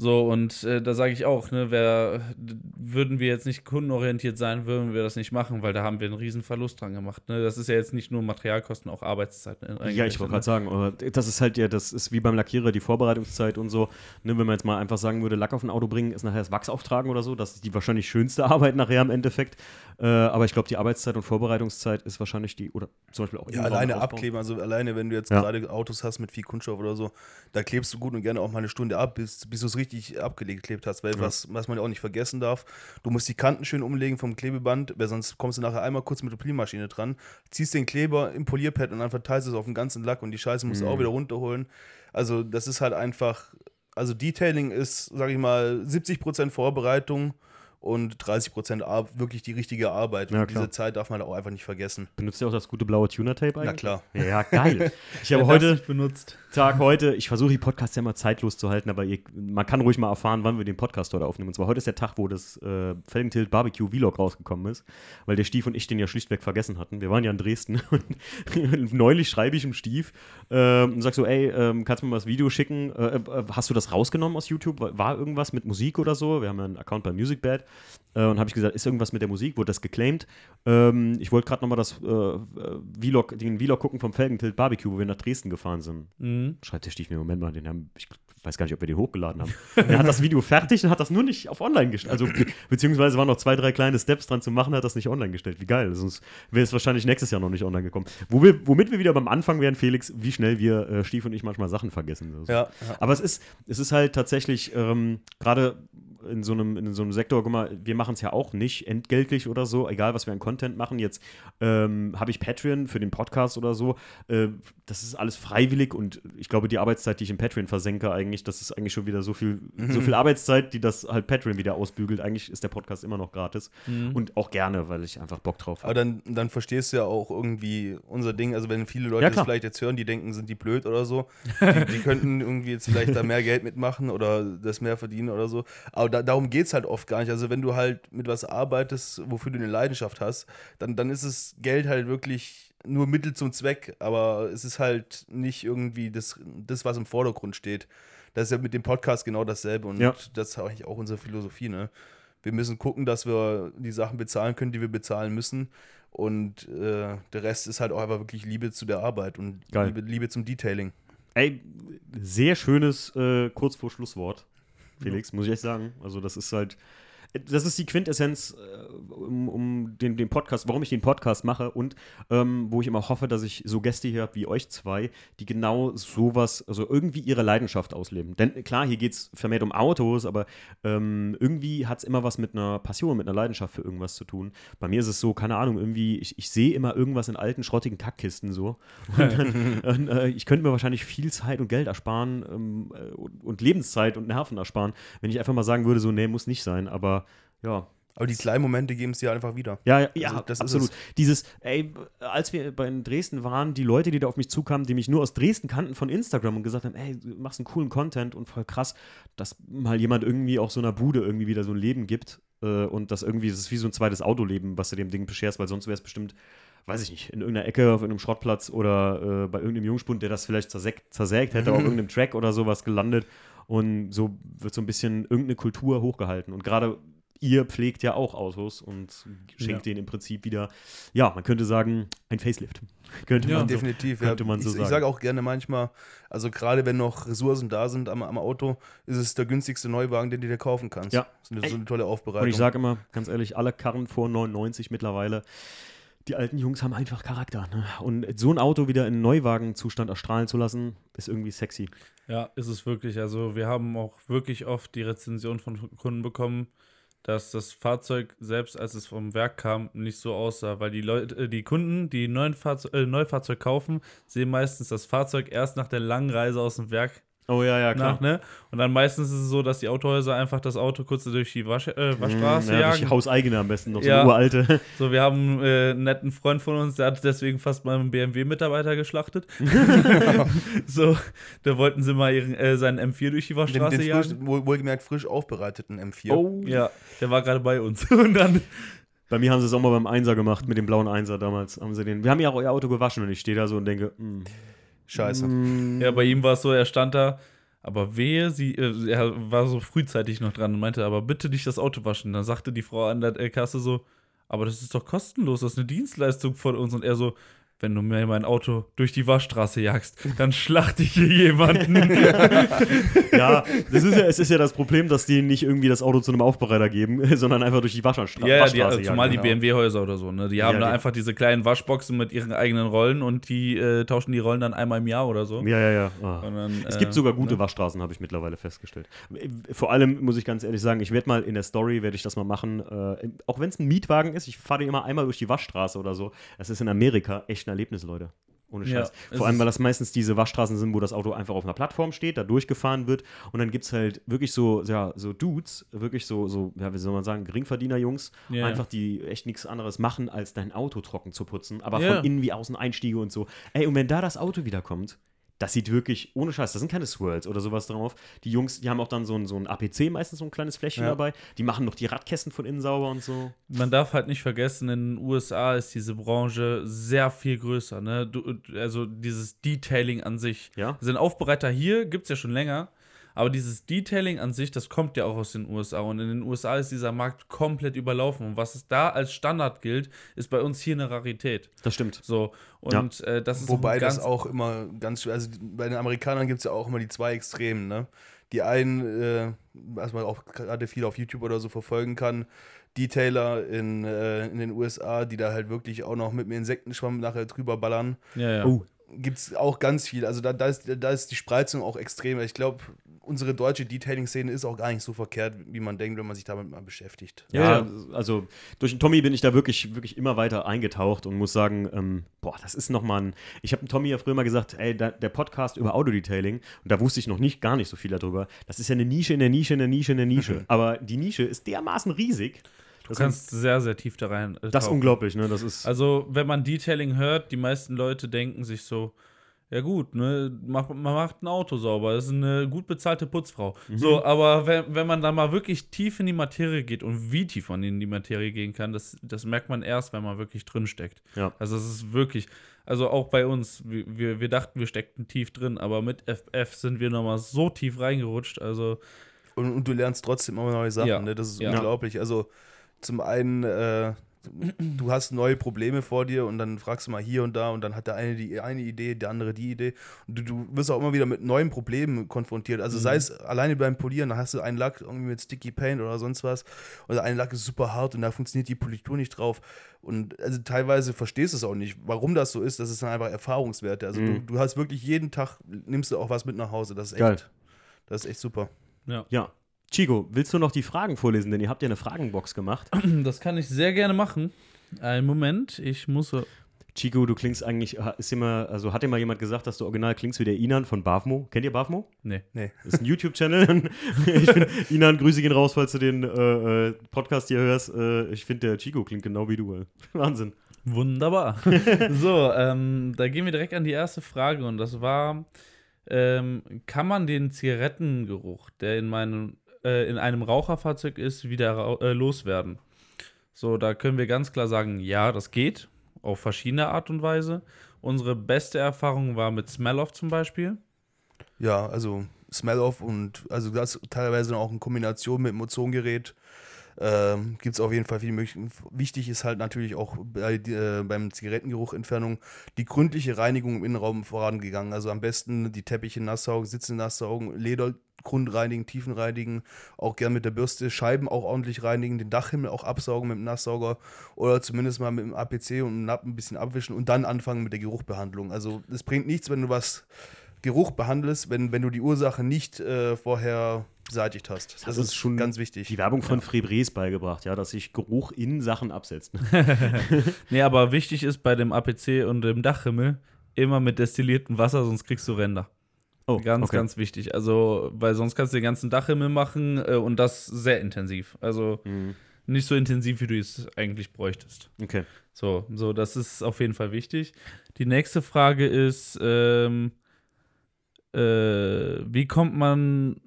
C: So, und äh, da sage ich auch, ne, wer, d- würden wir jetzt nicht kundenorientiert sein, würden wir das nicht machen, weil da haben wir einen riesen Verlust dran gemacht. Ne? Das ist ja jetzt nicht nur Materialkosten, auch Arbeitszeit. Ne,
A: Ja, ich wollte gerade sagen, aber das ist halt ja, das ist wie beim Lackierer, die Vorbereitungszeit und so. Ne, wenn man jetzt mal einfach sagen würde, Lack auf ein Auto bringen, ist nachher das Wachs auftragen oder so, das ist die wahrscheinlich schönste Arbeit nachher im Endeffekt. Äh, aber ich glaube, die Arbeitszeit und Vorbereitungszeit ist wahrscheinlich die, oder zum Beispiel auch
B: Ja, alleine
A: ausbauen.
B: abkleben, also alleine, wenn du jetzt
A: Ja.
B: gerade Autos hast mit viel Kunststoff oder so, da klebst du gut und gerne auch mal eine Stunde ab, bis, bis du es richtig abgeklebt hast, weil
A: Ja.
B: was, was man ja auch nicht vergessen darf, du musst die Kanten schön umlegen vom Klebeband, weil sonst kommst du nachher einmal kurz mit der Poliermaschine dran, ziehst den Kleber im Polierpad und dann verteilst du es auf den ganzen Lack und die Scheiße musst du
A: Mhm.
B: auch wieder runterholen. Also das ist halt einfach, also Detailing ist, sag ich mal, 70% Vorbereitung und 30% Ar wirklich die richtige Arbeit.
A: Ja,
B: und diese Zeit darf man auch einfach nicht vergessen.
A: Benutzt ihr auch das gute blaue Tuner-Tape eigentlich?
B: Na klar.
A: Ja, geil. Ich habe heute,
C: nicht benutzt.
A: Tag heute, ich versuche die Podcasts ja immer zeitlos zu halten, aber ihr, man kann ruhig mal erfahren, wann wir den Podcast heute aufnehmen. Und zwar heute ist der Tag, wo das äh, Felgentilt Barbecue Vlog rausgekommen ist, weil der Stief und ich den ja schlichtweg vergessen hatten. Wir waren ja in Dresden und neulich schreibe ich im Stief ähm, und sag so, ey, ähm, kannst du mir mal das Video schicken? Äh, äh, hast du das rausgenommen aus YouTube? War, war irgendwas mit Musik oder so? Wir haben ja einen Account bei MusicBad äh, und habe ich gesagt, ist irgendwas mit der Musik? Wurde das geclaimed? Ähm, ich wollte gerade nochmal das äh, äh, Vlog, den Vlog gucken vom Felgentilt Barbecue, wo wir nach Dresden gefahren sind
C: Mhm.
A: schreibt der Stief mir, Moment mal, den haben, ich weiß gar nicht, ob wir den hochgeladen haben. er hat das Video fertig und hat das nur nicht auf online gestellt. Also, be beziehungsweise waren noch zwei, drei kleine Steps dran zu machen, hat das nicht online gestellt. Wie geil. Sonst wäre es wahrscheinlich nächstes Jahr noch nicht online gekommen. Wo wir, womit wir wieder beim Anfang wären, Felix, wie schnell wir, äh, Stief und ich, manchmal Sachen vergessen. Also.
B: Ja, ja.
A: Aber es ist, es ist halt tatsächlich, ähm, gerade in so, einem, in so einem Sektor, guck mal, wir machen es ja auch nicht entgeltlich oder so, egal was wir an Content machen. Jetzt ähm, habe ich Patreon für den Podcast oder so. Äh, das ist alles freiwillig und ich glaube, die Arbeitszeit, die ich im Patreon versenke, eigentlich, das ist eigentlich schon wieder so viel, so viel Arbeitszeit, die das halt Patreon wieder ausbügelt. Eigentlich ist der Podcast immer noch gratis
C: Mhm.
A: und auch gerne, weil ich einfach Bock drauf
B: Aber
A: habe.
B: dann, dann verstehst du ja auch irgendwie unser Ding. Also, wenn viele Leute
A: Ja,
B: das vielleicht jetzt hören, die denken, sind die blöd oder so. Die, die könnten irgendwie jetzt vielleicht da mehr Geld mitmachen oder das mehr verdienen oder so. Aber da, darum geht es halt oft gar nicht. Also, wenn du halt mit was arbeitest, wofür du eine Leidenschaft hast, dann, dann ist das Geld halt wirklich nur Mittel zum Zweck. Aber es ist halt nicht irgendwie das, das was im Vordergrund steht. Das ist ja mit dem Podcast genau dasselbe. Und
A: Ja.
B: das ist eigentlich auch unsere Philosophie, ne? Wir müssen gucken, dass wir die Sachen bezahlen können, die wir bezahlen müssen. Und äh, der Rest ist halt auch einfach wirklich Liebe zu der Arbeit und. Liebe, Liebe zum Detailing.
A: Ey, sehr schönes äh, kurz vor Schlusswort, Felix, muss ich echt sagen. Also, das ist halt. Das ist die Quintessenz, äh, um, um den, den Podcast, warum ich den Podcast mache und ähm, wo ich immer hoffe, dass ich so Gäste hier habe wie euch zwei, die genau sowas, also irgendwie ihre Leidenschaft ausleben. Denn klar, hier geht es vermehrt um Autos, aber ähm, irgendwie hat es immer was mit einer Passion, mit einer Leidenschaft für irgendwas zu tun. Bei mir ist es so, keine Ahnung, irgendwie, ich, ich sehe immer irgendwas in alten, schrottigen Kackkisten so. Und dann, und, äh, ich könnte mir wahrscheinlich viel Zeit und Geld ersparen ähm, äh, und, und Lebenszeit und Nerven ersparen, wenn ich einfach mal sagen würde, so, nee, muss nicht sein. Aber ja,
B: Aber die kleinen Momente geben es dir einfach wieder.
A: ja, ja, ja
B: Also, das ist
A: absolut. Dieses, ey, als wir in Dresden waren, die Leute, die da auf mich zukamen, die mich nur aus Dresden kannten von Instagram und gesagt haben, ey, du machst einen coolen Content und voll krass, dass mal jemand irgendwie auch so einer Bude irgendwie wieder so ein Leben gibt äh, und das irgendwie, das ist wie so ein zweites Autoleben, was du dem Ding bescherst, weil sonst wäre es bestimmt, weiß ich nicht, in irgendeiner Ecke auf irgendeinem Schrottplatz oder äh, bei irgendeinem Jungspund, der das vielleicht zersägt, zersägt hätte, auf irgendeinem Track oder sowas gelandet. Und so wird so ein bisschen irgendeine Kultur hochgehalten. Und gerade ihr pflegt ja auch Autos und schenkt
C: Ja.
A: denen im Prinzip wieder, ja, man könnte sagen, ein Facelift. Könnte
C: Ja,
A: man so,
B: Definitiv,
A: könnte
B: ja.
A: man so
B: ich,
A: sagen.
B: Ich sage auch gerne manchmal, also gerade wenn noch Ressourcen da sind am, am Auto, ist es der günstigste Neuwagen, den du dir kaufen kannst.
A: Ja.
B: Das ist eine, so eine tolle Aufbereitung.
A: Und ich sage immer, ganz ehrlich, alle Karren vor 99 mittlerweile, die alten Jungs haben einfach Charakter. Ne? Und so ein Auto wieder in Neuwagenzustand erstrahlen zu lassen, ist irgendwie sexy.
C: Ja, ist es wirklich. Also wir haben auch wirklich oft die Rezension von Kunden bekommen, dass das Fahrzeug, selbst als es vom Werk kam, nicht so aussah. Weil die Leute, äh, die Kunden, die neuen Fahrzeug, äh, Neufahrzeug kaufen, sehen meistens das Fahrzeug erst nach der langen Reise aus dem Werk
A: Oh ja, ja,
C: nach, ne? Und dann meistens ist es so, dass die Autohäuser einfach das Auto kurz durch die Wasch, äh, Waschstraße
A: ja, durch die
C: jagen.
A: Hauseigene am besten, noch so
C: Ja.
A: eine uralte.
C: So, wir haben äh, einen netten Freund von uns, der hat deswegen fast mal einen BMW-Mitarbeiter geschlachtet. so, da wollten sie mal ihren, äh, seinen M4 durch die
B: den,
C: Waschstraße
B: den
C: jagen.
B: frisch, wohl, wohlgemerkt frisch aufbereiteten M4.
A: Oh.
C: Ja, der war gerade bei uns. Und dann,
A: Bei mir haben sie es auch mal beim Einser gemacht, mit dem blauen Einser damals. Haben sie den, wir haben ja auch ihr Auto gewaschen und ich stehe da so und denke, hm,
B: Scheiße.
C: ja, bei ihm war es so, er stand da, aber wehe, sie, äh, er war so frühzeitig noch dran und meinte, aber bitte nicht das Auto waschen. Dann sagte die Frau an der Kasse so, aber das ist doch kostenlos, das ist eine Dienstleistung von uns. Und er so, wenn du mir mein Auto durch die Waschstraße jagst, dann schlachte ich hier jemanden.
A: ja, das ist ja, es ist ja das Problem, dass die nicht irgendwie das Auto zu einem Aufbereiter geben, sondern einfach durch die Waschstraße.
C: Ja, ja, die,
A: Waschstraße
C: zumal die
A: jagen.
C: BMW-Häuser oder so, ne? Die haben
A: Ja,
C: da
A: die-
C: einfach diese kleinen Waschboxen mit ihren eigenen Rollen und die äh, tauschen die Rollen dann einmal im Jahr oder so.
A: Ja, ja, ja. Ah.
C: Dann,
A: Es
C: äh,
A: gibt sogar gute
C: ne?
A: Waschstraßen, habe ich mittlerweile festgestellt. Vor allem muss ich ganz ehrlich sagen, ich werde mal in der Story, werde ich das mal machen, äh, auch wenn es ein Mietwagen ist, ich fahre den immer einmal durch die Waschstraße oder so. Das ist in Amerika echt ein Erlebnis, Leute. Ohne
C: Ja,
A: Scheiß.
C: es
A: Vor allem, weil das meistens diese Waschstraßen sind, wo das Auto einfach auf einer Plattform steht, da durchgefahren wird und dann gibt es halt wirklich so, ja, so Dudes, wirklich so, so, ja, wie soll man sagen, Geringverdiener-Jungs,
C: Ja,
A: einfach die echt nichts anderes machen, als dein Auto trocken zu putzen, aber
C: Ja.
A: von innen wie außen Einstiege und so. Ey, und wenn da das Auto wiederkommt, das sieht wirklich, ohne Scheiß, da sind keine Swirls oder sowas drauf. Die Jungs, die haben auch dann so ein, so ein APC, meistens so ein kleines Fläschchen
B: Ja.
A: dabei. Die machen noch die Radkästen von innen sauber und so.
C: Man darf halt nicht vergessen, in den USA ist diese Branche sehr viel größer. Ne? Du, also dieses Detailing an sich.
A: Ja.
C: Den Aufbereiter hier gibt es ja schon länger, aber dieses Detailing an sich, das kommt ja auch aus den USA. Und in den USA ist dieser Markt komplett überlaufen. Und was es da als Standard gilt, ist bei uns hier eine Rarität.
A: Das stimmt.
C: So, und äh, das ist
B: Wobei das auch immer ganz schwer, also bei den Amerikanern gibt es ja auch immer die zwei Extremen, ne? Die einen, äh, was man auch gerade viel auf YouTube oder so verfolgen kann, Detailer in, äh, in den USA, die da halt wirklich auch noch mit dem Insektenschwamm nachher drüber ballern.
C: Ja, ja.
A: Oh,
B: Gibt es auch ganz viel. Also da, da, ist, da ist die Spreizung auch extrem. Ich glaube, unsere deutsche Detailing-Szene ist auch gar nicht so verkehrt, wie man denkt, wenn man sich damit mal beschäftigt.
A: Ja, also durch den Tommy bin ich da wirklich, wirklich immer weiter eingetaucht und muss sagen, ähm, boah, das ist nochmal ein. Ich habe Tommy ja früher mal gesagt, ey, da, der Podcast über Autodetailing, und da wusste ich noch nicht, gar nicht so viel darüber. Das ist ja eine Nische in der Nische, in der Nische, in der Nische. Aber die Nische ist dermaßen riesig.
C: Du kannst sehr, sehr tief da rein. Äh,
A: das ist unglaublich, ne? Das ist.
C: Also, wenn man Detailing hört, die meisten Leute denken sich so, ja gut, ne, man macht ein Auto sauber, das ist eine gut bezahlte Putzfrau.
A: Mhm.
C: So, aber wenn, wenn man da mal wirklich tief in die Materie geht und wie tief man in die Materie gehen kann, das, das merkt man erst, wenn man wirklich drin steckt.
A: Ja.
C: Also es ist wirklich, also auch bei uns, wir, wir, wir dachten, wir steckten tief drin, aber mit FF sind wir nochmal so tief reingerutscht, also
B: Und, und du lernst trotzdem immer neue Sachen,
C: Ja,
B: ne? Das ist
C: ja.
B: unglaublich. Also zum einen, äh, du hast neue Probleme vor dir und dann fragst du mal hier und da und dann hat der eine die eine Idee, der andere die Idee. Und du, du wirst auch immer wieder mit neuen Problemen konfrontiert. Also sei es alleine beim Polieren, da hast du einen Lack irgendwie mit Sticky Paint oder sonst was. Oder ein Lack ist super hart und da funktioniert die Politur nicht drauf. Und also teilweise verstehst du es auch nicht, warum das so ist. Das ist dann einfach Erfahrungswerte. Also du, du hast wirklich jeden Tag, nimmst du auch was mit nach Hause. Das ist echt,
A: Geil.
B: das ist echt super.
C: Ja.
A: Ja. Chico, willst du noch die Fragen vorlesen? Denn ihr habt ja eine Fragenbox gemacht.
C: Das kann ich sehr gerne machen. Einen Moment, ich muss. so-
A: Chico, du klingst eigentlich, ist immer, also hat dir mal jemand gesagt, dass du original klingst wie der Inan von Bavmo? Kennt ihr Bavmo?
C: Nee.
B: Nee.
A: Das ist ein YouTube-Channel. ich finde, Inan, Grüße gehen raus, falls du den äh, äh, Podcast hier hörst. Äh, ich finde, der Chico klingt genau wie du. ey. Wahnsinn.
C: Wunderbar. so, ähm, da gehen wir direkt an die erste Frage und das war: ähm, Kann man den Zigarettengeruch, der in, meinem, äh, in einem Raucherfahrzeug ist, wieder äh, loswerden? So, da können wir ganz klar sagen: Ja, das geht. Auf verschiedene Art und Weise. Unsere beste Erfahrung war mit Smell-Off zum Beispiel.
B: Ja, also Smell-Off und also das teilweise auch in Kombination mit dem Ozongerät. Ähm, Gibt es auf jeden Fall viele Möglichkeiten. Wichtig ist halt natürlich auch bei, äh, beim Zigarettengeruchentfernung die gründliche Reinigung im Innenraum vorangegangen. Also am besten die Teppiche nass saugen, Sitze nass saugen, Leder grundreinigen, Tiefen reinigen, auch gern mit der Bürste, Scheiben auch ordentlich reinigen, den Dachhimmel auch absaugen mit dem Nasssauger oder zumindest mal mit dem APC und dem Napp ein bisschen abwischen und dann anfangen mit der Geruchbehandlung. Also es bringt nichts, wenn du was Geruch behandelst, wenn, wenn du die Ursache nicht äh, vorher beseitigt hast. Das,
A: Das
B: ist
A: ist schon
B: ganz wichtig.
A: Die Werbung von Frebres beigebracht, ja, dass sich Geruch in Sachen absetzt.
C: Nee, aber wichtig ist bei dem APC und dem Dachhimmel immer mit destilliertem Wasser, sonst kriegst du Ränder.
A: Oh,
C: Ganz,
A: okay.
C: ganz wichtig. Also, weil sonst kannst du den ganzen Dachhimmel machen äh, und das sehr intensiv. Also
A: Mhm.
C: nicht so intensiv, wie du es eigentlich bräuchtest.
A: Okay.
C: So, so, das ist auf jeden Fall wichtig. Die nächste Frage ist, ähm, äh, wie kommt man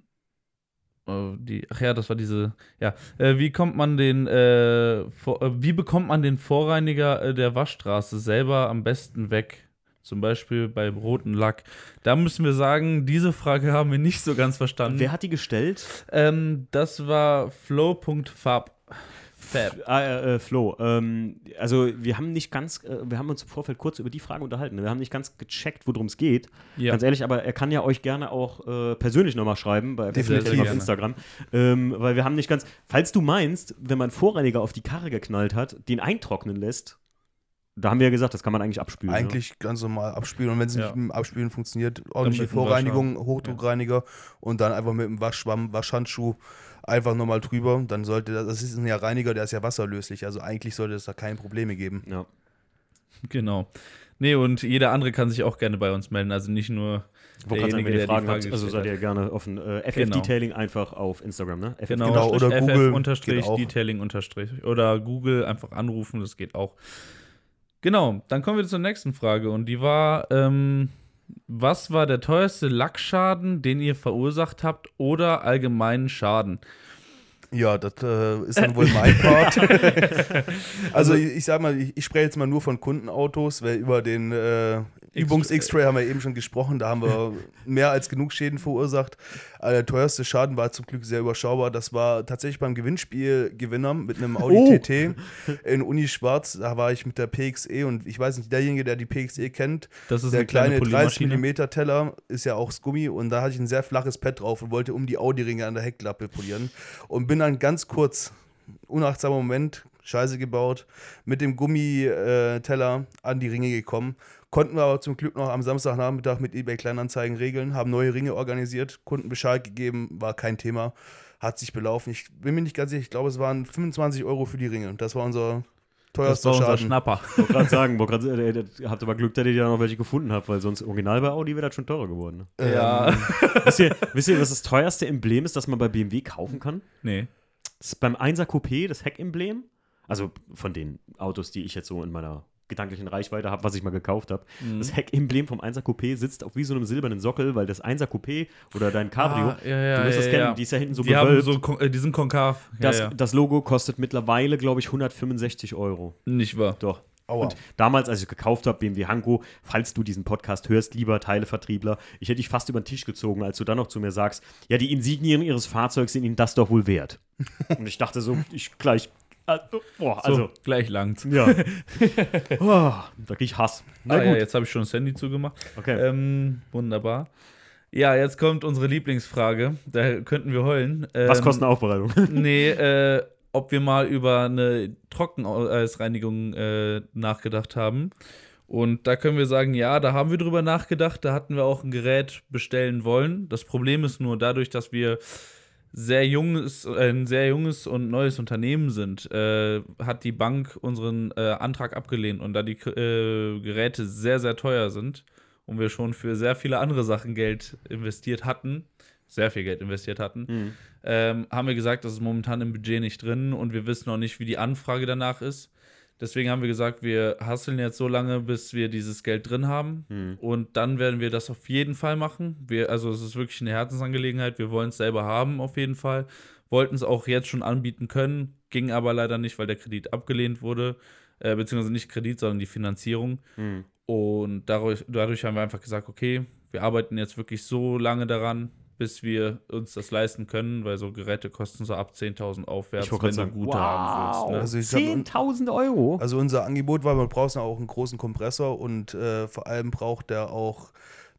C: äh, die, ach ja, das war diese, ja, äh, wie kommt man den, äh, vor, äh, wie bekommt man den Vorreiniger äh, der Waschstraße selber am besten weg? Zum Beispiel beim roten Lack. Da müssen wir sagen, diese Frage haben wir nicht so ganz verstanden.
A: Wer hat die gestellt?
C: ähm, das war flow.fab. Fab.
A: Ah, äh, äh, Flo, ähm, also wir haben nicht ganz, äh, wir haben uns im Vorfeld kurz über die Frage unterhalten. Wir haben nicht ganz gecheckt, worum es geht.
C: Ja.
A: Ganz ehrlich, aber er kann ja euch gerne auch äh, persönlich nochmal schreiben bei
B: Definitiv.
A: Facebook auf. Instagram. Ähm, weil wir haben nicht ganz, falls du meinst, wenn man Vorreiniger auf die Karre geknallt hat, den eintrocknen lässt, da haben wir ja gesagt, das kann man eigentlich abspülen.
B: Eigentlich ganz normal abspülen und wenn es
C: Ja.
B: nicht mit dem Abspülen funktioniert, ordentliche Vorreinigung. Hochdruckreiniger und dann einfach mit dem Waschschwamm, Waschhandschuh einfach nochmal drüber. Dann sollte das, das ist ein ja Reiniger, der ist ja wasserlöslich, also eigentlich sollte es da keine Probleme geben.
A: Ja.
C: Genau. Nee, und jeder andere kann sich auch gerne bei uns melden. Also nicht nur
A: ihr
C: derjenige, der die
A: Fragen
C: Frage
A: habt, also seid
C: hat.
A: ihr gerne offen. Äh, FF
C: Genau.
A: Detailing einfach auf Instagram, ne? FF
C: Genau,
B: Genau, oder
C: FF
B: Google
C: unterstrich,
B: geht auch.
C: Detailing unterstrich. Oder Google einfach anrufen, das geht auch. Genau, dann kommen wir zur nächsten Frage. Und die war, ähm, was war der teuerste Lackschaden, den ihr verursacht habt oder allgemeinen Schaden?
B: Ja, das äh, ist dann wohl mein Part. also ich, ich sag mal, ich, ich spreche jetzt mal nur von Kundenautos, weil über den äh, Übungs-X-Ray haben wir eben schon gesprochen, da haben wir mehr als genug Schäden verursacht. Aber der teuerste Schaden war zum Glück sehr überschaubar. Das war tatsächlich beim Gewinnspiel Gewinner mit einem Audi
A: Oh.
B: TT in Uni Schwarz. Da war ich mit der PXE und ich weiß nicht, derjenige, der die PXE kennt,
C: Das ist
B: der
C: eine kleine,
B: kleine 30
C: Poliermaschine.
B: mm Teller ist ja auch Gummi und da hatte ich ein sehr flaches Pad drauf und wollte um die Audi-Ringe an der Heckklappe polieren und bin dann ganz kurz, unachtsamer Moment, Scheiße gebaut, mit dem Gummiteller an die Ringe gekommen. Konnten wir aber zum Glück noch am Samstagnachmittag mit eBay Kleinanzeigen regeln, haben neue Ringe organisiert, Kunden Bescheid gegeben, war kein Thema, hat sich belaufen. Ich bin mir nicht ganz sicher, ich glaube, es waren 25 Euro für die Ringe. Das war unser
C: Das
B: teuerster
C: war unser
B: Schaden.
C: Schnapper.
A: Ich wollte gerade sagen, wollt grad, äh, äh, habt aber Glück, dass ihr da noch welche gefunden habt, weil sonst original bei Audi wäre das schon teurer geworden. Ne?
C: Ja.
A: wisst, ihr, wisst ihr, was das teuerste Emblem ist, das man bei BMW kaufen kann?
C: nee.
A: Das ist beim 1er Coupé das Heckemblem. Also von den Autos, die ich jetzt so in meiner gedanklichen Reichweite habe, was ich mal gekauft habe.
C: Mhm.
A: Das Heckemblem vom 1er Coupé sitzt auf wie so einem silbernen Sockel, weil das 1er Coupé oder dein Cabrio,
C: Ah, ja, ja,
A: du wirst
C: ja,
A: das kennen,
C: ja.
A: die ist ja hinten so
C: die haben
A: gewölbt.
C: so, äh, die sind konkav. Ja,
A: das,
C: ja.
A: das Logo kostet mittlerweile, glaube ich, 165 Euro.
C: Nicht wahr.
A: Doch.
B: Aua.
A: Und damals, als ich gekauft habe, BMW Hanko, falls du diesen Podcast hörst, lieber Teilevertriebler, ich hätte dich fast über den Tisch gezogen, als du dann noch zu mir sagst, ja, die Insignien ihres Fahrzeugs sind ihnen das doch wohl wert. Und ich dachte so, ich gleich Also, boah,
C: So,
A: also,
C: gleich langt.
A: ja. oh, da krieg ich Hass. Na
C: Ah,
A: gut.
C: ja, jetzt habe ich schon das Handy zugemacht.
A: okay.
C: Ähm, wunderbar. Ja, jetzt kommt unsere Lieblingsfrage. Da könnten wir heulen. Ähm,
A: Was kostet eine Aufbereitung?
C: Nee, äh, ob wir mal über eine Trockeneisreinigung äh, nachgedacht haben. Und da können wir sagen, ja, da haben wir drüber nachgedacht. Da hatten wir auch ein Gerät bestellen wollen. Das Problem ist nur dadurch, dass wir sehr junges, äh, ein sehr junges und neues Unternehmen sind, äh, hat die Bank unseren äh, Antrag abgelehnt. Und da die äh, Geräte sehr, sehr teuer sind und wir schon für sehr viele andere Sachen Geld investiert hatten, sehr viel Geld investiert hatten,
A: Mhm.
C: ähm, haben wir gesagt, das ist momentan im Budget nicht drin und wir wissen noch nicht, wie die Anfrage danach ist. Deswegen haben wir gesagt, wir hasseln jetzt so lange, bis wir dieses Geld drin haben.
A: Mhm.
C: Und dann werden wir das auf jeden Fall machen. Wir, also es ist wirklich eine Herzensangelegenheit. Wir wollen es selber haben, auf jeden Fall. Wollten es auch jetzt schon anbieten können, ging aber leider nicht, weil der Kredit abgelehnt wurde. Äh, beziehungsweise nicht Kredit, sondern die Finanzierung.
A: Mhm.
C: Und dadurch, dadurch haben wir einfach gesagt, okay, wir arbeiten jetzt wirklich so lange daran, bis wir uns das leisten können, weil so Geräte kosten so ab 10.000 aufwärts,
A: gerade sagen,
C: gute haben willst. Ne?
B: Also ich sag-
A: 10.000 Euro?
B: Also unser Angebot war, man braucht auch einen großen Kompressor und äh, vor allem braucht der auch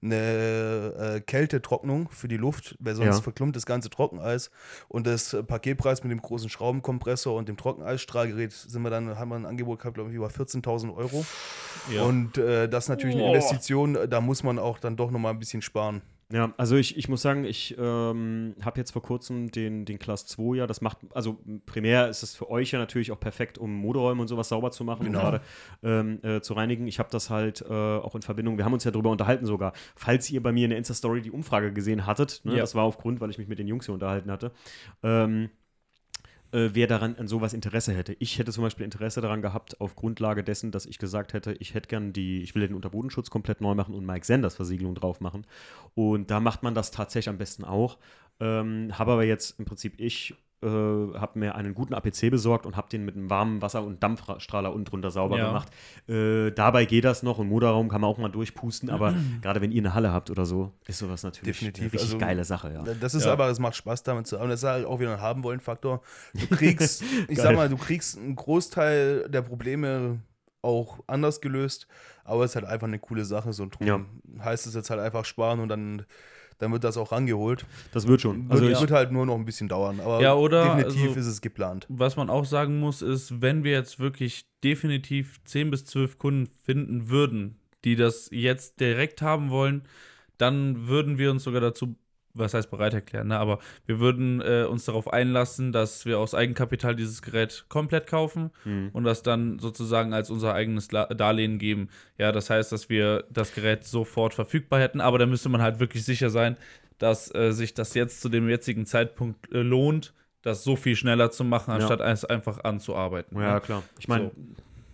B: eine äh, Kältetrocknung für die Luft, weil sonst
A: Ja.
B: verklumpt das ganze Trockeneis. Und das äh, Paketpreis mit dem großen Schraubenkompressor und dem Trockeneisstrahlgerät sind wir dann, haben wir ein Angebot gehabt, glaube ich, über 14.000 Euro.
C: Ja.
B: Und äh, das ist natürlich eine
A: Boah.
B: Investition, da muss man auch dann doch nochmal ein bisschen sparen.
A: Ja, also ich, ich muss sagen, ich ähm, habe jetzt vor kurzem den, den Class 2 ja, das macht, also primär ist es für euch ja natürlich auch perfekt, um Moderäume und sowas sauber zu machen
B: Genau.
A: und gerade ähm, äh, zu reinigen. Ich habe das halt äh, auch in Verbindung, wir haben uns ja darüber unterhalten sogar, falls ihr bei mir in der Insta-Story die Umfrage gesehen hattet, ne,
C: Ja.
A: das war aufgrund, weil ich mich mit den Jungs hier unterhalten hatte, ähm, äh, wer daran an sowas Interesse hätte. Ich hätte zum Beispiel Interesse daran gehabt, auf Grundlage dessen, dass ich gesagt hätte, ich hätte gern die, ich will den Unterbodenschutz komplett neu machen und Mike Sanders Versiegelung drauf machen. Und da macht man das tatsächlich am besten auch. Ähm, habe aber jetzt im Prinzip ich äh, habe mir einen guten APC besorgt und habe den mit einem warmen Wasser- und Dampfstrahler unten drunter sauber
C: Ja.
A: gemacht. Äh, dabei geht das noch und Motorraum kann man auch mal durchpusten, aber gerade wenn ihr eine Halle habt oder so, ist sowas natürlich
B: Definitiv.
A: eine richtig
B: Also,
A: geile Sache, ja.
B: Das ist
C: Ja.
B: aber, es macht Spaß damit zu arbeiten. Das ist halt auch wieder ein haben wollen Faktor. Du kriegst, ich sag mal, du kriegst einen Großteil der Probleme auch anders gelöst, aber es ist halt einfach eine coole Sache. So drum
A: Ja.
B: heißt es jetzt halt einfach sparen und dann, dann wird das auch rangeholt.
A: Das wird schon.
B: Wird,
A: Also
B: wird
A: ich,
B: halt nur noch ein bisschen dauern, aber
C: Ja, oder,
B: definitiv
C: also-
B: ist es geplant.
C: Was man auch sagen muss, ist, wenn wir jetzt wirklich definitiv 10 bis 12 Kunden finden würden, die das jetzt direkt haben wollen, dann würden wir uns sogar dazu, was heißt bereit erklären, ne? aber wir würden äh, uns darauf einlassen, dass wir aus Eigenkapital dieses Gerät komplett kaufen
A: Hm.
C: und das dann sozusagen als unser eigenes La Darlehen geben. Ja, das heißt, dass wir das Gerät sofort verfügbar hätten, aber da müsste man halt wirklich sicher sein, dass äh, sich das jetzt zu dem jetzigen Zeitpunkt äh, lohnt, das so viel schneller zu machen,
A: Ja.
C: anstatt es einfach anzuarbeiten.
A: Ja,
C: ne?
A: klar. Ich meine,
C: So.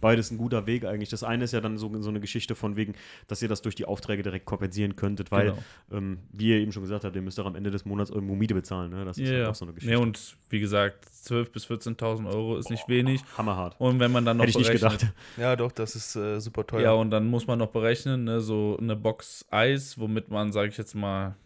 A: Beides ein guter Weg eigentlich. Das eine ist ja dann so, so eine Geschichte von wegen, dass ihr das durch die Aufträge direkt kompensieren könntet, weil,
C: Genau.
A: ähm, wie ihr eben schon gesagt habt, ihr müsst auch am Ende des Monats eure Miete bezahlen. Ne? Das ist
C: Ja,
A: halt
C: ja.
A: auch so eine Geschichte.
C: Nee, und wie gesagt, 12.000 bis 14.000 Euro ist nicht wenig.
A: Hammerhart.
C: Und wenn man dann noch
A: Hätte ich nicht
C: berechnet-
A: gedacht.
B: Ja, doch, das ist äh, super teuer.
C: Ja, und dann muss man noch berechnen, ne, so eine Box Eis, womit man, sage ich jetzt mal,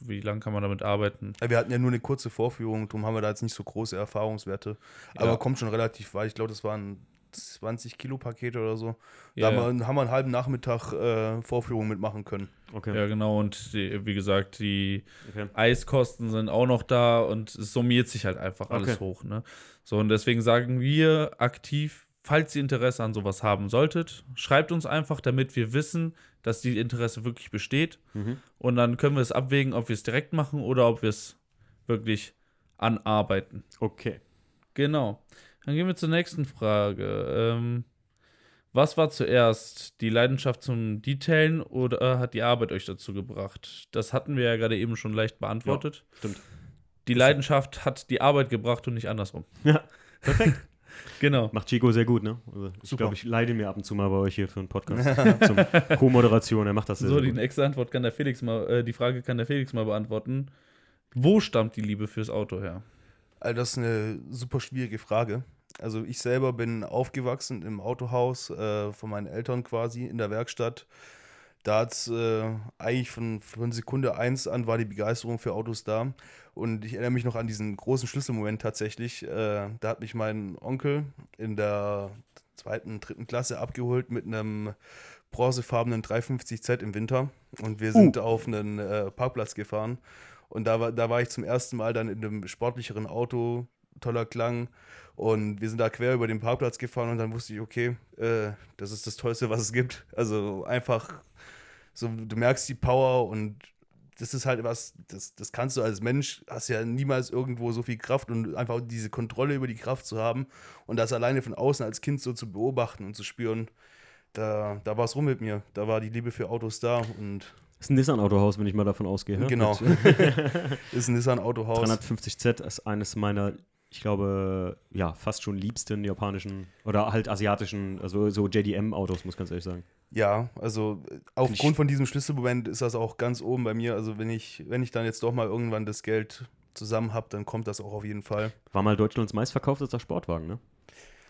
C: wie lange kann man damit arbeiten?
B: Ja, Wir hatten ja nur eine kurze Vorführung, darum haben wir da jetzt nicht so große Erfahrungswerte. Aber
C: Ja.
B: kommt schon relativ weit. Ich glaube, das waren 20 Kilo Pakete oder so.
C: Ja,
B: da
C: ja.
B: haben wir, haben wir einen halben Nachmittag äh, Vorführung mitmachen können.
A: Okay.
C: Ja, genau. Und die, wie gesagt, die
A: okay.
C: Eiskosten sind auch noch da und es summiert sich halt einfach alles
A: Okay.
C: hoch. Ne? So, und deswegen sagen wir aktiv, falls ihr Interesse an sowas haben solltet, schreibt uns einfach, damit wir wissen, dass die Interesse wirklich besteht.
A: Mhm.
C: Und dann können wir es abwägen, ob wir es direkt machen oder ob wir es wirklich anarbeiten.
A: Okay.
C: Genau. Dann gehen wir zur nächsten Frage. Ähm, was war zuerst? Die Leidenschaft zum Detailen oder hat die Arbeit euch dazu gebracht? Das hatten wir ja gerade eben schon leicht beantwortet.
A: Stimmt.
C: Die Leidenschaft hat die Arbeit gebracht und nicht andersrum.
A: Ja, perfekt.
C: Genau.
A: Macht Chico sehr gut, ne? Also ich
B: Super.
A: glaube, ich leide mir ab und zu mal bei euch hier für einen Podcast. Zum Co-Moderation, er macht das sehr,
C: So,
A: sehr
C: die
A: gut.
C: nächste Antwort kann der Felix mal, äh, die Frage kann der Felix mal beantworten. Wo stammt die Liebe fürs Auto her?
B: Also das ist eine super schwierige Frage. Also ich selber bin aufgewachsen im Autohaus äh, von meinen Eltern quasi in der Werkstatt. da hat es äh, eigentlich von, von Sekunde 1 an war die Begeisterung für Autos da. Und ich erinnere mich noch an diesen großen Schlüsselmoment tatsächlich. Äh, da hat mich mein Onkel in der zweiten, dritten Klasse abgeholt mit einem bronzefarbenen 350Z im Winter. Und wir sind uh. auf einen äh, Parkplatz gefahren. Und da war, da war ich zum ersten Mal dann in einem sportlicheren Auto, toller Klang. Und wir sind da quer über den Parkplatz gefahren und dann wusste ich, okay, äh, das ist das Tollste, was es gibt. Also einfach so, du merkst die Power und das ist halt was, das, das kannst du als Mensch, hast ja niemals irgendwo so viel Kraft und einfach diese Kontrolle über die Kraft zu haben und das alleine von außen als Kind so zu beobachten und zu spüren, da, da war es rum mit mir. Da war die Liebe für Autos da und.
A: Ist ein Nissan-Autohaus, wenn ich mal davon ausgehe.
B: Genau. ist ein Nissan-Autohaus.
A: 350Z ist eines meiner ich glaube, ja, fast schon liebsten japanischen oder halt asiatischen, also so JDM-Autos, muss ich ganz ehrlich sagen.
B: Ja, also aufgrund von diesem Schlüsselmoment ist das auch ganz oben bei mir. Also wenn ich, wenn ich dann jetzt doch mal irgendwann das Geld zusammen habe, dann kommt das auch auf jeden Fall.
A: War mal Deutschlands meistverkauftester Sportwagen, ne?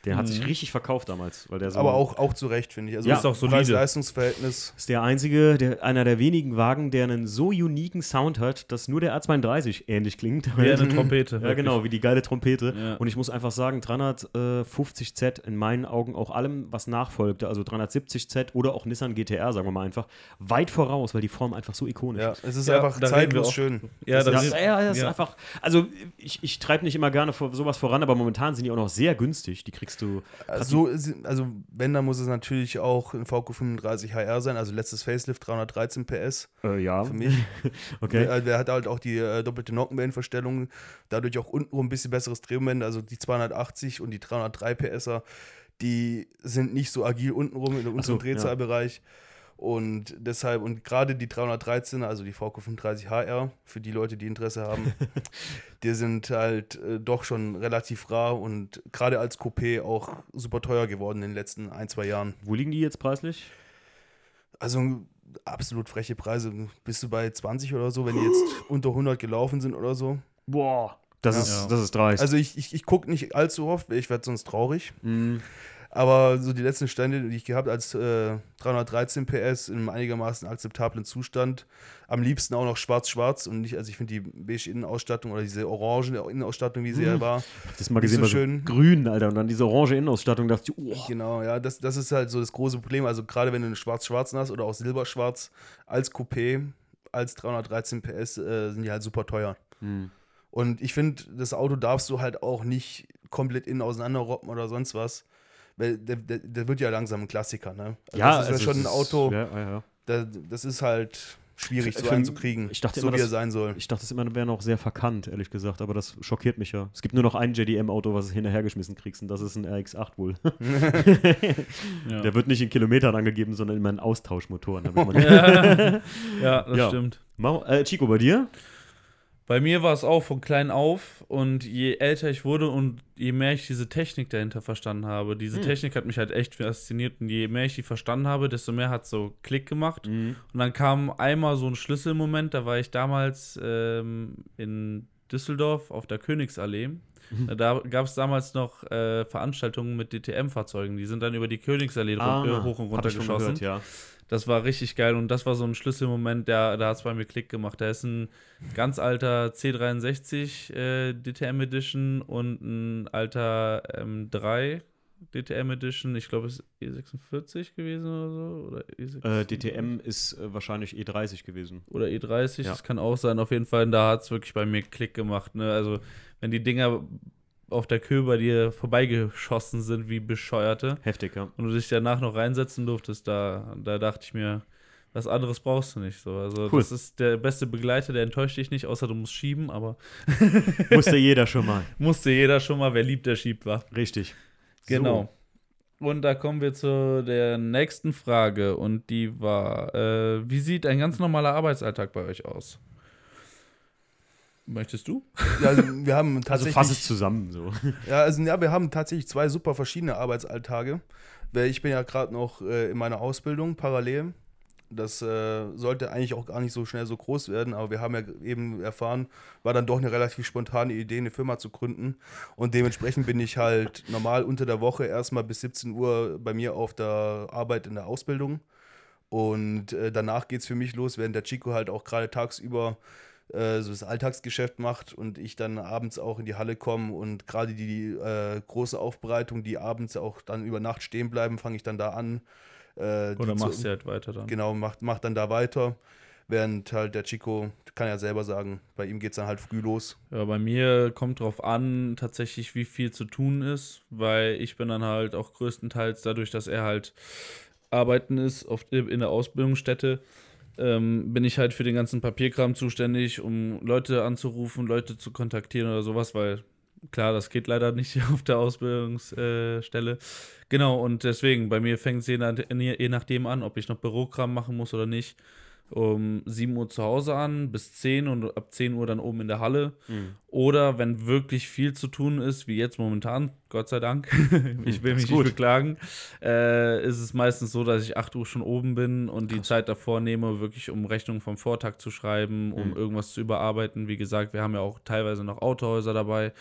A: Der hat sich mhm. richtig verkauft damals. Weil der so
B: Aber auch, auch zu Recht, finde ich.
A: Also ja, ist auch so
B: Preis-Leistungsverhältnis.
A: Ist der einzige, der, einer der wenigen Wagen, der einen so uniken Sound hat, dass nur der R32 ähnlich klingt.
C: Wie eine Trompete.
A: ja, genau, wie die geile Trompete. Ja. Und ich muss einfach sagen, 350Z in meinen Augen auch allem, was nachfolgte, also 370Z oder auch Nissan GTR, sagen wir mal einfach, weit voraus, weil die Form einfach so ikonisch
B: ja, ist. Es ist ja, einfach zeitlos schön.
A: Ja, das, das ist, ja, das ist einfach, also ich, ich treibe nicht immer gerne vor, sowas voran, aber momentan sind die auch noch sehr günstig. Die kriegst du.
B: Also, also wenn, dann muss es natürlich auch ein VQ35 HR sein, also letztes Facelift 313 PS.
A: Äh, ja.
B: Für mich. okay. Der, der, hat halt auch die äh, doppelte Nockenwellenverstellung, dadurch auch unten ein bisschen besseres Drehmoment, also die 280 und die 303 PSer, die sind nicht so agil untenrum in unserem so, Drehzahlbereich. Ja. Und deshalb, und gerade die 313er, also die VQ35 HR, für die Leute, die Interesse haben, die sind halt äh, doch schon relativ rar und gerade als Coupé auch super teuer geworden in den letzten ein, zwei Jahren.
A: Wo liegen die jetzt preislich?
B: Also absolut freche Preise. Bist du bei 20 oder so, wenn die jetzt unter 100 gelaufen sind oder so?
A: Boah, das, ja. ist, das ist dreist.
B: Also ich, ich, ich gucke nicht allzu oft, ich werde sonst traurig. Mhm. Aber so die letzten Stände, die ich gehabt als äh, 313 PS in einem einigermaßen akzeptablen Zustand, am liebsten auch noch schwarz-schwarz und nicht, also ich finde die beige Innenausstattung oder diese orange Innenausstattung, wie sie hm. ja war.
A: Das mal gesehen, so schön. grün, Alter, und dann diese orange Innenausstattung, dachte ich, oh.
B: Genau, ja, das, das ist halt so das große Problem. Also gerade wenn du einen schwarz-schwarz hast oder auch silber-schwarz als Coupé, als 313 PS, äh, sind die halt super teuer. Hm. Und ich finde, das Auto darfst du halt auch nicht komplett innen auseinanderroppen oder sonst was weil der, der, der, wird ja langsam ein Klassiker, ne?
A: Also ja,
B: das ist
A: also
B: ja schon ein Auto.
A: Ja, ja,
B: ja. das ist halt schwierig so einzukriegen,
A: ich dachte
B: so
A: immer,
B: wie
A: er
B: sein soll.
A: Ich dachte es immer, wäre noch sehr verkannt, ehrlich gesagt, aber das schockiert mich ja. Es gibt nur noch ein JDM-Auto, was du hinterhergeschmissen kriegst, und das ist ein RX-8 wohl. ja. Der wird nicht in Kilometern angegeben, sondern immer in Austauschmotoren.
C: ja, ja, das stimmt.
A: Mau äh, Chico, bei dir?
C: Bei mir war es auch von klein auf und je älter ich wurde und je mehr ich diese Technik dahinter verstanden habe, diese hm. Technik hat mich halt echt fasziniert und je mehr ich die verstanden habe, desto mehr hat so Klick gemacht. Mhm. Und dann kam einmal so ein Schlüsselmoment, da war ich damals ähm, in Düsseldorf auf der Königsallee. Mhm. Da gab es damals noch äh, Veranstaltungen mit DTM-Fahrzeugen, die sind dann über die Königsallee ah, hoch und runter geschossen. Gehört, ja. Das war richtig geil und das war so ein Schlüsselmoment, der, da hat es bei mir Klick gemacht. Da ist ein ganz alter C63 äh, DTM Edition und ein alter M3 DTM Edition. Ich glaube, es ist E46 gewesen oder so. Oder
A: E46? Äh, DTM ist äh, wahrscheinlich E30 gewesen.
C: Oder E30, ja. das kann auch sein. Auf jeden Fall, da hat es wirklich bei mir Klick gemacht. Ne? Also, wenn die Dinger auf der Kühe bei dir vorbeigeschossen sind wie Bescheuerte.
A: Heftig, ja.
C: Und du dich danach noch reinsetzen durftest, da, da dachte ich mir, was anderes brauchst du nicht. So. Also cool. das ist der beste Begleiter, der enttäuscht dich nicht, außer du musst schieben, aber.
A: Musste jeder schon mal.
C: Musste jeder schon mal, wer liebt, der schiebt, war.
A: Richtig.
C: Genau. So. Und da kommen wir zu der nächsten Frage und die war, äh, wie sieht ein ganz normaler Arbeitsalltag bei euch aus? Möchtest du?
B: Ja, also wir haben tatsächlich.
A: Also fass es zusammen so.
B: Ja, also ja, wir haben tatsächlich zwei super verschiedene Arbeitsalltage. Weil ich bin ja gerade noch äh, in meiner Ausbildung parallel. Das äh, sollte eigentlich auch gar nicht so schnell so groß werden, aber wir haben ja eben erfahren, war dann doch eine relativ spontane Idee, eine Firma zu gründen. Und dementsprechend bin ich halt normal unter der Woche erstmal bis 17 Uhr bei mir auf der Arbeit in der Ausbildung Und äh, danach geht es für mich los, während der Chico halt auch gerade tagsüber äh, so das Alltagsgeschäft macht und ich dann abends auch in die Halle komme und gerade die äh, große Aufbereitung, die abends auch dann über Nacht stehen bleiben, fange ich dann da an. Äh,
C: Oder machst du halt weiter dann.
B: Genau, macht, macht dann da weiter. Während halt der Chico, kann ja selber sagen, bei ihm geht es dann halt früh los.
C: Ja, bei mir kommt drauf an, tatsächlich, wie viel zu tun ist, weil ich bin dann halt auch größtenteils dadurch, dass er halt arbeiten ist auf, in der Ausbildungsstätte, ähm, bin ich halt für den ganzen Papierkram zuständig, um Leute anzurufen, Leute zu kontaktieren oder sowas, weil klar, das geht leider nicht auf der Ausbildungsstelle. Genau, und deswegen, bei mir fängt es je, je nachdem an, ob ich noch Bürokram machen muss oder nicht. Um 7 Uhr zu Hause an, bis 10 und ab 10 Uhr dann oben in der Halle. Oder wenn wirklich viel zu tun ist, wie jetzt momentan, Gott sei Dank, ich will mich nicht beklagen, äh, ist es meistens so, dass ich 8 Uhr schon oben bin und die Zeit davor nehme, wirklich um Rechnungen vom Vortag zu schreiben, um
A: Mhm.
C: irgendwas zu überarbeiten. Wie gesagt, wir haben ja auch teilweise noch Autohäuser dabei.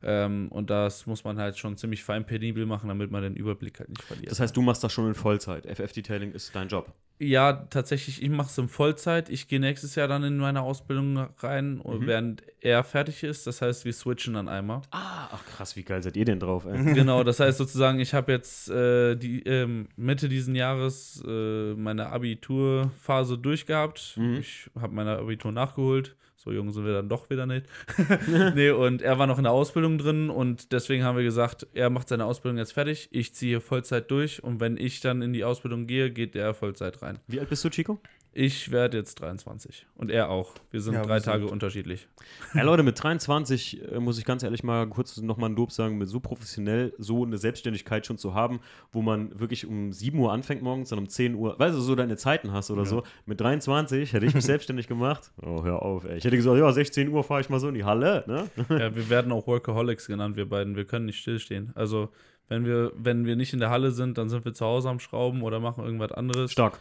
C: Ähm, und das muss man halt schon ziemlich fein penibel machen, damit man den Überblick halt nicht verliert.
A: Das heißt, du machst das schon in Vollzeit. FF-Detailing ist dein Job.
C: Ja, tatsächlich, ich mache es in Vollzeit. Ich gehe nächstes Jahr dann in meine Ausbildung rein,
A: Mhm.
C: während er fertig ist. Das heißt, wir switchen dann einmal.
A: Ah, ach krass, wie geil seid ihr denn drauf, ey?
C: genau, das heißt sozusagen, ich habe jetzt äh, die ähm, Mitte diesen Jahres äh, meine Abiturphase durchgehabt.
A: Mhm.
C: Ich habe meine Abitur nachgeholt. So jung sind wir dann doch wieder nicht. nee, und er war noch in der Ausbildung drin und deswegen haben wir gesagt, er macht seine Ausbildung jetzt fertig, ich ziehe Vollzeit durch und wenn ich dann in die Ausbildung gehe, geht er Vollzeit rein.
A: Wie alt bist du, Chico?
C: Ich werde jetzt 23 und er auch. Wir sind
B: Ja, wir
C: drei
B: sind-
C: Tage unterschiedlich.
A: Ja, Leute, mit 23 äh, muss ich ganz ehrlich mal kurz nochmal ein Lob sagen, mit so professionell so eine Selbstständigkeit schon zu haben, wo man wirklich um 7 Uhr anfängt morgens, dann um 10 Uhr, weißt du, so deine Zeiten hast oder so. Mit 23 hätte ich mich selbstständig gemacht. Oh, hör auf, ey. Ich hätte gesagt, ja, 16 Uhr fahre ich mal so in die Halle, ne?
C: ja, wir werden auch Workaholics genannt, wir beiden. Wir können nicht stillstehen. Also, wenn wir, wenn wir nicht in der Halle sind, dann sind wir zu Hause am Schrauben oder machen irgendwas anderes.
A: Stark.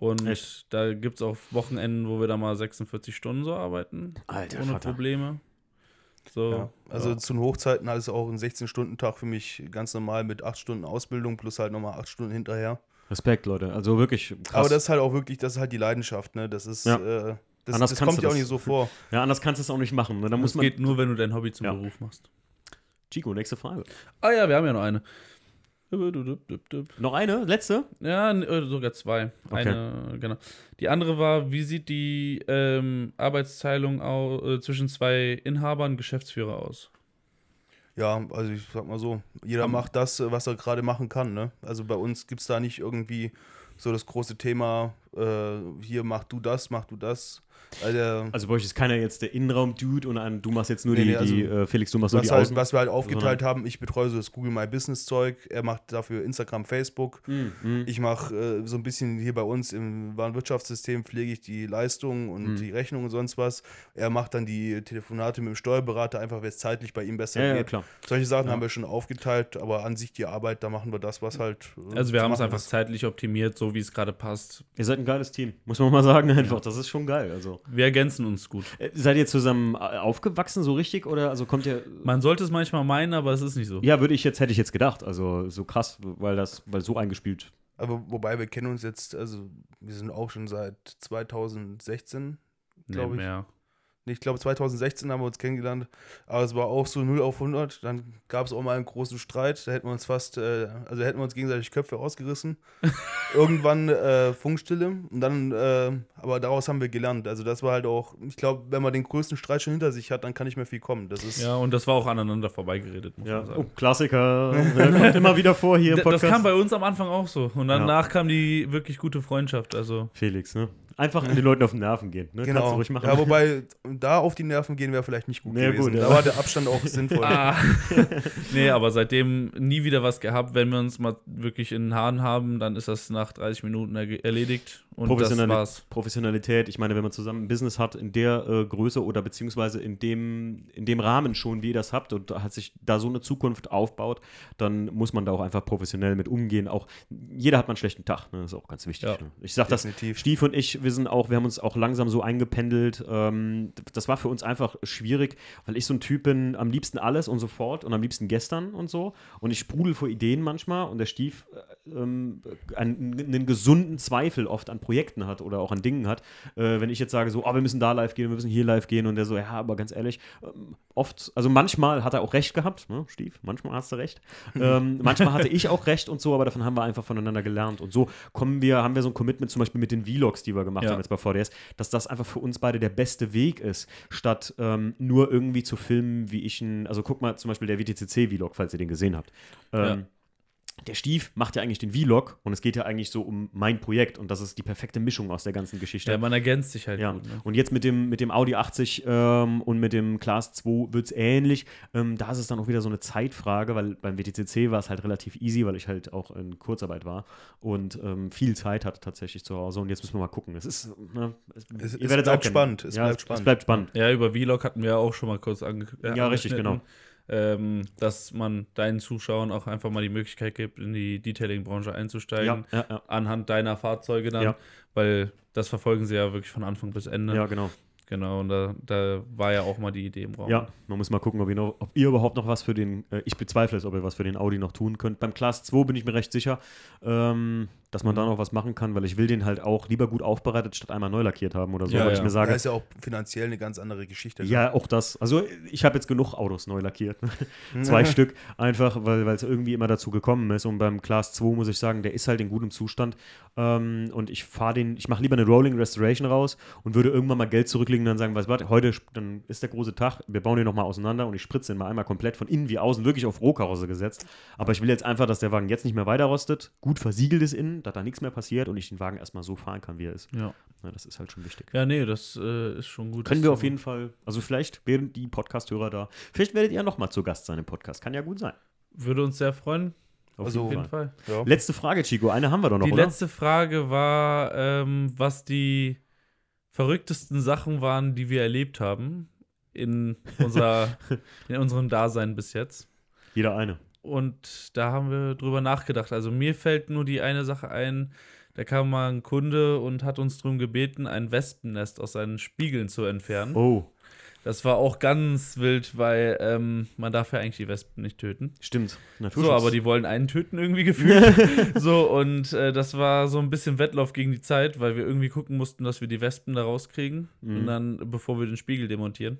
C: Und
A: Echt?
C: da gibt es auch Wochenenden, wo wir da mal 46 Stunden so arbeiten.
A: Alter
C: ohne
A: Vater.
C: Probleme. So.
B: Ja. Also
C: ja.
B: zu den Hochzeiten ist auch ein 16-Stunden-Tag für mich ganz normal mit 8 Stunden Ausbildung plus halt nochmal 8 Stunden hinterher.
A: Respekt, Leute. Also wirklich krass.
B: Aber das ist halt auch wirklich, das ist halt die Leidenschaft, ne? Das ist,
A: Ja.
B: äh, das,
A: Anders
B: das
A: kannst
B: kommt
A: du
B: ja auch nicht so vor.
A: ja, anders kannst du es auch nicht machen. Ne? Da muss
C: das
A: man.
C: geht nur, wenn du dein Hobby zum
A: Ja.
C: Beruf machst.
A: Chico, nächste Frage.
C: Ah ja, wir haben ja noch eine.
A: Noch eine? Letzte?
C: Ja, äh, sogar zwei.
A: Okay.
C: Eine, genau. Die andere war, wie sieht die ähm, Arbeitsteilung au, äh, zwischen zwei Inhabern, Geschäftsführer aus?
B: Ja, also ich sag mal so, jeder
C: Am-
B: macht das, was er gerade machen kann, ne? Also bei uns gibt es da nicht irgendwie so das große Thema, äh, hier mach du das, mach du das. Also,
A: Also bei euch ist keiner jetzt der Innenraum-Dude und ein, du machst jetzt nur
B: Nee,
A: die,
B: nee, also
A: die äh, Felix, du machst nur
B: was,
A: die
B: halt,
A: Außen.
B: was wir halt aufgeteilt haben, ich betreue so das Google My Business Zeug, er macht dafür Instagram, Facebook.
A: Mhm.
B: Ich mache äh, so ein bisschen hier bei uns im Warenwirtschaftssystem pflege ich die Leistungen und
A: Mhm.
B: die Rechnungen und sonst was. Er macht dann die Telefonate mit dem Steuerberater, einfach weil es zeitlich bei ihm besser
A: Ja, ja,
B: geht.
A: klar.
B: Solche Sachen
C: Ja.
B: haben wir schon aufgeteilt, aber an sich die Arbeit, da machen wir das, was halt. äh,
C: Also wir haben es einfach
B: ist.
C: zeitlich optimiert, so wie es gerade passt.
A: Ihr seid ein geiles Team, muss man mal sagen einfach. Das ist schon geil. Also.
C: Wir ergänzen uns gut.
A: Äh, Seid ihr zusammen äh, aufgewachsen so richtig oder also kommt ihr
C: Man sollte es manchmal meinen, aber es ist nicht so.
A: Ja, würde ich jetzt hätte ich jetzt gedacht, also so krass, weil das weil so eingespielt.
B: Aber wobei wir kennen uns jetzt, also wir sind auch schon seit 2016,
C: nee,
B: glaube ich.
C: mehr.
B: Ich glaube 2016 haben wir uns kennengelernt, aber es war auch so 0 auf 100. Dann gab es auch mal einen großen Streit, da hätten wir uns fast, äh, also hätten wir uns gegenseitig Köpfe ausgerissen. Irgendwann äh, Funkstille und dann, äh, aber daraus haben wir gelernt. Also das war halt auch, ich glaube, wenn man den größten Streit schon hinter sich hat, dann kann nicht mehr viel kommen. Das ist
C: Ja, und das war auch aneinander vorbeigeredet, muss
A: Ja,
C: man
A: oh,
C: sagen.
A: Klassiker, ja, kommt immer wieder vor hier Podcast.
C: Das kam bei uns am Anfang auch so. Und danach kam die wirklich gute Freundschaft. Also
A: Felix, ne? Einfach den Leuten auf den Nerven gehen, ne? Kannst du
B: genau.
A: ruhig machen.
B: Ja, wobei da auf die Nerven gehen wäre vielleicht nicht gut
A: Ja,
B: gewesen.
A: gut, ja.
B: Da war der Abstand auch sinnvoll.
C: Ah. nee, aber seitdem nie wieder was gehabt. Wenn wir uns mal wirklich in den Haaren haben, dann ist das nach 30 Minuten erledigt. Und das
A: Professionali
C: war's.
A: Professionalität, ich meine, wenn man zusammen ein Business hat in der äh, Größe oder beziehungsweise in dem, in dem Rahmen schon, wie ihr das habt und hat sich da so eine Zukunft aufbaut, dann muss man da auch einfach professionell mit umgehen. Auch jeder hat mal einen schlechten Tag, ne? das ist auch ganz wichtig.
C: Ja.
A: Ne? Ich sag das. Stief und ich, wir wir sind auch, wir haben uns auch langsam so eingependelt. Ähm, das war für uns einfach schwierig, weil ich so ein Typ bin, am liebsten alles und sofort und am liebsten gestern und so. Und ich sprudel vor Ideen manchmal und der Stief äh, ähm, einen, einen, gesunden Zweifel oft an Projekten hat oder auch an Dingen hat. Äh, wenn ich jetzt sage, so, oh, wir müssen da live gehen, wir müssen hier live gehen und der so, ja, aber ganz ehrlich, ähm, oft, also manchmal hat er auch recht gehabt, ne, Stief, manchmal hast du recht. ähm, manchmal hatte ich auch recht und so, aber davon haben wir einfach voneinander gelernt. Und so kommen wir, haben wir so ein Commitment zum Beispiel mit den Vlogs, die wir gemacht ja. haben jetzt bei VDS, dass das einfach für uns beide der beste Weg ist, statt ähm, nur irgendwie zu filmen, wie ich ein, also guck mal zum Beispiel der WTCC-Vlog, falls ihr den gesehen habt. Ähm, ja der Stief macht ja eigentlich den Vlog und es geht ja eigentlich so um mein Projekt und das ist die perfekte Mischung aus der ganzen Geschichte.
C: Ja, man ergänzt sich halt.
A: Ja. Gut, ne? Und jetzt mit dem, mit dem Audi 80 ähm, und mit dem Class 2 wird es ähnlich. Ähm, da ist es dann auch wieder so eine Zeitfrage, weil beim WTCC war es halt relativ easy, weil ich halt auch in Kurzarbeit war und ähm, viel Zeit hatte tatsächlich zu Hause. Und jetzt müssen wir mal gucken. Es ist, ne,
B: es, es, ihr werdet es bleibt spannend. Es,
A: ja,
B: bleibt spannend.
A: es bleibt spannend.
C: Ja, über Vlog hatten wir auch schon mal kurz angekündigt.
A: Ja, ja richtig, genau
C: ähm, dass man deinen Zuschauern auch einfach mal die Möglichkeit gibt, in die Detailing-Branche einzusteigen, ja, ja, ja. anhand deiner Fahrzeuge dann, weil das verfolgen sie ja wirklich von Anfang bis Ende.
A: Ja, genau.
C: Genau, und da, da war ja auch mal die Idee im Raum.
A: Ja, man muss mal gucken, ob ihr, noch, ob ihr überhaupt noch was für den, äh, ich bezweifle es, ob ihr was für den Audi noch tun könnt. Beim Class 2 bin ich mir recht sicher. Ähm, dass man da noch was machen kann, weil ich will den halt auch lieber gut aufbereitet, statt einmal neu lackiert haben oder so.
B: Ja,
A: weil
B: ja.
A: ich mir sage,
B: das ist ja auch finanziell eine ganz andere Geschichte.
A: Ja, auch das. Also ich habe jetzt genug Autos neu lackiert. Zwei Stück einfach, weil es irgendwie immer dazu gekommen ist. Und beim Class 2 muss ich sagen, der ist halt in gutem Zustand. Ähm, und ich fahre den, ich mache lieber eine Rolling Restoration raus und würde irgendwann mal Geld zurücklegen und dann sagen, was warte, heute dann ist der große Tag, wir bauen den nochmal auseinander und ich spritze den mal einmal komplett von innen wie außen, wirklich auf Rohkarosse gesetzt. Aber ich will jetzt einfach, dass der Wagen jetzt nicht mehr weiter rostet, gut versiegelt ist innen, dass da nichts mehr passiert und ich den Wagen erstmal so fahren kann, wie er ist.
C: Ja.
A: ja das ist halt schon wichtig.
C: Ja, nee, das äh, ist schon gut.
A: Können wir auf jeden Fall, also vielleicht wären die Podcast-Hörer da, vielleicht werdet ihr nochmal zu Gast sein im Podcast. Kann ja gut sein.
C: Würde uns sehr freuen.
A: Auf also, jeden Fall. Ja. Letzte Frage, Chico. Eine haben wir doch noch,
C: Die
A: oder?
C: letzte Frage war, ähm, was die verrücktesten Sachen waren, die wir erlebt haben in, unserer, in unserem Dasein bis jetzt.
A: Jeder eine.
C: Und da haben wir drüber nachgedacht. Also mir fällt nur die eine Sache ein, da kam mal ein Kunde und hat uns darum gebeten, ein Wespennest aus seinen Spiegeln zu entfernen.
A: Oh.
C: Das war auch ganz wild, weil ähm, man darf ja eigentlich die Wespen nicht töten.
A: Stimmt.
C: Naturschutz. So, aber die wollen einen töten irgendwie gefühlt. so, und äh, das war so ein bisschen Wettlauf gegen die Zeit, weil wir irgendwie gucken mussten, dass wir die Wespen da rauskriegen. Mhm. Und dann, bevor wir den Spiegel demontieren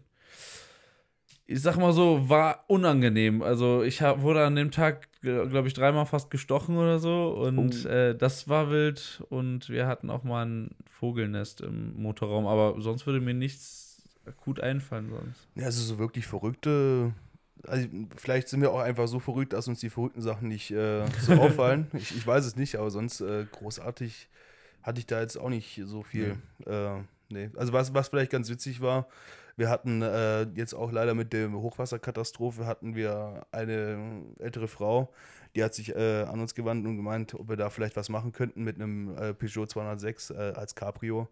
C: ich sag mal so, war unangenehm. Also ich hab, wurde an dem Tag, glaube ich, dreimal fast gestochen oder so. Und oh. äh, das war wild. Und wir hatten auch mal ein Vogelnest im Motorraum. Aber sonst würde mir nichts akut einfallen sonst.
B: Ja, also so wirklich verrückte. Also vielleicht sind wir auch einfach so verrückt, dass uns die verrückten Sachen nicht äh, so auffallen. Ich, ich, weiß es nicht, aber sonst äh, großartig hatte ich da jetzt auch nicht so viel. Äh, nee. Also was, was vielleicht ganz witzig war, wir hatten äh, jetzt auch leider mit der Hochwasserkatastrophe hatten wir eine ältere Frau, die hat sich äh, an uns gewandt und gemeint, ob wir da vielleicht was machen könnten mit einem äh, Peugeot 206 äh, als Cabrio.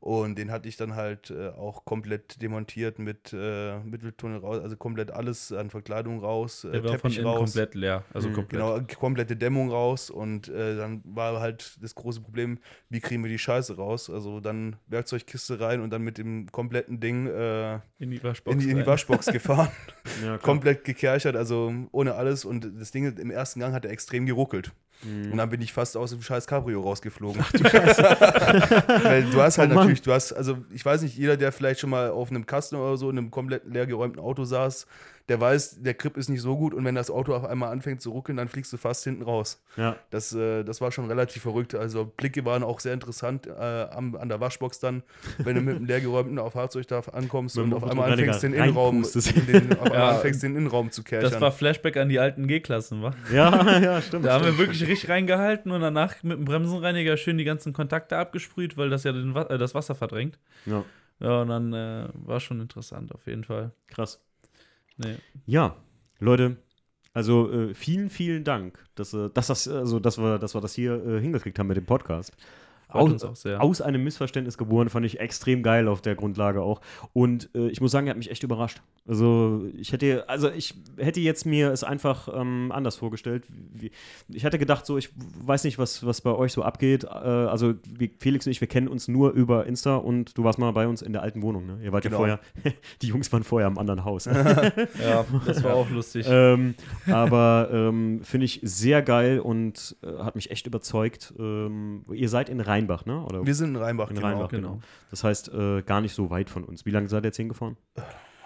B: Und den hatte ich dann halt äh, auch komplett demontiert mit äh, Mitteltunnel raus, also komplett alles an Verkleidung raus,
C: äh, Der war Teppich von raus. komplett leer, also mhm. komplett.
B: Genau, komplette Dämmung raus und äh, dann war halt das große Problem, wie kriegen wir die Scheiße raus? Also dann Werkzeugkiste rein und dann mit dem kompletten Ding äh,
C: in die Waschbox,
B: in die, in die Waschbox gefahren. ja, komplett gekerchert, also ohne alles und das Ding im ersten Gang hat er extrem geruckelt. Mhm. Und dann bin ich fast aus dem scheiß Cabrio rausgeflogen. Ach, du Weil du hast halt oh, natürlich, du hast, also ich weiß nicht, jeder, der vielleicht schon mal auf einem Kasten oder so in einem komplett leergeräumten Auto saß, der weiß, der Grip ist nicht so gut und wenn das Auto auf einmal anfängt zu ruckeln, dann fliegst du fast hinten raus.
A: Ja.
B: Das, äh, das war schon relativ verrückt. Also Blicke waren auch sehr interessant äh, am, an der Waschbox dann, wenn du mit einem leergeräumten auf Fahrzeug da ankommst und auf einmal anfängst den Innenraum, den, auf ja, anfängst den Innenraum zu kerchern.
C: Das war Flashback an die alten G-Klassen, wa?
A: Ja, ja, stimmt.
C: Da
A: haben
C: wir wirklich richtig reingehalten und danach mit dem Bremsenreiniger schön die ganzen Kontakte abgesprüht, weil das ja den, äh, das Wasser verdrängt.
A: Ja.
C: Ja, und dann äh, war schon interessant auf jeden Fall.
A: Krass.
C: Nee.
A: Ja, Leute, also äh, vielen, vielen Dank, dass, äh, dass, das, also, dass, wir, dass wir das hier äh, hingekriegt haben mit dem Podcast. Aus, aus einem Missverständnis geboren, fand ich extrem geil auf der Grundlage auch. Und äh, ich muss sagen, er hat mich echt überrascht. Also ich hätte, also ich hätte jetzt mir es einfach ähm, anders vorgestellt. Wie, ich hätte gedacht, so, ich weiß nicht, was, was bei euch so abgeht. Äh, also wie Felix und ich, wir kennen uns nur über Insta und du warst mal bei uns in der alten Wohnung, ne? Ihr wart
B: Genau.
A: ja vorher, die Jungs waren vorher im anderen Haus.
C: ja, das war auch lustig.
A: ähm, aber ähm, finde ich sehr geil und äh, hat mich echt überzeugt. Ähm, ihr seid in Rheinbach, ne? Oder
B: Wir sind in Rheinbach,
A: in
B: genau.
A: Rheinbach, genau. Das heißt, äh, gar nicht so weit von uns. Wie lange seid ihr jetzt hingefahren?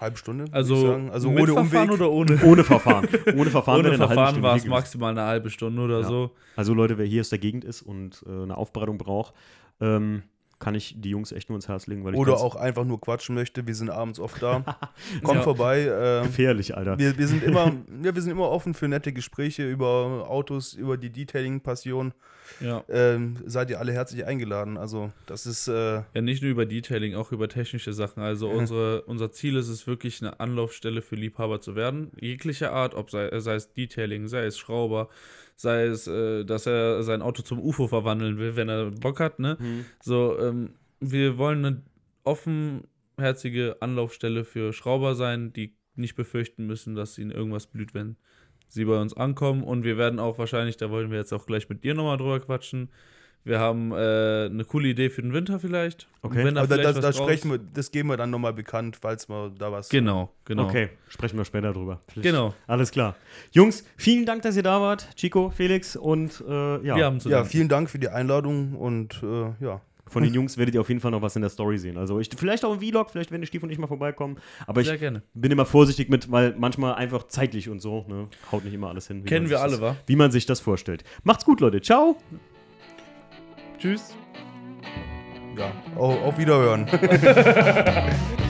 B: Halbe Stunde,
C: Also,
B: ich sagen. Also
C: mit
B: ohne
C: Verfahren
B: Umweg.
C: oder ohne?
A: Ohne Verfahren. Ohne Verfahren,
C: Ohne Verfahren war es maximal eine halbe Stunde oder
A: Ja.
C: so.
A: Also Leute, wer hier aus der Gegend ist und äh, eine Aufbereitung braucht, ähm, kann ich die Jungs echt nur ins Herz legen. Weil ich
B: Oder auch einfach nur quatschen möchte. Wir sind abends oft da. Kommt
C: Ja.
B: vorbei. Äh,
A: gefährlich, Alter.
B: wir, wir, sind immer, ja, wir sind immer offen für nette Gespräche über Autos, über die Detailing-Passion.
C: Ja.
B: Ähm, seid ihr alle herzlich eingeladen. Also, das ist. Äh,
C: Ja, nicht nur über Detailing, auch über technische Sachen. Also unsere, unser Ziel ist es wirklich, eine Anlaufstelle für Liebhaber zu werden. Jeglicher Art, ob sei, sei es Detailing, sei es Schrauber, sei es, äh, dass er sein Auto zum UFO verwandeln will, wenn er Bock hat, ne?
A: Mhm.
C: So, ähm, wir wollen eine offenherzige Anlaufstelle für Schrauber sein, die nicht befürchten müssen, dass ihnen irgendwas blüht, wenn sie bei uns ankommen. Und wir werden auch wahrscheinlich, da wollen wir jetzt auch gleich mit dir nochmal drüber quatschen. Wir haben äh, eine coole Idee für den Winter vielleicht.
A: Okay.
C: Da
B: aber
C: vielleicht
B: das,
C: was
B: das,
C: raus-
B: sprechen wir, das geben wir dann nochmal bekannt, falls wir da was.
C: Genau, genau.
A: Okay, sprechen wir später drüber.
C: Genau.
A: Alles klar. Jungs, vielen Dank, dass ihr da wart. Chico, Felix und äh, ja,
C: Wir haben zu
B: Ja, vielen Dank für die Einladung und äh, ja.
A: Von den Jungs werdet ihr auf jeden Fall noch was in der Story sehen. Also ich, vielleicht auch im Vlog, vielleicht werden die Stief und ich mal vorbeikommen. Aber ich
C: Sehr gerne.
A: bin immer vorsichtig mit, weil manchmal einfach zeitlich und so, ne, haut nicht immer alles hin. wie
C: Kennen
A: man
C: wir
A: sich
C: alle,
A: das,
C: wa?
A: Wie man sich das vorstellt. Macht's gut, Leute. Ciao.
C: Tschüss.
B: Ja, auf Wiederhören.